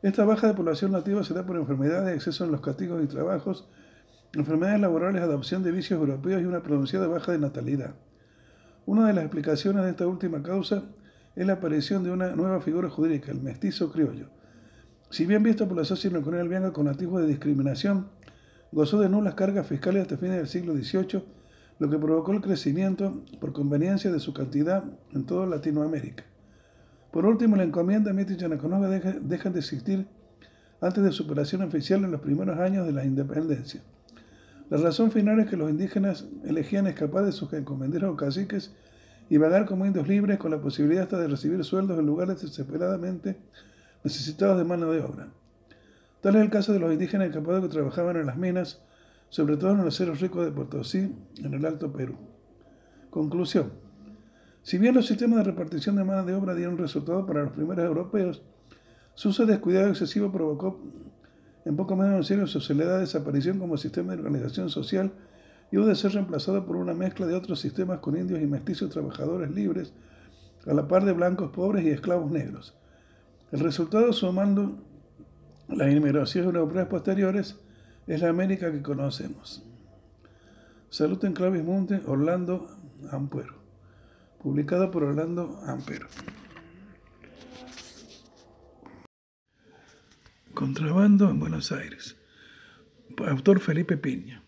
Esta baja de población nativa se da por enfermedades, exceso en los castigos y trabajos, enfermedades laborales, adopción de vicios europeos y una pronunciada baja de natalidad. Una de las explicaciones de esta última causa es la aparición de una nueva figura jurídica, el mestizo criollo. Si bien visto por la sociedad colonial con atisbo de discriminación, gozó de nulas cargas fiscales hasta fines del siglo XVIII, lo que provocó el crecimiento por conveniencia de su cantidad en toda Latinoamérica. Por último, la encomienda Mito y Yanaconoga dejan de existir antes de su operación oficial en los primeros años de la independencia. La razón final es que los indígenas elegían escapar de sus encomenderos o caciques y vagar como indios libres con la posibilidad hasta de recibir sueldos en lugares desesperadamente necesitados de mano de obra. Tal es el caso de los indígenas escapados que trabajaban en las minas, sobre todo en los cerros ricos de Potosí, en el Alto Perú. Conclusión. Si bien los sistemas de repartición de mano de obra dieron resultado para los primeros europeos, su uso descuidado excesivo provocó en poco menos de un siglo, su soledad desaparición como sistema de organización social hubo de ser reemplazado por una mezcla de otros sistemas con indios y mestizos trabajadores libres, a la par de blancos pobres y esclavos negros. El resultado, sumando las inmigraciones europeas posteriores, es la América que conocemos. Salud en Clavis Monte, Orlando Ampuero. Publicado por Orlando Ampero. Contrabando en Buenos Aires. Autor Felipe Piña.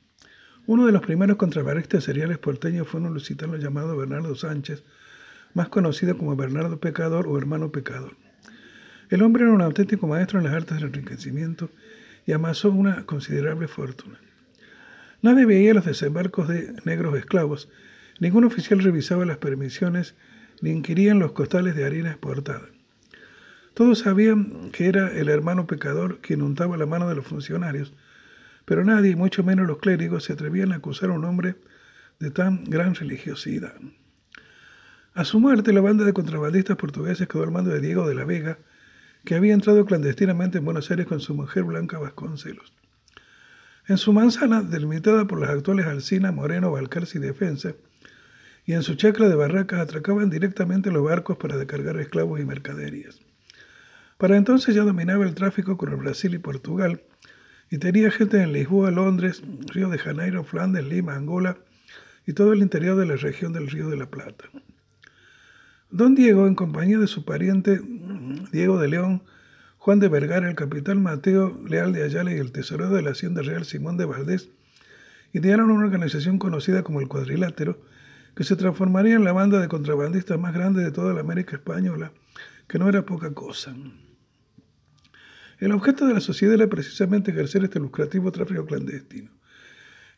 Uno de los primeros contrabandistas seriales porteños fue un lusitano llamado Bernardo Sánchez, más conocido como Bernardo Pecador o Hermano Pecador. El hombre era un auténtico maestro en las artes del enriquecimiento y amasó una considerable fortuna. Nadie veía los desembarcos de negros esclavos, ningún oficial revisaba las permisiones ni inquirían los costales de harina exportada. Todos sabían que era el hermano pecador quien untaba la mano de los funcionarios, pero nadie, mucho menos los clérigos, se atrevían a acusar a un hombre de tan gran religiosidad. A su muerte, la banda de contrabandistas portugueses quedó al mando de Diego de la Vega, que había entrado clandestinamente en Buenos Aires con su mujer Blanca Vasconcelos. En su manzana, delimitada por las actuales Alcina, Moreno, Balcarce y Defensa, y en su chacra de barracas atracaban directamente los barcos para descargar esclavos y mercaderías. Para entonces ya dominaba el tráfico con el Brasil y Portugal y tenía gente en Lisboa, Londres, Río de Janeiro, Flandes, Lima, Angola y todo el interior de la región del Río de la Plata. Don Diego, en compañía de su pariente Diego de León, Juan de Vergara, el capitán Mateo Leal de Ayala y el tesorero de la Hacienda Real Simón de Valdés idearon una organización conocida como el Cuadrilátero, que se transformaría en la banda de contrabandistas más grande de toda la América Española, que no era poca cosa. El objeto de la sociedad era precisamente ejercer este lucrativo tráfico clandestino.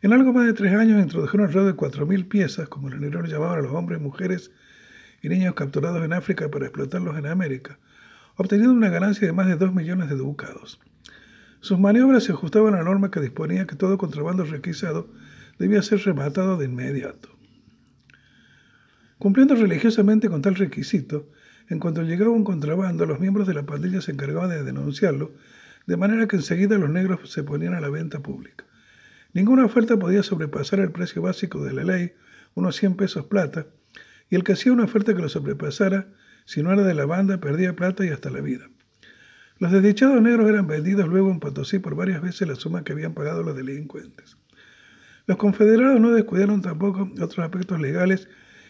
En algo más de tres años introdujeron alrededor de 4.000 piezas, como los negros llamaban a los hombres, mujeres y niños capturados en África para explotarlos en América, obteniendo una ganancia de más de 2 millones de ducados. Sus maniobras se ajustaban a la norma que disponía que todo contrabando requisado debía ser rematado de inmediato. Cumpliendo religiosamente con tal requisito, en cuanto llegaba un contrabando, los miembros de la pandilla se encargaban de denunciarlo, de manera que enseguida los negros se ponían a la venta pública. Ninguna oferta podía sobrepasar el precio básico de la ley, unos 100 pesos plata, y el que hacía una oferta que lo sobrepasara, si no era de la banda, perdía plata y hasta la vida. Los desdichados negros eran vendidos luego en Potosí por varias veces la suma que habían pagado los delincuentes. Los confederados no descuidaron tampoco otros aspectos legales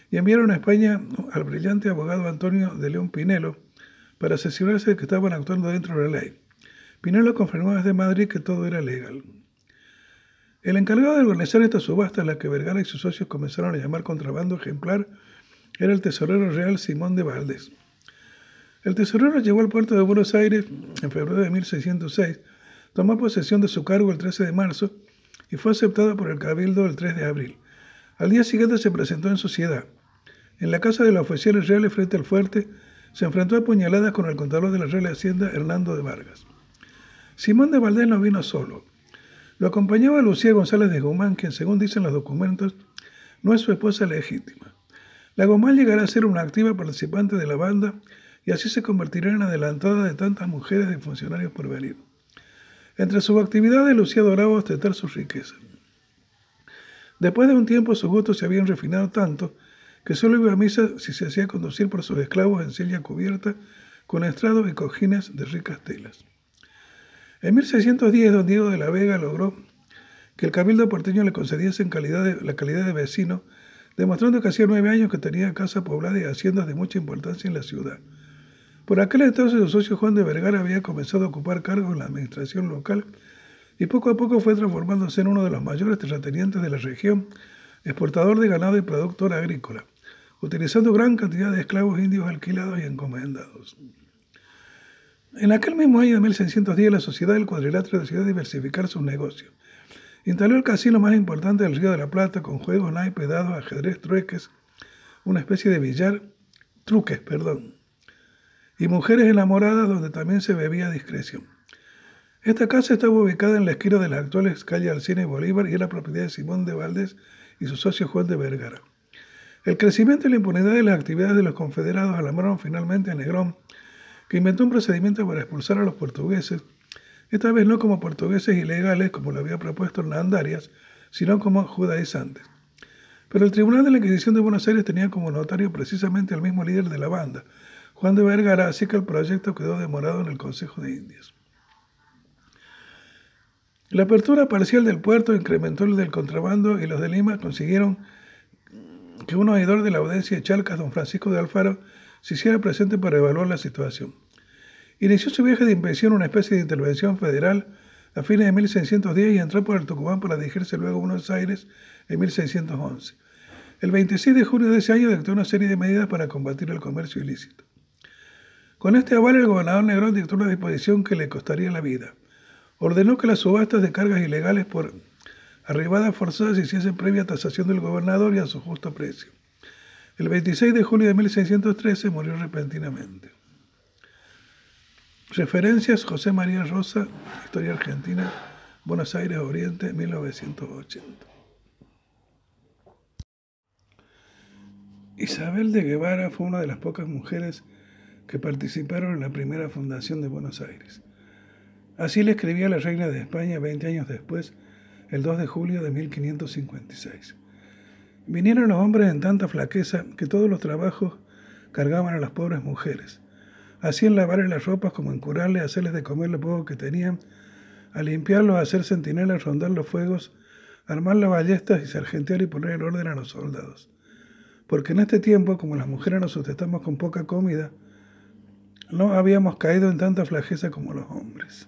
y enviaron a España al brillante abogado Antonio de León Pinelo para asesorarse de que estaban actuando dentro de la ley. Pinelo confirmó desde Madrid que todo era legal. El encargado de organizar esta subasta, la que Vergara y sus socios comenzaron a llamar contrabando ejemplar, era el tesorero real Simón de Valdés. El tesorero llegó al puerto de Buenos Aires en febrero de 1606, tomó posesión de su cargo el 13 de marzo y fue aceptado por el cabildo el 3 de abril. Al día siguiente se presentó en sociedad. En la casa de los oficiales reales frente al fuerte, se enfrentó a puñaladas con el contador de la Real Hacienda, Hernando de Vargas. Simón de Valdés no vino solo. Lo acompañaba Lucía González de Guzmán, quien, según dicen los documentos, no es su esposa legítima. La Guzmán llegará a ser una activa participante de la banda y así se convertirá en adelantada de tantas mujeres y funcionarios por venir. Entre sus actividades, Lucía adoraba ostentar su riqueza. Después de un tiempo, sus gustos se habían refinado tanto que solo iba a misa si se hacía conducir por sus esclavos en silla cubierta con estrados y cojines de ricas telas. En 1610, don Diego de la Vega logró que el cabildo porteño le concediese en calidad de, la calidad de vecino, demostrando que hacía nueve años que tenía casa poblada y haciendas de mucha importancia en la ciudad. Por aquel entonces su socio Juan de Vergara había comenzado a ocupar cargos en la administración local y poco a poco fue transformándose en uno de los mayores terratenientes de la región, exportador de ganado y productor agrícola, utilizando gran cantidad de esclavos indios alquilados y encomendados. En aquel mismo año de 1610 la Sociedad del Cuadrilátero decidió diversificar sus negocios. Instaló el casino más importante del Río de la Plata con juegos, naipes, dados, ajedrez, trueques, una especie de billar, truques, perdón, y mujeres enamoradas donde también se bebía a discreción. Esta casa estaba ubicada en la esquina de las actuales calles Alcina y Bolívar y era propiedad de Simón de Valdés y su socio Juan de Vergara. El crecimiento y la impunidad de las actividades de los confederados alarmaron finalmente a Negrón, que inventó un procedimiento para expulsar a los portugueses, esta vez no como portugueses ilegales como lo había propuesto Hernandarias, sino como judaizantes. Pero el Tribunal de la Inquisición de Buenos Aires tenía como notario precisamente al mismo líder de la banda, Juan de Vergara, así que el proyecto quedó demorado en el Consejo de Indias. La apertura parcial del puerto incrementó el del contrabando y los de Lima consiguieron que un oidor de la audiencia de Chalcas, don Francisco de Alfaro, se hiciera presente para evaluar la situación. Inició su viaje de inspección, una especie de intervención federal, a fines de 1610 y entró por el Tucumán para dirigirse luego a Buenos Aires en 1611. El 26 de junio de ese año dictó una serie de medidas para combatir el comercio ilícito. Con este aval, el gobernador Negrón dictó una disposición que le costaría la vida. Ordenó que las subastas de cargas ilegales por arribadas forzadas se hiciesen previa tasación del gobernador y a su justo precio. El 26 de julio de 1613 murió repentinamente. Referencias José María Rosa, Historia Argentina, Buenos Aires, Oriente, 1980. Isabel de Guevara fue una de las pocas mujeres que participaron en la primera fundación de Buenos Aires. Así le escribía la reina de España 20 años después, el 2 de julio de 1556. Vinieron los hombres en tanta flaqueza que todos los trabajos cargaban a las pobres mujeres. Hacían lavarles las ropas como en curarles, hacerles de comer lo poco que tenían, a limpiarlos, a hacer centinelas, rondar los fuegos, armar las ballestas y sargentear y poner el orden a los soldados. Porque en este tiempo, como las mujeres nos sustentamos con poca comida,
No habíamos caído en tanta flajeza como los hombres.